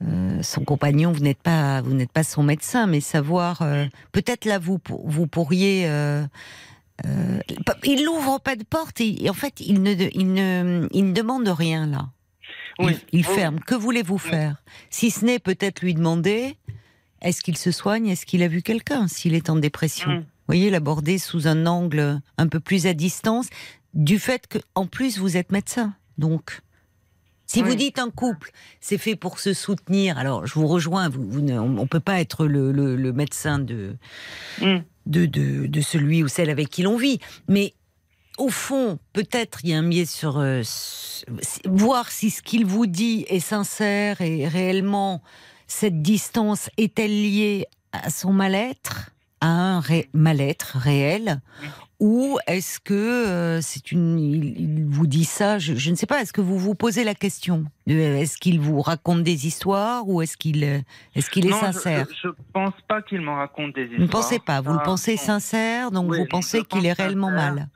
euh, son compagnon. Vous n'êtes pas vous n'êtes pas son médecin, mais savoir euh, peut-être là, vous vous pourriez. euh, il n'ouvre pas de porte et, et en fait, il ne il ne il ne demande rien là. Il- Oui. Il, Oui. ferme. Que voulez-vous faire? Si ce n'est peut-être lui demander est-ce qu'il se soigne? Est-ce qu'il a vu quelqu'un S'il est en dépression? Mm. Vous voyez, l'aborder sous un angle un peu plus à distance, du fait que, en plus, vous êtes médecin. Donc, si Oui. vous dites un couple, c'est fait pour se soutenir. Alors, je vous rejoins. Vous, vous ne- on ne peut pas être le, le- le médecin de, Mm. de, de, de celui ou celle avec qui l'on vit. Mais au fond, peut-être il y a un biais sur euh, voir si ce qu'il vous dit est sincère et réellement cette distance est-elle liée à son mal-être, à un ré- mal-être réel, ou est-ce que euh, c'est une, il, il vous dit ça, je, je ne sais pas. Est-ce que vous vous posez la question est-ce qu'il vous raconte des histoires ou est-ce qu'il euh, est-ce qu'il est Non, sincère? Je, je pense pas qu'il m'en raconte des histoires. Vous ne pensez pas, vous le pensez sincère, donc Oui, vous pensez qu'il est réellement sincère. mal?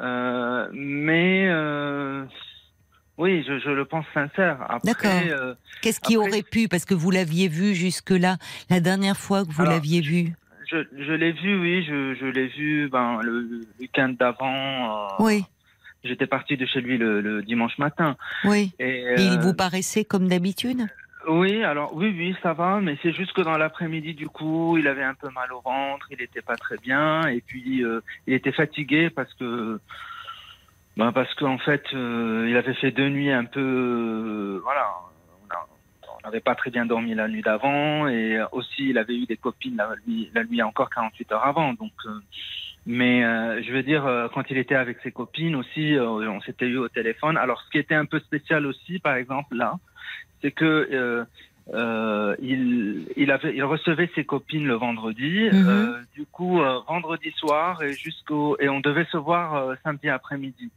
Euh, mais euh, oui, je, je le pense sincère. D'accord. Qu'est-ce qui Après- aurait pu, parce que vous l'aviez vu jusque-là, la dernière fois que vous l'aviez vu je, je l'ai vu, oui, je, je l'ai vu ben, le, le week-end d'avant. euh, Oui, J'étais parti de chez lui le, le dimanche matin. oui. Et, Et il euh, vous paraissait comme d'habitude? Oui, alors oui, oui, ça va, mais c'est juste que dans l'après-midi, du coup, il avait un peu mal au ventre, il n'était pas très bien, et puis euh, il était fatigué parce que, ben, parce qu'en fait, euh, il avait fait deux nuits un peu, euh, voilà, on n'avait pas très bien dormi la nuit d'avant, et aussi il avait eu des copines la nuit, la nuit encore 48 heures avant, donc. euh, mais euh, je veux dire, euh, quand il était avec ses copines aussi, euh, on s'était eu au téléphone. Alors, ce qui était un peu spécial aussi, par exemple, là, c'est que euh, euh, il, il, avait, il recevait ses copines le vendredi. Mhm. euh, du coup, euh, vendredi soir et jusqu'au et on devait se voir samedi après-midi.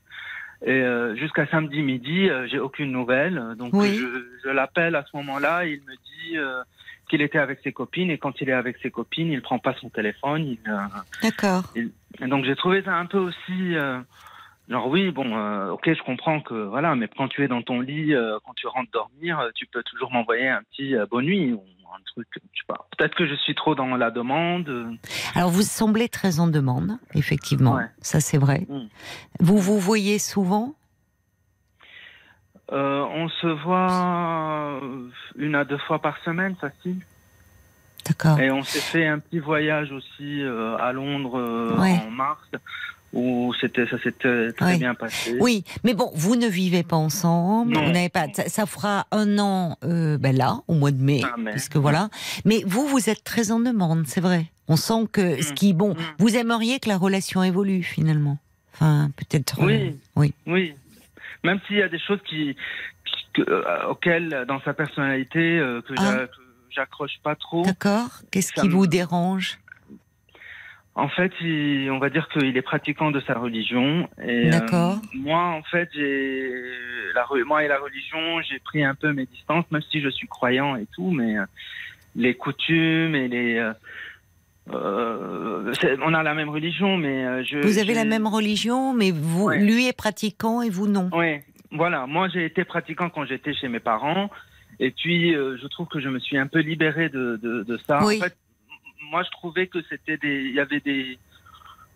Et euh, jusqu'à samedi midi, euh, j'ai aucune nouvelle. Donc Oui. je, je l'appelle à ce moment-là. Il me dit euh, qu'il était avec ses copines et quand il est avec ses copines, il prend pas son téléphone. Il, euh, D'accord. donc j'ai trouvé ça un peu aussi euh, genre oui bon euh, ok je comprends que voilà mais quand tu es dans ton lit euh, quand tu rentres dormir euh, tu peux toujours m'envoyer un petit euh, bonne nuit un truc je sais pas peut-être que je suis trop dans la demande Alors vous semblez très en demande, effectivement. Ouais. Ça c'est vrai. Mm. Vous vous voyez souvent? Euh, on se voit une à deux fois par semaine facile D'accord. et on s'est fait un petit voyage aussi euh, à Londres euh, Ouais. en mars où c'était ça s'était très Ouais. bien passé Oui, mais bon, vous ne vivez pas ensemble. Non. Vous n'avez pas. Ça, ça fera un an, euh, ben là, au mois de mai, Ah, mai. puisque voilà. Mais vous, vous êtes très en demande, c'est vrai. On sent que ce Mm. qui, bon, Mm. vous aimeriez que la relation évolue finalement. Enfin, peut-être. euh, Oui. oui. Oui, même s'il y a des choses qui, qui- euh, auxquelles, dans sa personnalité, euh, que Ah. que j'accroche pas trop. D'accord. Qu'est-ce qui me- vous dérange? En fait, il- on va dire qu'il est pratiquant de sa religion. Et, euh, D'accord. moi, en fait, j'ai la, moi et la religion, j'ai pris un peu mes distances, même si je suis croyant et tout, mais euh, les coutumes et les euh, euh, on a la même religion, mais je. Vous avez la même religion, mais vous, Ouais. lui est pratiquant et vous non. Oui, voilà. Moi, j'ai été pratiquant quand j'étais chez mes parents. Et puis, euh, je trouve que je me suis un peu libéré de, de, de ça. Oui. En fait, moi, je trouvais que c'était des. Il y avait des.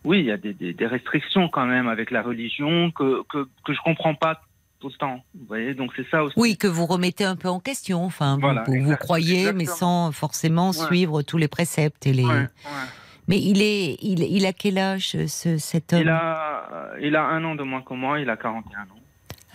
Oui, il y a des, des, des restrictions quand même avec la religion que, que, que je comprends pas tout le temps. Vous voyez, donc c'est ça aussi. Oui, que vous remettez un peu en question. Enfin, vous- Voilà, vous, croyez, mais sans forcément Ouais. suivre tous les préceptes et les. Ouais, ouais. Mais il est, il, il a quel âge ce, cet homme? Il a, il a un an de moins que moi, il a 41 ans.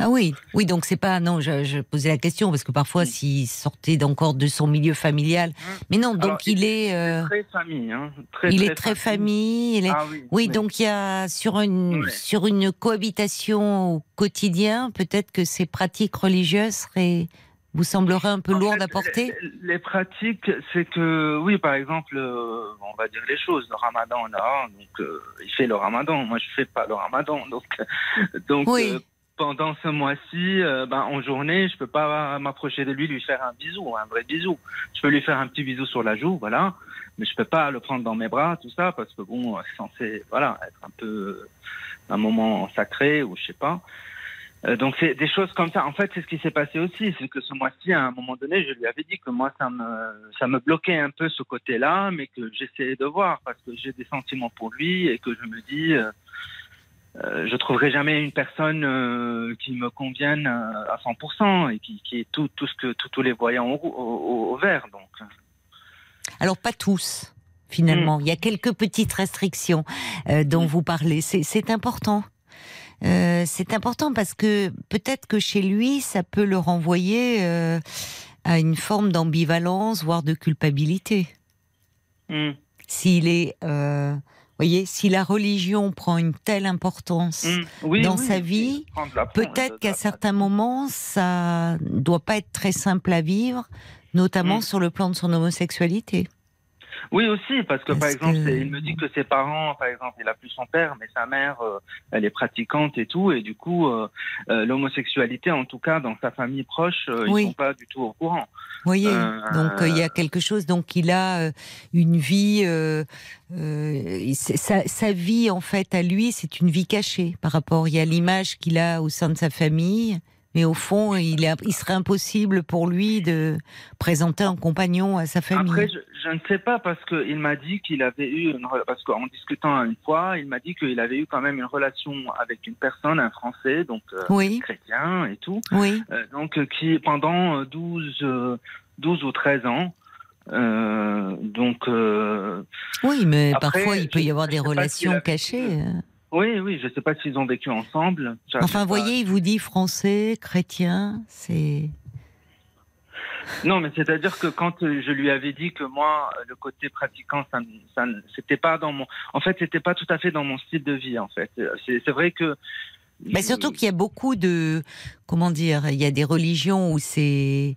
Ah oui, oui, donc c'est pas non. Je, je posais la question parce que parfois, s'il sortait encore de son milieu familial, mais non, donc Alors, il est, euh, Très famille, hein. Très, il est très famille. il est- Ah oui. Oui, donc il y a sur une sur une cohabitation au quotidien, peut-être que ces pratiques religieuses seraient, vous sembleraient un peu lourdes à porter? Les, les pratiques, c'est que, oui, par exemple, euh, on va dire les choses. Le ramadan, là, donc, euh, il fait le ramadan. Moi, je fais pas le ramadan. Donc, donc Oui. Pendant ce mois-ci, euh, ben, en journée, je peux pas m'approcher de lui, lui faire un bisou, un vrai bisou. Je peux lui faire un petit bisou sur la joue, voilà. Mais je peux pas le prendre dans mes bras, tout ça, parce que bon, c'est censé, voilà, être un peu un moment sacré ou je sais pas. Euh, donc c'est des choses comme ça. En fait, c'est ce qui s'est passé aussi, c'est que ce mois-ci, à un moment donné, je lui avais dit que moi, ça me, ça me bloquait un peu ce côté-là, mais que j'essayais de voir parce que j'ai des sentiments pour lui et que je me dis, euh, euh, je trouverai jamais une personne euh, qui me convienne euh, à 100% et qui, qui est tout, tout ce que tout- tous les voyants au, au, vert. Donc, Alors pas tous. Finalement, il y a quelques petites restrictions euh, dont vous parlez. C'est- important. C'est important parce que peut-être que chez lui, ça peut le renvoyer à une forme d'ambivalence, voire de culpabilité. Hmm. S'il est, voyez, si la religion prend une telle importance Mm. Oui, dans oui, sa vie, peut-être qu'à certains moments, ça ne doit pas être très simple à vivre, notamment Mm. sur le plan de son homosexualité. Oui aussi, parce que par exemple, que- il me dit que ses parents, par exemple, il a plus son père, mais sa mère, euh, elle est pratiquante et tout, et du coup, euh, euh, l'homosexualité, en tout cas, dans sa famille proche, Oui. ils sont pas du tout au courant. Vous voyez, donc il y a quelque chose. Donc il a une vie, euh, euh, sa, sa vie en fait à lui, c'est une vie cachée par rapport. Il y a l'image qu'il a au sein de sa famille, mais au fond, il, est, il serait impossible pour lui de présenter un compagnon à sa famille. Après, je, je ne sais pas parce qu'il m'a dit qu'il avait eu une parce qu'en discutant une fois, il m'a dit qu'il avait eu quand même une relation avec une personne, un Français, donc euh, oui, chrétien et tout, oui. euh, donc qui pendant euh, 12, euh, 12 ou 13 ans. euh, donc Oui, mais Après, parfois il peut y avoir des relations cachées. Oui, oui, je ne sais pas s'ils ont vécu ensemble. Enfin, vous voyez, il vous dit français, chrétien, c'est. Non, mais c'est-à-dire que quand euh, je lui avais dit que moi, euh, le côté pratiquant, ça, ça, c'était pas dans mon, en fait, c'était pas tout à fait dans mon style de vie, en fait. Euh, C'est, vrai que. Mais surtout qu'il y a beaucoup de, comment dire, il y a des religions où c'est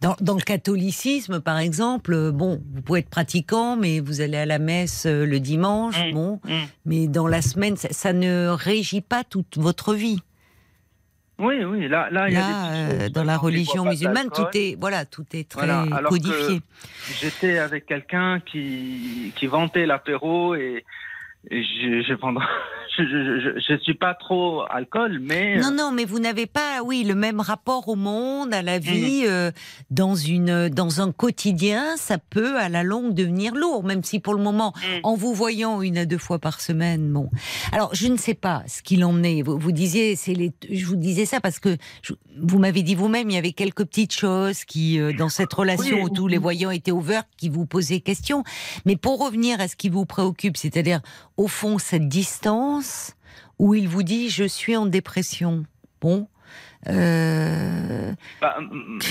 dans, dans le catholicisme, par exemple. euh, Bon, vous pouvez être pratiquant, mais vous allez à la messe euh, le dimanche. Mm. Bon, Mm. mais dans la semaine, ça, ça ne régit pas toute votre vie. Oui, oui, là, là, il y a Là, euh, dans la religion musulmane, tout est, voilà, tout est très Voilà, alors que- codifié. J'étais avec quelqu'un qui, qui vantait l'apéro et je, je, pendant, je, je, je, je suis pas trop alcool, mais. Non, non, mais vous n'avez pas, oui, le même rapport au monde, à la vie, euh, dans une, dans un quotidien, ça peut à la longue devenir lourd, même si pour le moment, Mm. en vous voyant une à deux fois par semaine, bon. Alors, je ne sais pas ce qu'il en est. Vous, vous disiez, c'est les, je vous disais ça parce que je- vous m'avez dit vous-même, il y avait quelques petites choses qui, euh, dans cette relation Oui. où tous les voyants étaient ouverts, qui vous posaient question. Mais pour revenir à ce qui vous préoccupe, c'est-à-dire, au fond, cette distance où il vous dit, je suis en dépression. Bon. Euh, Bah,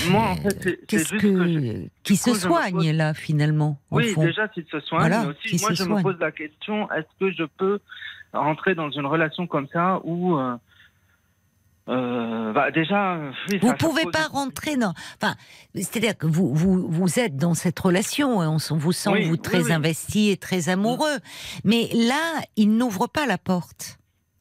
moi, en fait, c'est- c'est Qu'est-ce juste que, qui se soigne pose- là finalement au Oui, fond? déjà, s'il se soigne, Voilà, mais aussi, moi, je soigne. me pose la question est-ce que je peux rentrer dans une relation comme ça où. euh, euh, bah, déjà. oui, Vous ça pouvez pas rentrer dans. Enfin, c'est-à-dire que vous, vous, vous êtes dans cette relation, et on vous sent Oui, vous oui, très oui. investi et très amoureux. Mais là, il n'ouvre pas la porte.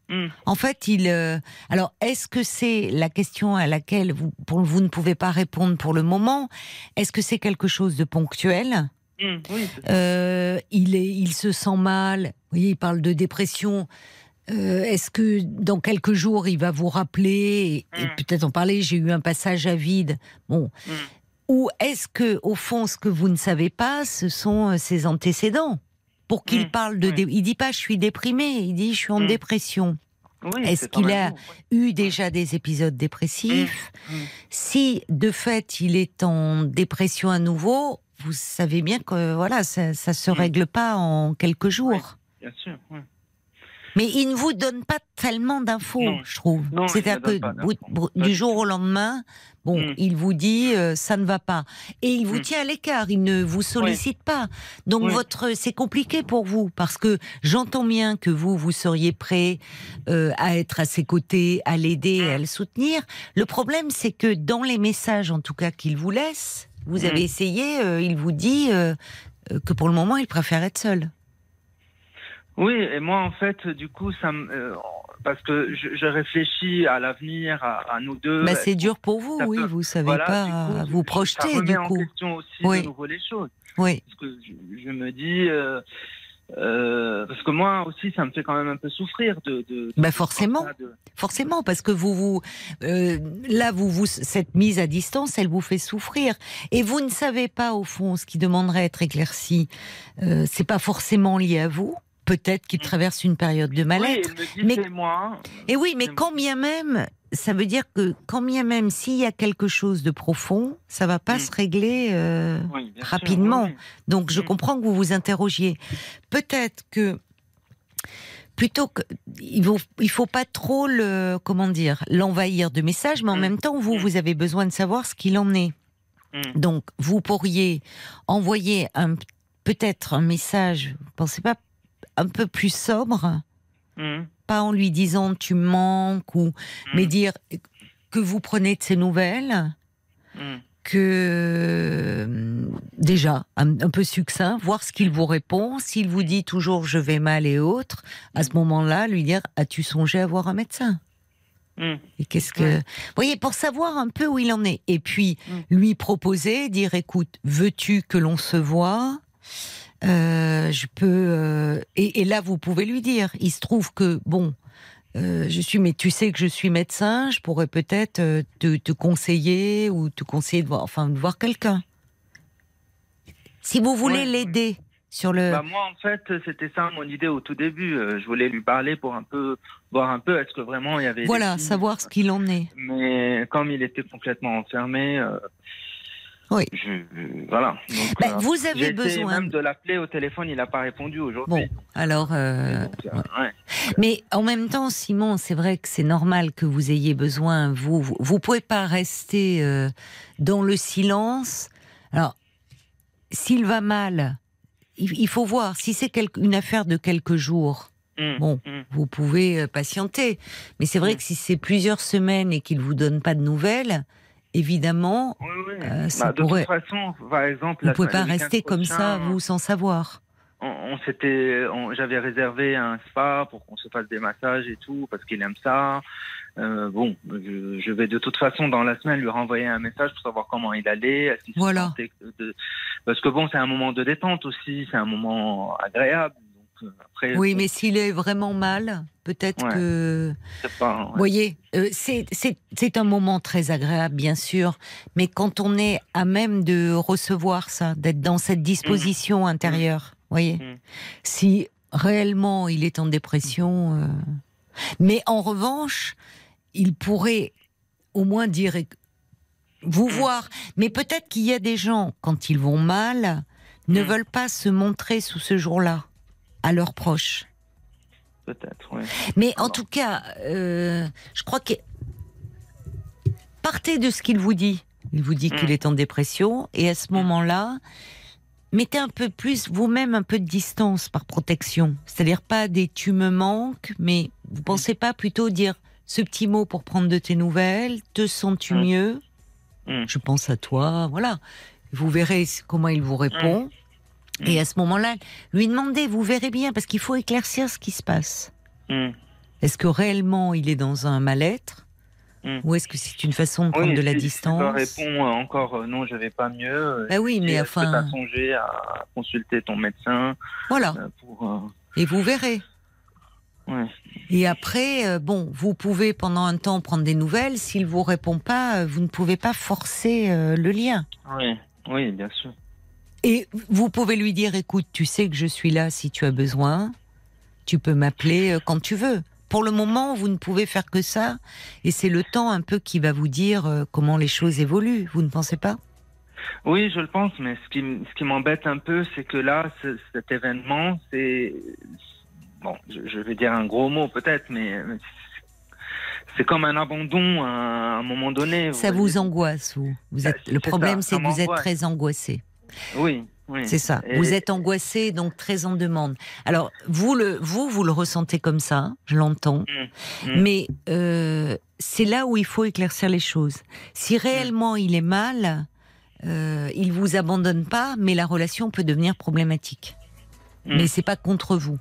Hmm. En fait, il. euh, Alors, est-ce que c'est la question à laquelle vous, pour, vous ne pouvez pas répondre pour le moment? Est-ce que c'est quelque chose de ponctuel? Ça. Euh, il, est, il se sent mal. Vous voyez, il parle de dépression. Euh, Est-ce que dans quelques jours, il va vous rappeler et, et Mm. peut-être en parler? J'ai eu un passage à vide. Bon. Mm. Ou est-ce que, au fond, ce que vous ne savez pas, ce sont euh, ses antécédents? Pour qu'il Mm. parle de. Il dit pas je suis déprimé, il dit je suis en dépression. Oui, est-ce qu'il a- ouais. Eu déjà des épisodes dépressifs? Si de fait il est en dépression à nouveau, vous savez bien que voilà, ça, ça se règle pas en quelques jours. Bien sûr. Mais il ne vous donne pas tellement d'infos, je trouve. C'est-à-dire que du jour au lendemain, bon, Mm. il vous dit euh, ça ne va pas, et il vous Mm. tient à l'écart. Il ne vous sollicite pas. Donc Oui. votre, c'est compliqué pour vous parce que j'entends bien que vous vous seriez prêt euh, à être à ses côtés, à l'aider, à le soutenir. Le problème, c'est que dans les messages, en tout cas qu'il vous laisse, vous avez essayé, euh, il vous dit euh, euh, que pour le moment, il préfère être seul. Oui, et moi, en fait, du coup, ça me. euh, parce que je, je réfléchis à l'avenir, à, à nous deux. Bah, c'est dur pour vous, ça oui, peut- vous savez Voilà, pas du coup, vous ça projeter remet du en coup. question aussi Oui. de nouveau les choses. Oui. Parce que je, je me dis. euh, euh, parce que moi aussi, ça me fait quand même un peu souffrir de. de, de- Bah, forcément. ça, de- Forcément, parce que vous, vous, euh, là, vous, vous, cette mise à distance, elle vous fait souffrir, et vous ne savez pas au fond ce qui demanderait à être éclairci. Euh, c'est pas forcément lié à vous. Peut-être qu'il traverse une période de Oui, mal-être. dit Mais- moi. Et oui, mais quand bien même, ça veut dire que quand bien même, s'il y a quelque chose de profond, ça va pas Mm. se régler. euh, Oui, sûr, rapidement. oui, oui. Donc je Mm. comprends que vous vous interrogiez. Peut-être que plutôt que il faut, il faut pas trop le comment dire l'envahir de messages, mais en Mm. même temps vous Mm. vous avez besoin de savoir ce qu'il en est. Mm. Donc vous pourriez envoyer un peut-être un message. Pensez pas un peu plus sobre, Mhm. pas en lui disant tu manques ou, mais dire que vous prenez de ses nouvelles, Mhm. que déjà un, un peu succinct, voir ce qu'il vous répond. S'il vous dit toujours je vais mal et autres, à ce moment-là, lui dire as-tu songé à voir un médecin? Et qu'est-ce que, vous voyez, pour savoir un peu où il en est, et puis Mm. lui proposer, dire écoute, veux-tu que l'on se voit Euh, Je peux, euh, et, et là vous pouvez lui dire. Il se trouve que bon. euh, je suis, mais tu sais que je suis médecin, je pourrais peut-être te, te conseiller ou te conseiller de voir, enfin, de voir quelqu'un. Si vous voulez Ouais. l'aider sur le, Bah, moi, en fait, c'était ça mon idée au tout début. Je voulais lui parler pour un peu voir un peu est-ce que vraiment il y avait. voilà, savoir ce qu'il en est. Mais comme il était complètement enfermé, Oui. je, euh, voilà. Donc, Bah, euh, vous avez besoin. même de l'appeler au téléphone, il n'a pas répondu aujourd'hui. Bon, alors. euh, Donc, euh, ouais. Mais en même temps, Simon, c'est vrai que c'est normal que vous ayez besoin. Vous, vous, vous pouvez pas rester dans le silence. Alors, s'il va mal, il, il faut voir. Si c'est une affaire de quelques jours, Mm, Bon. mm. vous pouvez patienter. Mais c'est vrai Mm. que si c'est plusieurs semaines et qu'il vous donne pas de nouvelles, évidemment, Oui, oui. Euh, ça Bah, de pourrait- toute façon, par exemple, vous la pouvez pas rester comme ça, vous, sans savoir. On, on s'était, on- j'avais réservé un spa pour qu'on se fasse des massages et tout parce qu'il aime ça. Euh, bon, je, je vais de toute façon dans la semaine lui renvoyer un message pour savoir comment il allait. Voilà. de- Parce que bon, c'est un moment de détente aussi, c'est un moment agréable. Après, Oui, mais s'il est vraiment mal, peut-être Ouais. que. Vous voyez, euh, c'est- un moment très agréable, bien sûr, mais quand on est à même de recevoir ça, d'être dans cette disposition intérieure, vous voyez, Mm. si réellement il est en dépression, euh, mais en revanche, il pourrait au moins dire vous voir, mais peut-être qu'il y a des gens quand ils vont mal ne Mm. veulent pas se montrer sous ce jour-là à leurs proches. Peut-être, oui. Mais en tout cas, euh, je crois que partez de ce qu'il vous dit. Il vous dit Mm. qu'il est en dépression et à ce moment-là, mettez un peu plus vous-même un peu de distance par protection. C'est-à-dire pas des tu me manques, mais vous pensez pas plutôt dire ce petit mot pour prendre de tes nouvelles, te sens-tu Mm. mieux? Mm. Je pense à toi, voilà. Vous verrez comment il vous répond. Et à ce moment-là, lui demandez, vous verrez bien, parce qu'il faut éclaircir ce qui se passe. Mm. Est-ce que réellement il est dans un mal-être Mm. Ou est-ce que c'est une façon de prendre Oui, de la si- distance Si tu réponds euh, encore euh, non, je vais pas mieux. Bah oui, mais enfin, t'as songé à consulter ton médecin voilà. euh, pour. euh, Et vous verrez. ouais. Et après, bon, vous pouvez pendant un temps prendre des nouvelles. S'il vous répond pas, vous ne pouvez pas forcer le lien. Oui, oui, bien sûr. Et vous pouvez lui dire, écoute, tu sais que je suis là si tu as besoin. Tu peux m'appeler euh, quand tu veux. Pour le moment, vous ne pouvez faire que ça. Et c'est le temps un peu qui va vous dire euh, comment les choses évoluent. Vous ne pensez pas? Oui, je le pense, mais ce qui, m- ce qui m'embête un peu, c'est que là, ce- cet événement, c'est. Bon, je, je vais dire un gros mot peut-être, mais c'est comme un abandon à un moment donné. Ça vous angoisse, vous? vous Bah, êtes, le problème, c'est que vous êtes très angoissé. Oui, oui. C'est ça. Et- Vous êtes angoissé, donc très en demande. Alors, vous, le, vous, vous le ressentez comme ça, je l'entends. Mm. Mais euh, c'est là où il faut éclaircir les choses. Si réellement il est mal, euh, il vous abandonne pas, mais la relation peut devenir problématique. Mm. Mais c'est pas contre vous.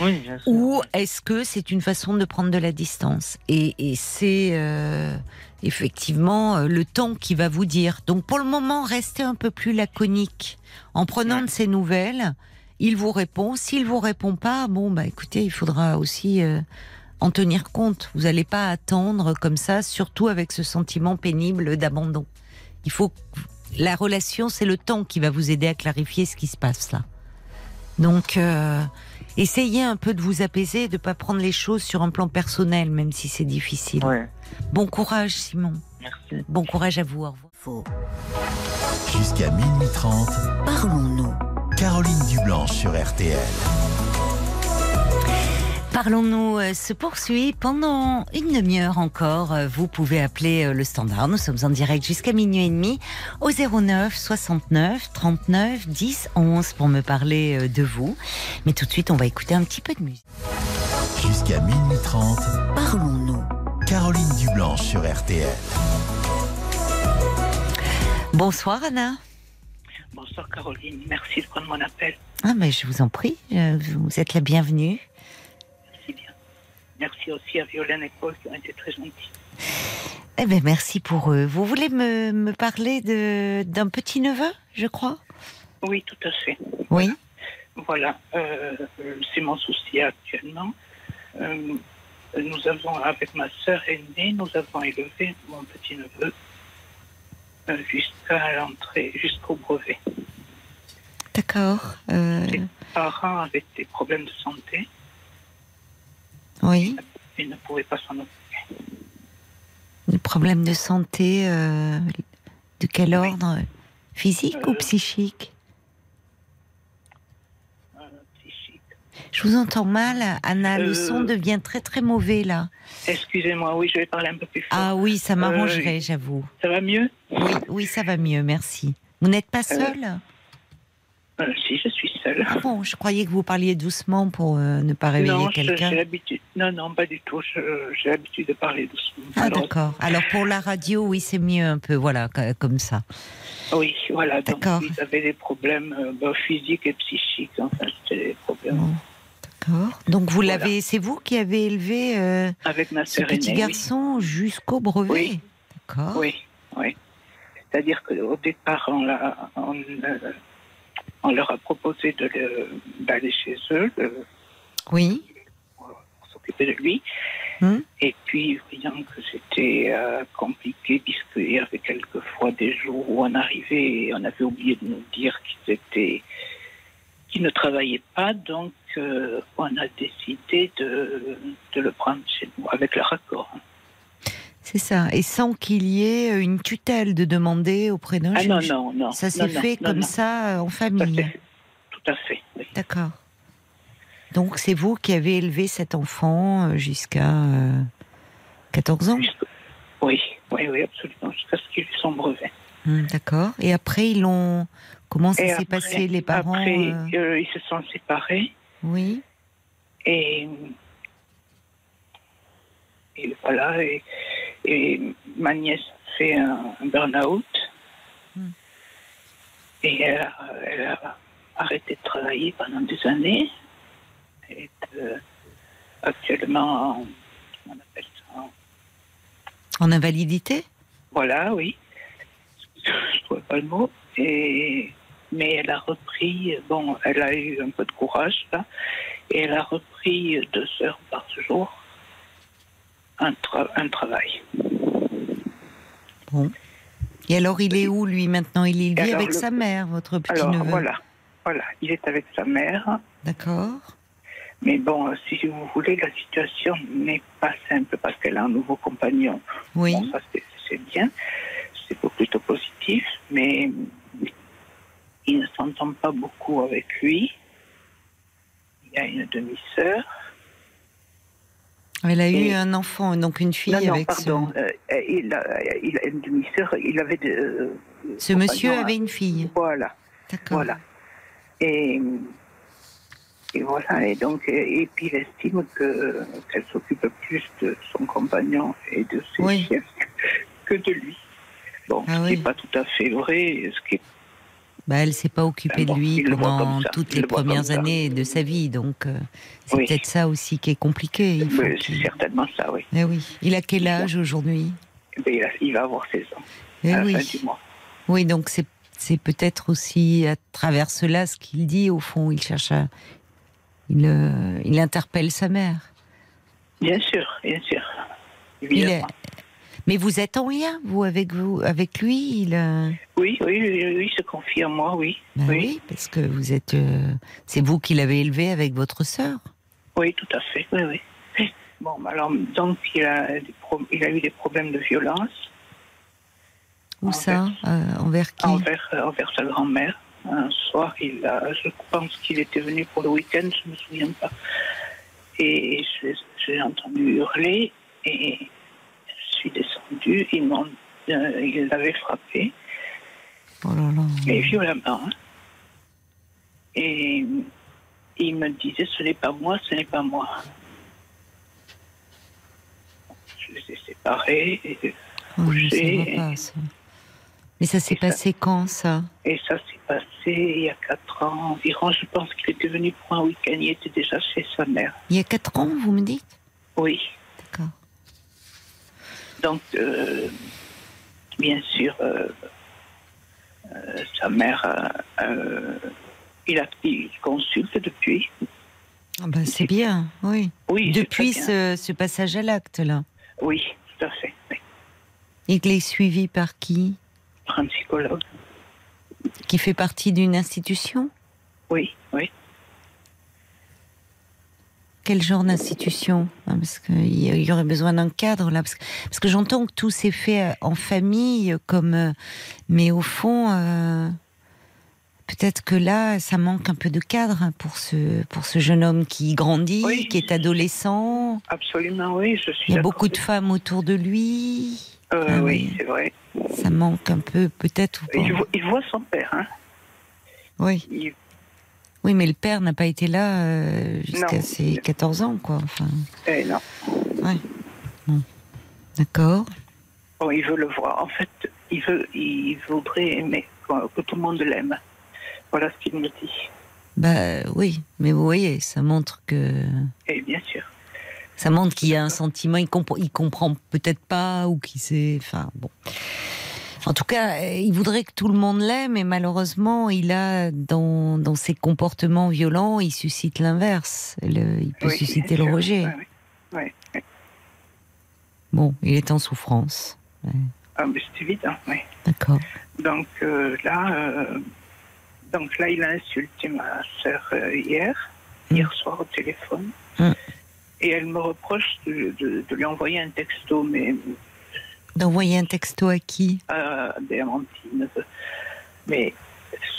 Oui, bien sûr. Ou est-ce que c'est une façon de prendre de la distance Et, et c'est euh, effectivement euh, le temps qui va vous dire. Donc pour le moment, restez un peu plus laconique. En prenant de ses nouvelles, il vous répond. S'il vous répond pas, bon bah écoutez, il faudra aussi euh, en tenir compte. Vous n'allez pas attendre comme ça, surtout avec ce sentiment pénible d'abandon. Il faut la relation, c'est le temps qui va vous aider à clarifier ce qui se passe là. Donc, euh, essayez un peu de vous apaiser, de pas prendre les choses sur un plan personnel, même si c'est difficile. Ouais, Bon courage, Simon. merci. Bon courage à vous. Au revoir. Jusqu'à minuit 30, Parlons-nous. Caroline Dublanche sur RTL. Parlons-nous euh, se poursuit pendant une demi-heure encore. euh, Vous pouvez appeler euh, le standard. Nous sommes en direct jusqu'à minuit et demi au 09 69 39 10 11 pour me parler de vous. Mais tout de suite, on va écouter un petit peu de musique. Jusqu'à minuit 30, Parlons-nous. Caroline Dublanche sur RTL. Bonsoir Anna. Bonsoir Caroline, merci de prendre mon appel. Ah mais je vous en prie, vous êtes la bienvenue. Merci bien. Aussi à Violaine et Paul qui ont été très gentils. Eh ben merci pour eux. Vous voulez me, me parler de d'un petit neveu, je crois? Oui, tout à fait. Oui. Voilà, euh, c'est mon souci actuellement. Euh, nous avons, avec ma sœur aînée, nous avons élevé mon petit-neveu euh, jusqu'à l'entrée, jusqu'au brevet. D'accord. Ses parents avaient des problèmes de santé oui. et ne pouvaient pas s'en occuper. Des problèmes de santé euh, de quel Oui. ordre Physique ou Euh, psychique Euh, psychique. Je vous entends mal, Anna. Le Euh, son devient très très mauvais là. Excusez-moi, oui, je vais parler un peu plus fort. Ah oui, ça m'arrangerait, j'avoue. Ça va mieux? Oui, oui, ça va mieux, merci. Vous n'êtes pas seule? Euh, Si, je suis seule. Ah bon, je croyais que vous parliez doucement pour euh, ne pas réveiller quelqu'un. Non, non, pas du tout. J'ai l'habitude de parler doucement. Ah d'accord. Alors pour la radio, oui, c'est mieux un peu, voilà, co- comme ça. Oui, voilà. Donc, D'accord. ils avaient des problèmes euh, bah, physiques et psychiques. Enfin, c'était des problèmes. Bon, D'accord. Donc vous Voilà. l'avez, c'est vous qui avez élevé euh, Avec ma ce petit aînée. garçon jusqu'au brevet. Oui. D'accord. Oui, oui. oui. C'est-à-dire qu'au départ, on, l'a- on, leur a proposé de le- d'aller chez eux, de- Oui. pour s'occuper de lui. Hmm. Et puis, voyant que c'était euh, compliqué, puisqu'il y avait quelquefois des jours où on arrivait et on avait oublié de nous dire qu'ils étaient qu'ils ne travaillaient pas, donc euh, on a décidé de, de le prendre chez nous, avec leur accord. C'est ça. Et sans qu'il y ait une tutelle de demander auprès d'un Ah non, juge. non, non. Ça s'est non, non, fait non, comme non. ça euh, en famille. Tout à fait. D'accord. Donc c'est vous qui avez élevé cet enfant euh, jusqu'à euh, 14 ans Oui, oui, oui, absolument, jusqu'à ce qu'il ait son brevet. Hum, D'accord. Et après, ils l'ont. Comment ça s'est passé Les parents. Après, euh, euh, ils se sont séparés Oui. et, et voilà. Et, et ma nièce a fait un, un burn-out Hmm. et elle a, elle a arrêté de travailler pendant des années. Et euh, actuellement, on appelle ça. En invalidité? Voilà, oui. Je ne trouvais pas le mot. Et, mais elle a repris, bon, elle a eu un peu de courage, là, et elle a repris deux heures par jour un, tra- un travail. Bon. Et alors, il est où, lui, maintenant? Il vit alors, avec le- sa mère, votre petit Alors, neveu voilà. Voilà, il est avec sa mère. D'accord. Mais bon, si vous voulez, la situation n'est pas simple parce qu'elle a un nouveau compagnon. Oui. Bon, ça, c'est- c'est bien. C'est plutôt positif. Mais il ne s'entend pas beaucoup avec lui. Il y a une demi-sœur. Elle a eu un enfant, donc une fille non, non, avec pardon. euh, euh, il, a, il a une demi-sœur. Il avait de, euh, ce. Ce monsieur avait une fille. Voilà. D'accord. Voilà. Et, et voilà. Et donc, et, et puis il estime que qu'elle s'occupe plus de son compagnon et de ses Oui. chiens que de lui. Bon, Ah ce qui n'est pas tout à fait vrai. Ce qui est, Bah, elle s'est pas occupée de lui le pendant toutes il les le premières années de sa vie, donc euh, c'est Oui. peut-être ça aussi qui est compliqué. C'est certainement ça, oui. Eh oui. Il a quel âge aujourd'hui? Mais il, va avoir 16 ans Eh à la oui. fin du mois. Oui, donc c'est c'est peut-être aussi à travers cela ce qu'il dit au fond. Il cherche à il euh, il interpelle sa mère. Bien sûr, bien sûr. Il est-. Mais vous êtes en lien vous avec vous avec lui il euh, Oui, oui, oui, se confie à moi, oui. ben oui. oui. parce que vous êtes euh, c'est vous qui l'avez élevé avec votre sœur. Oui, tout à fait, oui, oui. Bon, alors, donc, il a, il a eu des problèmes de violence Où Envers- ça Euh, Envers qui? Envers, envers sa grand-mère. Un soir, il a, je pense qu'il était venu pour le week-end, je ne me souviens pas. Et je- j'ai entendu hurler et je suis descendue. Ils m'ont, euh, ils l'avaient frappé, Oh là là. mais violemment. Et ils me disaient ce n'est pas moi, ce n'est pas moi. Je les ai séparés et, Oh, mais ça J'ai- va pas, ça. Mais ça s'est Et ça- passé quand, ça? Et ça s'est passé il y a quatre ans environ. Je pense qu'il était venu pour un week-end. Il était déjà chez sa mère. Il y a quatre ans, vous me dites? Oui. D'accord. Donc, euh, bien sûr, euh, euh, sa mère, il, a, il consulte depuis. Ah bah, c'est bien, oui. Oui, Depuis ce, ce passage à l'acte, là. Oui, tout à fait. oui. Il est suivi par qui? Par un psychologue. Qui fait partie d'une institution? Oui, oui. Quel genre d'institution Ah, Parce qu'il y aurait besoin d'un cadre là. Parce que, parce que j'entends que tout s'est fait euh, en famille, euh, comme, euh, mais au fond, euh, peut-être que là, ça manque un peu de cadre hein, pour ce, pour ce jeune homme qui grandit, Oui. qui est adolescent. Absolument, oui. Je suis Il y a beaucoup de femmes autour de lui. Euh, Ah oui, c'est vrai. Ça manque un peu, peut-être. Il, voit- il voit son père. Hein. Oui. Il- oui, mais le père n'a pas été là euh, jusqu'à ses 14 ans, quoi. Enfin, eh non. d'accord. Bon, il veut le voir. En fait, il, veut, il voudrait aimer, que, tout le monde l'aime. Voilà ce qu'il me dit. Bah oui, mais vous voyez, ça montre que Et bien sûr. ça montre qu'il y a un sentiment, il, comprend, il comprend peut-être pas ou qu'il sait, enfin bon. En tout cas, il voudrait que tout le monde l'aime, et malheureusement, il a dans, dans ses comportements violents, il suscite l'inverse. Il peut Oui, susciter le sûr. rejet. Ouais, ouais. Bon, il est en souffrance. Ah, mais c'est évident, oui. D'accord. Donc euh, là, euh, donc là, il a insulté ma sœur euh, hier, hier soir au téléphone. Mm. Et elle me reproche de, de- de lui envoyer un texto, mais D'envoyer un texto à qui à Béamantine. Mais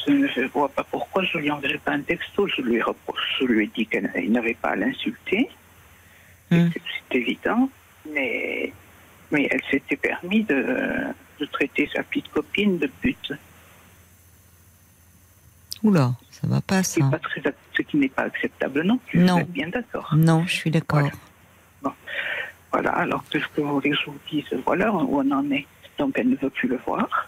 je ne vois pas pourquoi je lui enverrai pas un texto. Je lui reproche, je lui ai dit qu'il n'avait pas à l'insulter. Mm. C'est évident. Mais, mais elle s'était permis de, de traiter sa petite copine de pute. Oula, ça va pas Ce qui ça. n'est pas très- ce qui n'est pas acceptable non plus. Non. Bien d'accord. Non, je suis d'accord. Voilà. Voilà, alors que vous voulez que je vous dise Voilà où on en est. Donc elle ne veut plus le voir.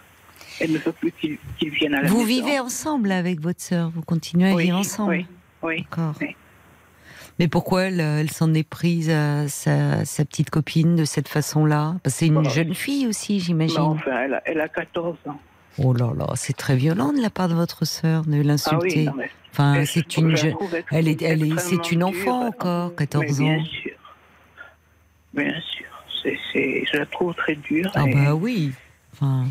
Elle ne veut plus qu'il qu'il vienne à la Vous maison. vivez ensemble avec votre sœur, vous continuez à Oui, vivre ensemble. Oui, oui. D'accord. Oui. Mais pourquoi elle, elle s'en est prise à sa, sa petite copine de cette façon-là? Parce que c'est une Voilà. jeune fille aussi, j'imagine. enfin, elle a, elle a 14 ans. Oh là là, c'est très violent de la part de votre sœur de Ah oui, l'insulter. non, mais enfin, c'est je une ex- Elle est, elle est, c'est une enfant dure. encore, 14 Mais ans. Bien sûr. Bien sûr. C'est, c'est, je la trouve très dure. Ah et- bah oui. Enfin,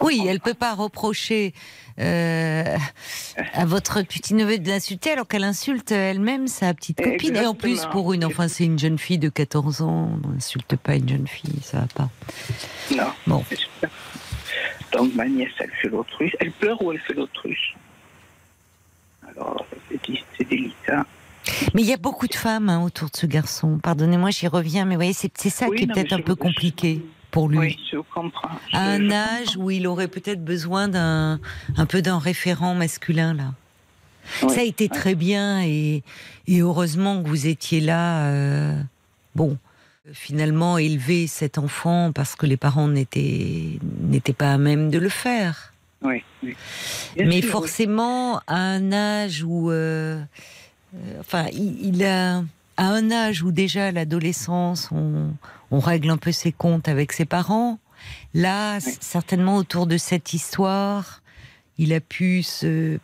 oui, elle pas. peut pas reprocher euh, à votre petit neveu de l'insulter alors qu'elle insulte elle-même sa petite copine. Et en plus, pour une, enfin, c'est une jeune fille de 14 ans. On n'insulte pas une jeune fille, ça va pas. Non. Bon. Donc ma nièce, elle fait l'autruche. Elle pleure ou elle fait l'autruche? Alors, c'est, c'est délicat. Mais il y a beaucoup de femmes hein, autour de ce garçon. Pardonnez-moi, j'y reviens, mais vous voyez, c'est ça Oui, qui est peut-être un peu compliqué pour lui. Oui, je comprends. Je- À un âge où il aurait peut-être besoin d'un un peu d'un référent masculin là. Oui, Ça a été oui. très bien et, et heureusement que vous étiez là. euh, bon, finalement élever cet enfant parce que les parents n'étaient n'étaient pas à même de le faire. Oui, oui. Mais sûr, forcément, à un âge où, euh, enfin, il, il a, à un âge où déjà l'adolescence, on, on règle un peu ses comptes avec ses parents. Là, certainement autour de cette histoire, il a pu se,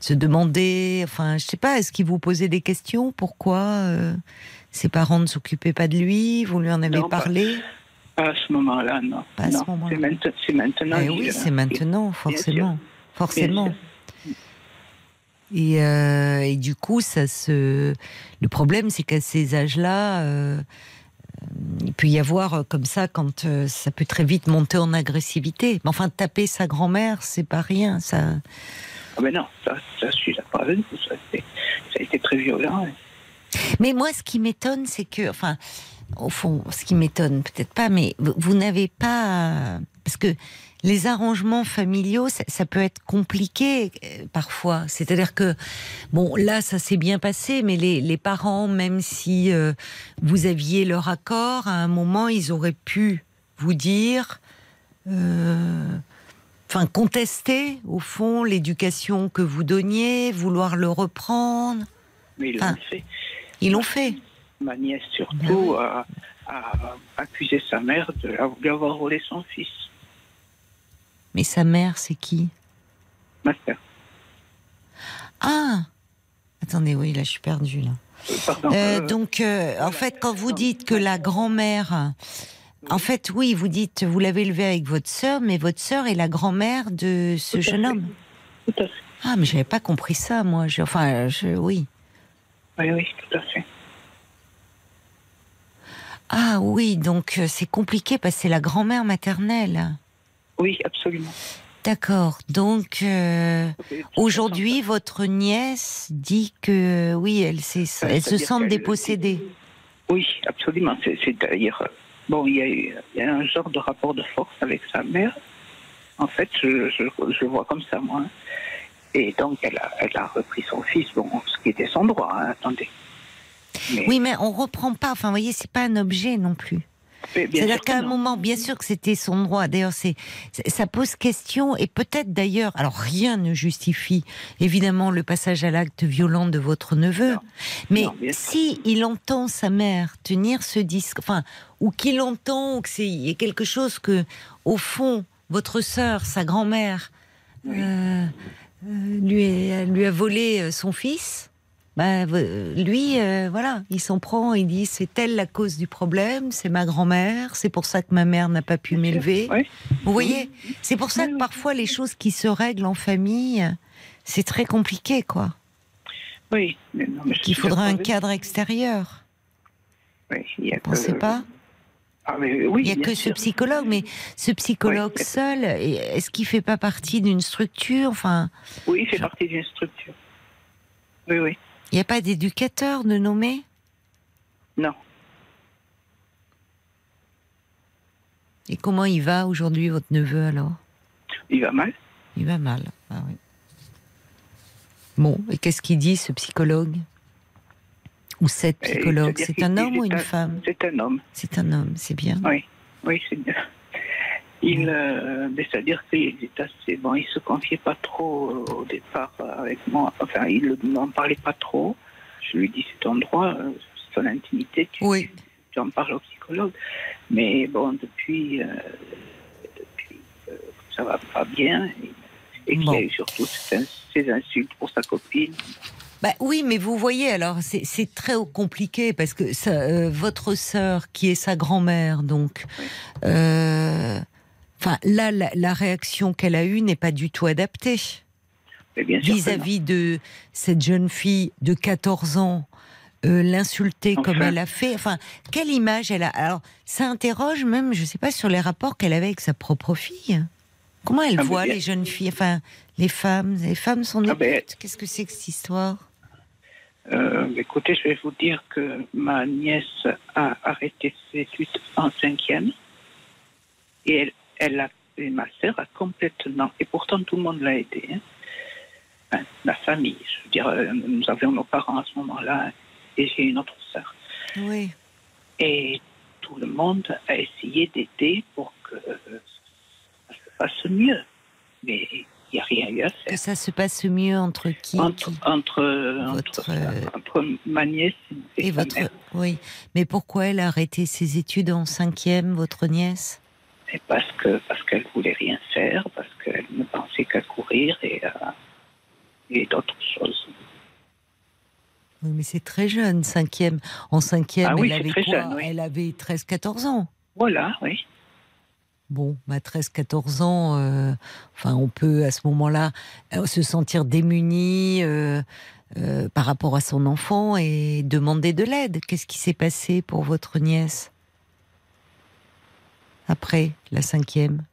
se demander, enfin, je sais pas, est-ce qu'il vous posait des questions? Pourquoi euh, ses parents ne s'occupaient pas de lui? Vous lui en avez Non, parlé? Pas à ce moment-là, non. Pas à ce Non, moment-là. C'est maintenant. Eh oui, c'est maintenant, forcément, forcément. Et, euh, et du coup, ça se. Le problème, c'est qu'à ces âges-là, euh, il peut y avoir euh, comme ça quand euh, ça peut très vite monter en agressivité. Mais enfin, taper sa grand-mère, c'est pas rien. Ça. Ah ben non, ça, ça je suis d'accord avec vous. Ça, ça a été très violent. hein. Mais moi, ce qui m'étonne, c'est que, enfin, au fond, ce qui m'étonne, peut-être pas, mais vous, vous n'avez pas. Parce que les arrangements familiaux, ça, ça peut être compliqué euh, parfois. C'est-à-dire que, bon, là, ça s'est bien passé, mais les, les parents, même si euh, vous aviez leur accord, à un moment, ils auraient pu vous dire. euh, Enfin, contester, au fond, l'éducation que vous donniez, vouloir le reprendre. Mais ils l'ont fait. Ils l'ont fait. Ma nièce, Ben surtout, a, a accusé sa mère de la- lui avoir volé son fils. Mais sa mère, c'est qui? Ma sœur. Ah Attendez, oui, là, je suis perdue, là. Euh, Pardon. Donc, euh, en fait, quand vous dites que la grand-mère, en fait, oui, vous dites, vous l'avez élevé avec votre sœur, mais votre sœur est la grand-mère de ce Tout jeune fait. homme. Tout à fait. Ah, mais j'avais pas compris ça, moi. Je- enfin, je, oui. Oui, oui, tout à fait. Ah oui, donc euh, c'est compliqué parce que c'est la grand-mère maternelle. Oui, absolument. D'accord. Donc euh, aujourd'hui, votre nièce dit que oui, elle, se sent dépossédée. Oui, absolument. C'est- C'est-à-dire, bon, il y, a, eu- il y a un genre de rapport de force avec sa mère. En fait, je, je, vois comme ça, moi. Et donc, elle a, elle a repris son fils, bon, ce qui était son droit, hein, attendez. Mais- Oui, mais on reprend pas. Enfin, vous voyez, c'est pas un objet non plus. C'est-à-dire qu'à un moment, bien sûr que c'était son droit. D'ailleurs, c'est ça pose question et peut-être d'ailleurs. Alors rien ne justifie évidemment le passage à l'acte violent de votre neveu, Non. mais Non, si il entend sa mère tenir ce disque, enfin, ou qu'il entend ou que c'est y a quelque chose que, au fond, votre sœur, sa grand-mère, Oui. euh, euh, lui, a, lui a volé euh, son fils. Bah, lui, euh, voilà, il s'en prend, il dit c'est elle la cause du problème, c'est ma grand-mère, c'est pour ça que ma mère n'a pas pu m'élever. Oui. Vous voyez, c'est pour ça que parfois les choses qui se règlent en famille, c'est très compliqué, quoi. Oui, mais non, mais suis faudra un cadre extérieur. Oui, il y a Vous pensez que- pas? Ah, mais oui, Il n'y a que ce psychologue, mais ce psychologue Oui. seul, est-ce qu'il fait pas partie d'une structure? Enfin, Oui, il fait partie d'une structure. Oui, oui. Il n'y a pas d'éducateur de nommer? Non. Et comment il va aujourd'hui, votre neveu, alors? Il va mal. Il va mal. Ah oui. Bon, et qu'est-ce qu'il dit, ce psychologue? Ou cette Et psychologue? C'est un homme ou une un- femme? C'est un homme. C'est un homme, c'est bien. Oui, oui, c'est bien. Il, euh, c'est-à-dire qu'il est assez bon. Il se confiait pas trop au départ avec moi. Enfin, il ne m'en parlait pas trop. Je lui dis c'est ton droit, euh, c'est ton intimité. Tu, Oui. tu en parles au psychologue. Mais bon, depuis, euh, depuis euh, ça va pas bien. Et, et qu'il y a eu surtout ces, insultes pour sa copine. Bah oui, mais vous voyez, alors c'est très compliqué parce que ça, euh, votre sœur, qui est sa grand-mère, donc, euh, enfin là, la, la réaction qu'elle a eue n'est pas du tout adaptée vis-à-vis de cette jeune fille de 14 ans. euh, l'insulter Enfin. comme elle a fait. Enfin, quelle image elle a? Alors, ça interroge même, je sais pas, sur les rapports qu'elle avait avec sa propre fille. Comment elle Ah, voit les jeunes filles, enfin, les femmes, les femmes sont des Ah, ben-. Qu'est-ce que c'est que cette histoire? Euh, écoutez, je vais vous dire que ma nièce a arrêté ses études en cinquième et elle, elle a, et ma sœur a complètement, et pourtant tout le monde l'a aidé, hein. Enfin, la famille, je veux dire, euh, nous avions nos parents à ce moment-là et j'ai une autre sœur. Oui. Et tout le monde a essayé d'aider pour que euh, ça se fasse mieux. Mais il n'y a rien eu à Que faire. ça se passe mieux entre qui, Entre, qui entre, Votre, entre, euh, entre ma nièce et, votre mère. oui. Mais pourquoi elle a arrêté ses études en cinquième, votre nièce? Parce que parce qu'elle voulait rien faire, parce qu'elle ne pensait qu'à courir et à et d'autres choses. Oui, mais c'est très jeune, cinquième. En cinquième, Ah oui, elle avait très quoi jeune, oui. Elle avait 13-14 ans. Voilà, oui. Bon, bah 13-14 ans, euh, enfin, on peut à ce moment-là euh, se sentir démuni euh, euh, par rapport à son enfant et demander de l'aide. Qu'est-ce qui s'est passé pour votre nièce? Après la cinquième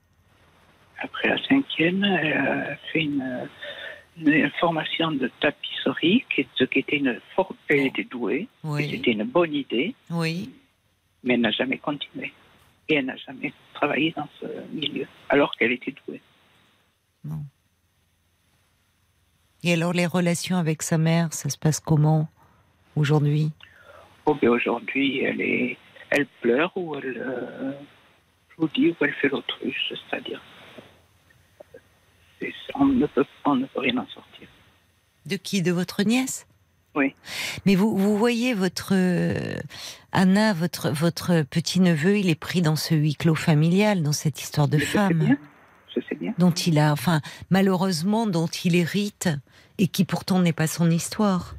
Après la cinquième, elle a fait une, une formation de tapisserie, qui, ce qui était une for- Elle était douée, Oui. c'était une bonne idée, Oui. mais elle n'a jamais continué. Et elle n'a jamais travaillé dans ce milieu, alors qu'elle était douée. Et alors les relations avec sa mère, ça se passe comment aujourd'hui? Oh, ben aujourd'hui, elle, est, elle pleure ou elle euh, applaudit ou elle fait l'autruche, c'est-à-dire. c'est- On ne, peut, on ne peut rien en sortir. De qui De votre nièce? Oui. Mais vous, vous voyez votre euh, Anna, votre votre petit neveu, il est pris dans ce huis clos familial, dans cette histoire de Je sais femme bien. Je sais bien. dont il a, enfin malheureusement, dont il hérite et qui pourtant n'est pas son histoire.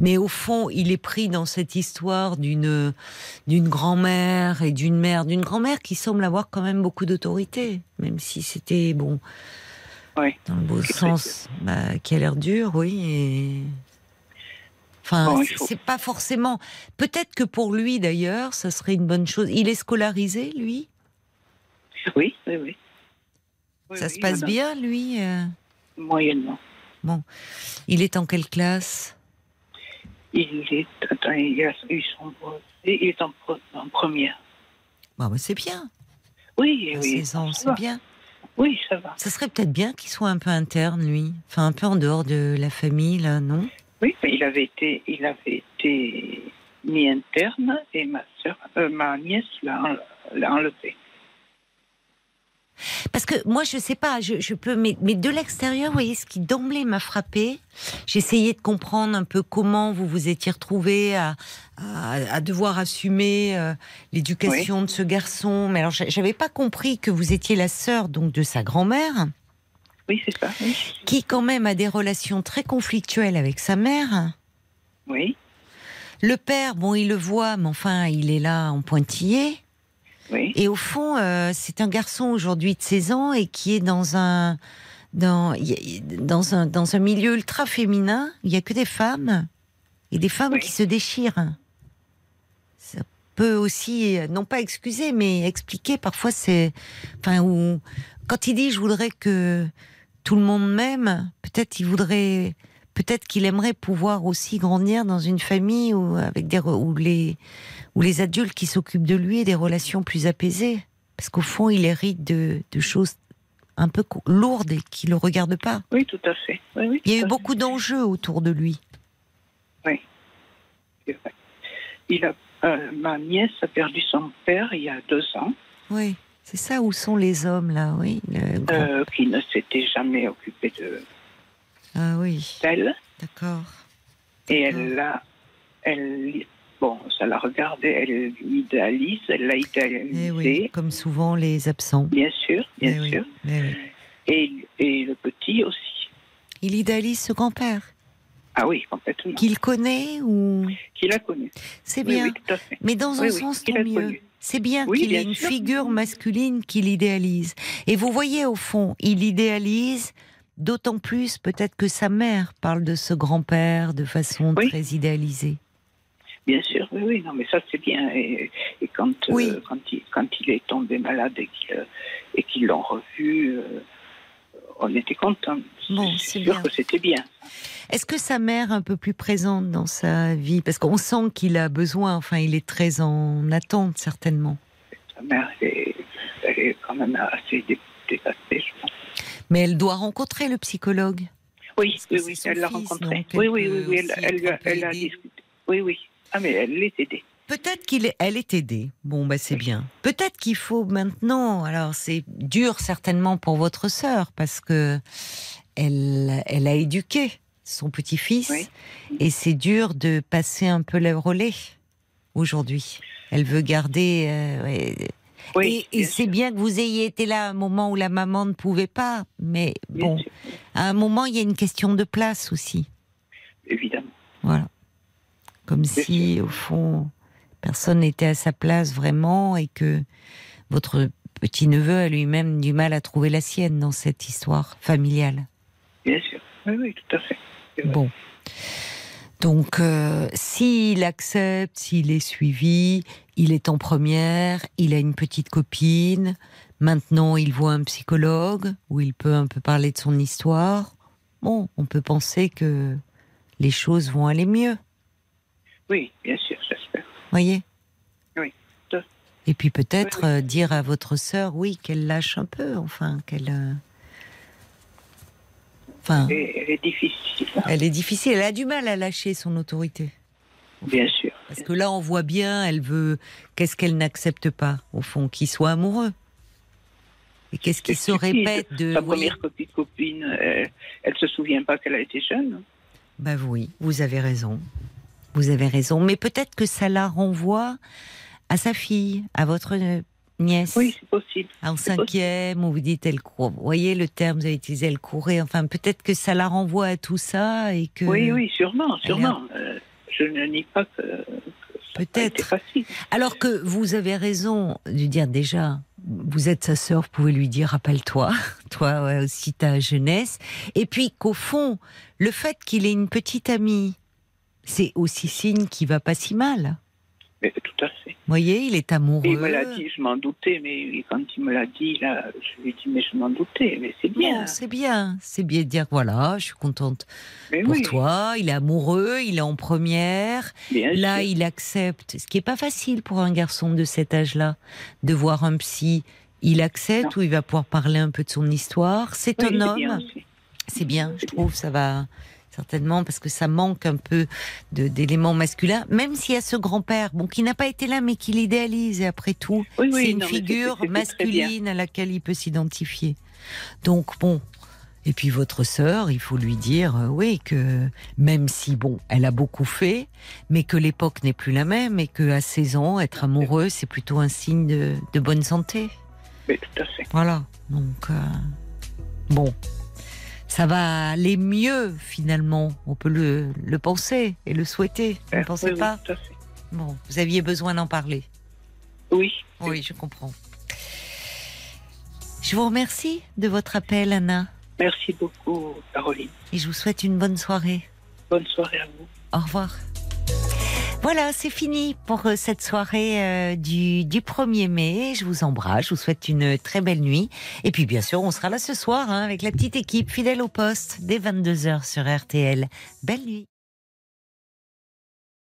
Mais au fond, il est pris dans cette histoire d'une d'une grand-mère et d'une mère, d'une grand-mère qui semble avoir quand même beaucoup d'autorité, même si c'était bon Oui. dans le beau sens, bah, qui a l'air dur, oui. Et... Enfin, Bon, c'est- pas forcément. Peut-être que pour lui d'ailleurs, ça serait une bonne chose. Il est scolarisé, lui? Oui, oui, oui. Ça oui, se passe madame. bien, lui. euh? Moyennement. Il est en quelle classe? Il est. Attends, il a est en, pre- en première. Bah, bah, c'est bien. Oui, À oui. 16 ans, ça c'est bien. Oui, ça va. Ça serait peut-être bien qu'il soit un peu interne, lui. Enfin, un peu en dehors de la famille, là, non? Oui, mais il avait été, il avait été mis interne et ma euh, ma nièce l'a enlevé. Parce que moi, je sais pas, je, je peux, mais, mais de l'extérieur, vous voyez, ce qui d'emblée m'a frappé, essayé de comprendre un peu comment vous vous étiez retrouvé à, à, à devoir assumer euh, l'éducation de ce garçon. Mais alors, j'a- j'avais pas compris que vous étiez la sœur donc de sa grand-mère, Oui, c'est ça. Oui. qui quand même a des relations très conflictuelles avec sa mère. Oui, Le père, bon, il le voit, mais enfin, il est là en pointillé. Oui. Et au fond, euh, c'est un garçon aujourd'hui de 16 ans et qui est dans un dans dans un dans un milieu ultra féminin. Il y a que des femmes et des femmes Oui. qui se déchirent. Ça peut aussi euh, non pas excuser, mais expliquer parfois c'est enfin où quand il dit je voudrais que tout le monde m'aime, peut-être il voudrait peut-être qu'il aimerait pouvoir aussi grandir dans une famille où avec des où les où les adultes qui s'occupent de lui aient des relations plus apaisées. Parce qu'au fond, il hérite de, de choses un peu lourdes et qui ne le regardent pas. Oui, tout à fait. Oui, oui, Il y a eu beaucoup d'enjeux autour de lui. c'est vrai. Il a, euh, ma nièce a perdu son père il y a deux ans, Oui, c'est ça où sont les hommes, là, oui. le euh, qui ne s'était jamais occupé de Ah oui, d'elle. d'accord. Et elle l'a, elle, bon, ça l'a regardé, elle l'idéalise, elle l'a idéalisé, Eh oui, comme souvent les absents. bien sûr, bien Eh oui, sûr. eh oui. Et, et le petit aussi. Il idéalise ce grand-père, Ah oui, complètement. qu'il connaît ou... Qui l'a connu. C'est bien. oui. Mais dans un Oui, sens, qu'il tant a mieux. C'est bien qu'il ait une sûr. figure masculine qu'il idéalise. Et vous voyez, au fond, il idéalise d'autant plus peut-être que sa mère parle de ce grand-père de façon très idéalisée. Bien sûr, oui, oui, non, mais ça c'est bien. Et, et quand, euh, quand, il, quand il est tombé malade et qu'il, euh, qu'ils l'ont revu, euh, on était contents. Bon, c'est sûr bien. que c'était bien. Est-ce que sa mère est un peu plus présente dans sa vie? Parce qu'on sent qu'il a besoin, enfin, il est très en attente, certainement. Sa mère, elle est, elle est quand même assez dé- dépassée, je pense. Mais elle doit rencontrer le psychologue. Oui, oui, oui, elle l'a rencontré. Oui, oui, oui, oui, elle, a discuté. Oui, oui. Ah, mais elle l'est aidée. Peut-être qu'il est, aidée. Bon, bah c'est bien. Peut-être qu'il faut maintenant. Alors c'est dur certainement pour votre sœur parce que elle, elle a éduqué son petit-fils Oui. et c'est dur de passer un peu le relais aujourd'hui. Elle veut garder. euh, ouais. Oui, et c'est bien que vous ayez été là à un moment où la maman ne pouvait pas, mais bien bon, sûr, à un moment il y a une question de place aussi. évidemment. Voilà. Comme si, au fond, personne n'était à sa place vraiment et que votre petit-neveu a lui-même du mal à trouver la sienne dans cette histoire familiale. Bien sûr. Oui, oui, tout à fait. Bon. Donc, euh, s'il accepte, s'il est suivi, il est en première, il a une petite copine, maintenant il voit un psychologue où il peut un peu parler de son histoire. bon, on peut penser que les choses vont aller mieux. Oui, bien sûr, j'espère. Voyez Oui, tout. Et puis peut-être Oui, euh, dire à votre sœur, oui, qu'elle lâche un peu, enfin, qu'elle. euh, Enfin, elle est difficile, hein, elle est difficile, elle a du mal à lâcher son autorité. bien sûr. Parce que là, on voit bien, elle veut. Qu'est-ce qu'elle n'accepte pas, au fond Qu'il soit amoureux. Et qu'est-ce qui se stupide. répète de. Sa première copine, copine euh, elle se souvient pas qu'elle a été jeune. Bah oui, vous avez raison. Vous avez raison. Mais peut-être que ça la renvoie à sa fille, à votre euh, nièce. Oui, c'est possible. En cinquième, où vous dites elle court. Vous voyez le terme, vous avez utilisé elle courait. Enfin, peut-être que ça la renvoie à tout ça et que. Oui, oui, sûrement, sûrement. Euh, je ne nie pas que, Peut-être. Alors que vous avez raison de dire déjà, vous êtes sa sœur, vous pouvez lui dire rappelle-toi, toi ouais, aussi ta jeunesse. Et puis qu'au fond, le fait qu'il ait une petite amie, c'est aussi signe qu'il va pas si mal. Mais tout à fait. Vous voyez, il est amoureux. Et il me l'a dit, je m'en doutais, mais quand il me l'a dit, là, je lui ai dit, mais je m'en doutais, mais c'est bien. C'est bien, c'est bien de dire voilà, je suis contente mais pour oui, toi. Il est amoureux, il est en première. bien Là, sûr. il accepte, ce qui est pas facile pour un garçon de cet âge-là, de voir un psy. Il accepte ou il va pouvoir parler un peu de son histoire. C'est Oui, un homme, c'est bien, je trouve, ça va certainement parce que ça manque un peu de- d'éléments masculins. Même s'il y a ce grand-père, bon, qui n'a pas été là, mais qui l'idéalise. Et après tout, Oui, oui, c'est une non, figure masculine à laquelle il peut s'identifier. Donc bon. Et puis votre sœur, il faut lui dire, euh, oui, que même si bon, elle a beaucoup fait, mais que l'époque n'est plus la même et que à 16 ans, être amoureux, c'est plutôt un signe de, de bonne santé. Mais tout à fait. Voilà. Donc, euh, bon. Ça va aller mieux, finalement. On peut le, le penser et le souhaiter. Vous ne Euh, pensez oui, oui, pas tout à fait. Bon, vous aviez besoin d'en parler. Oui, Oui, je comprends. Je vous remercie de votre appel, Anna. merci beaucoup, Caroline. Et je vous souhaite une bonne soirée. Bonne soirée à vous. Au revoir. Voilà, c'est fini pour euh, cette soirée euh, du, du 1er mai. Je vous embrasse, je vous souhaite une très belle nuit. Et puis bien sûr, on sera là ce soir hein, avec la petite équipe fidèle au poste dès 22h sur RTL. Belle nuit.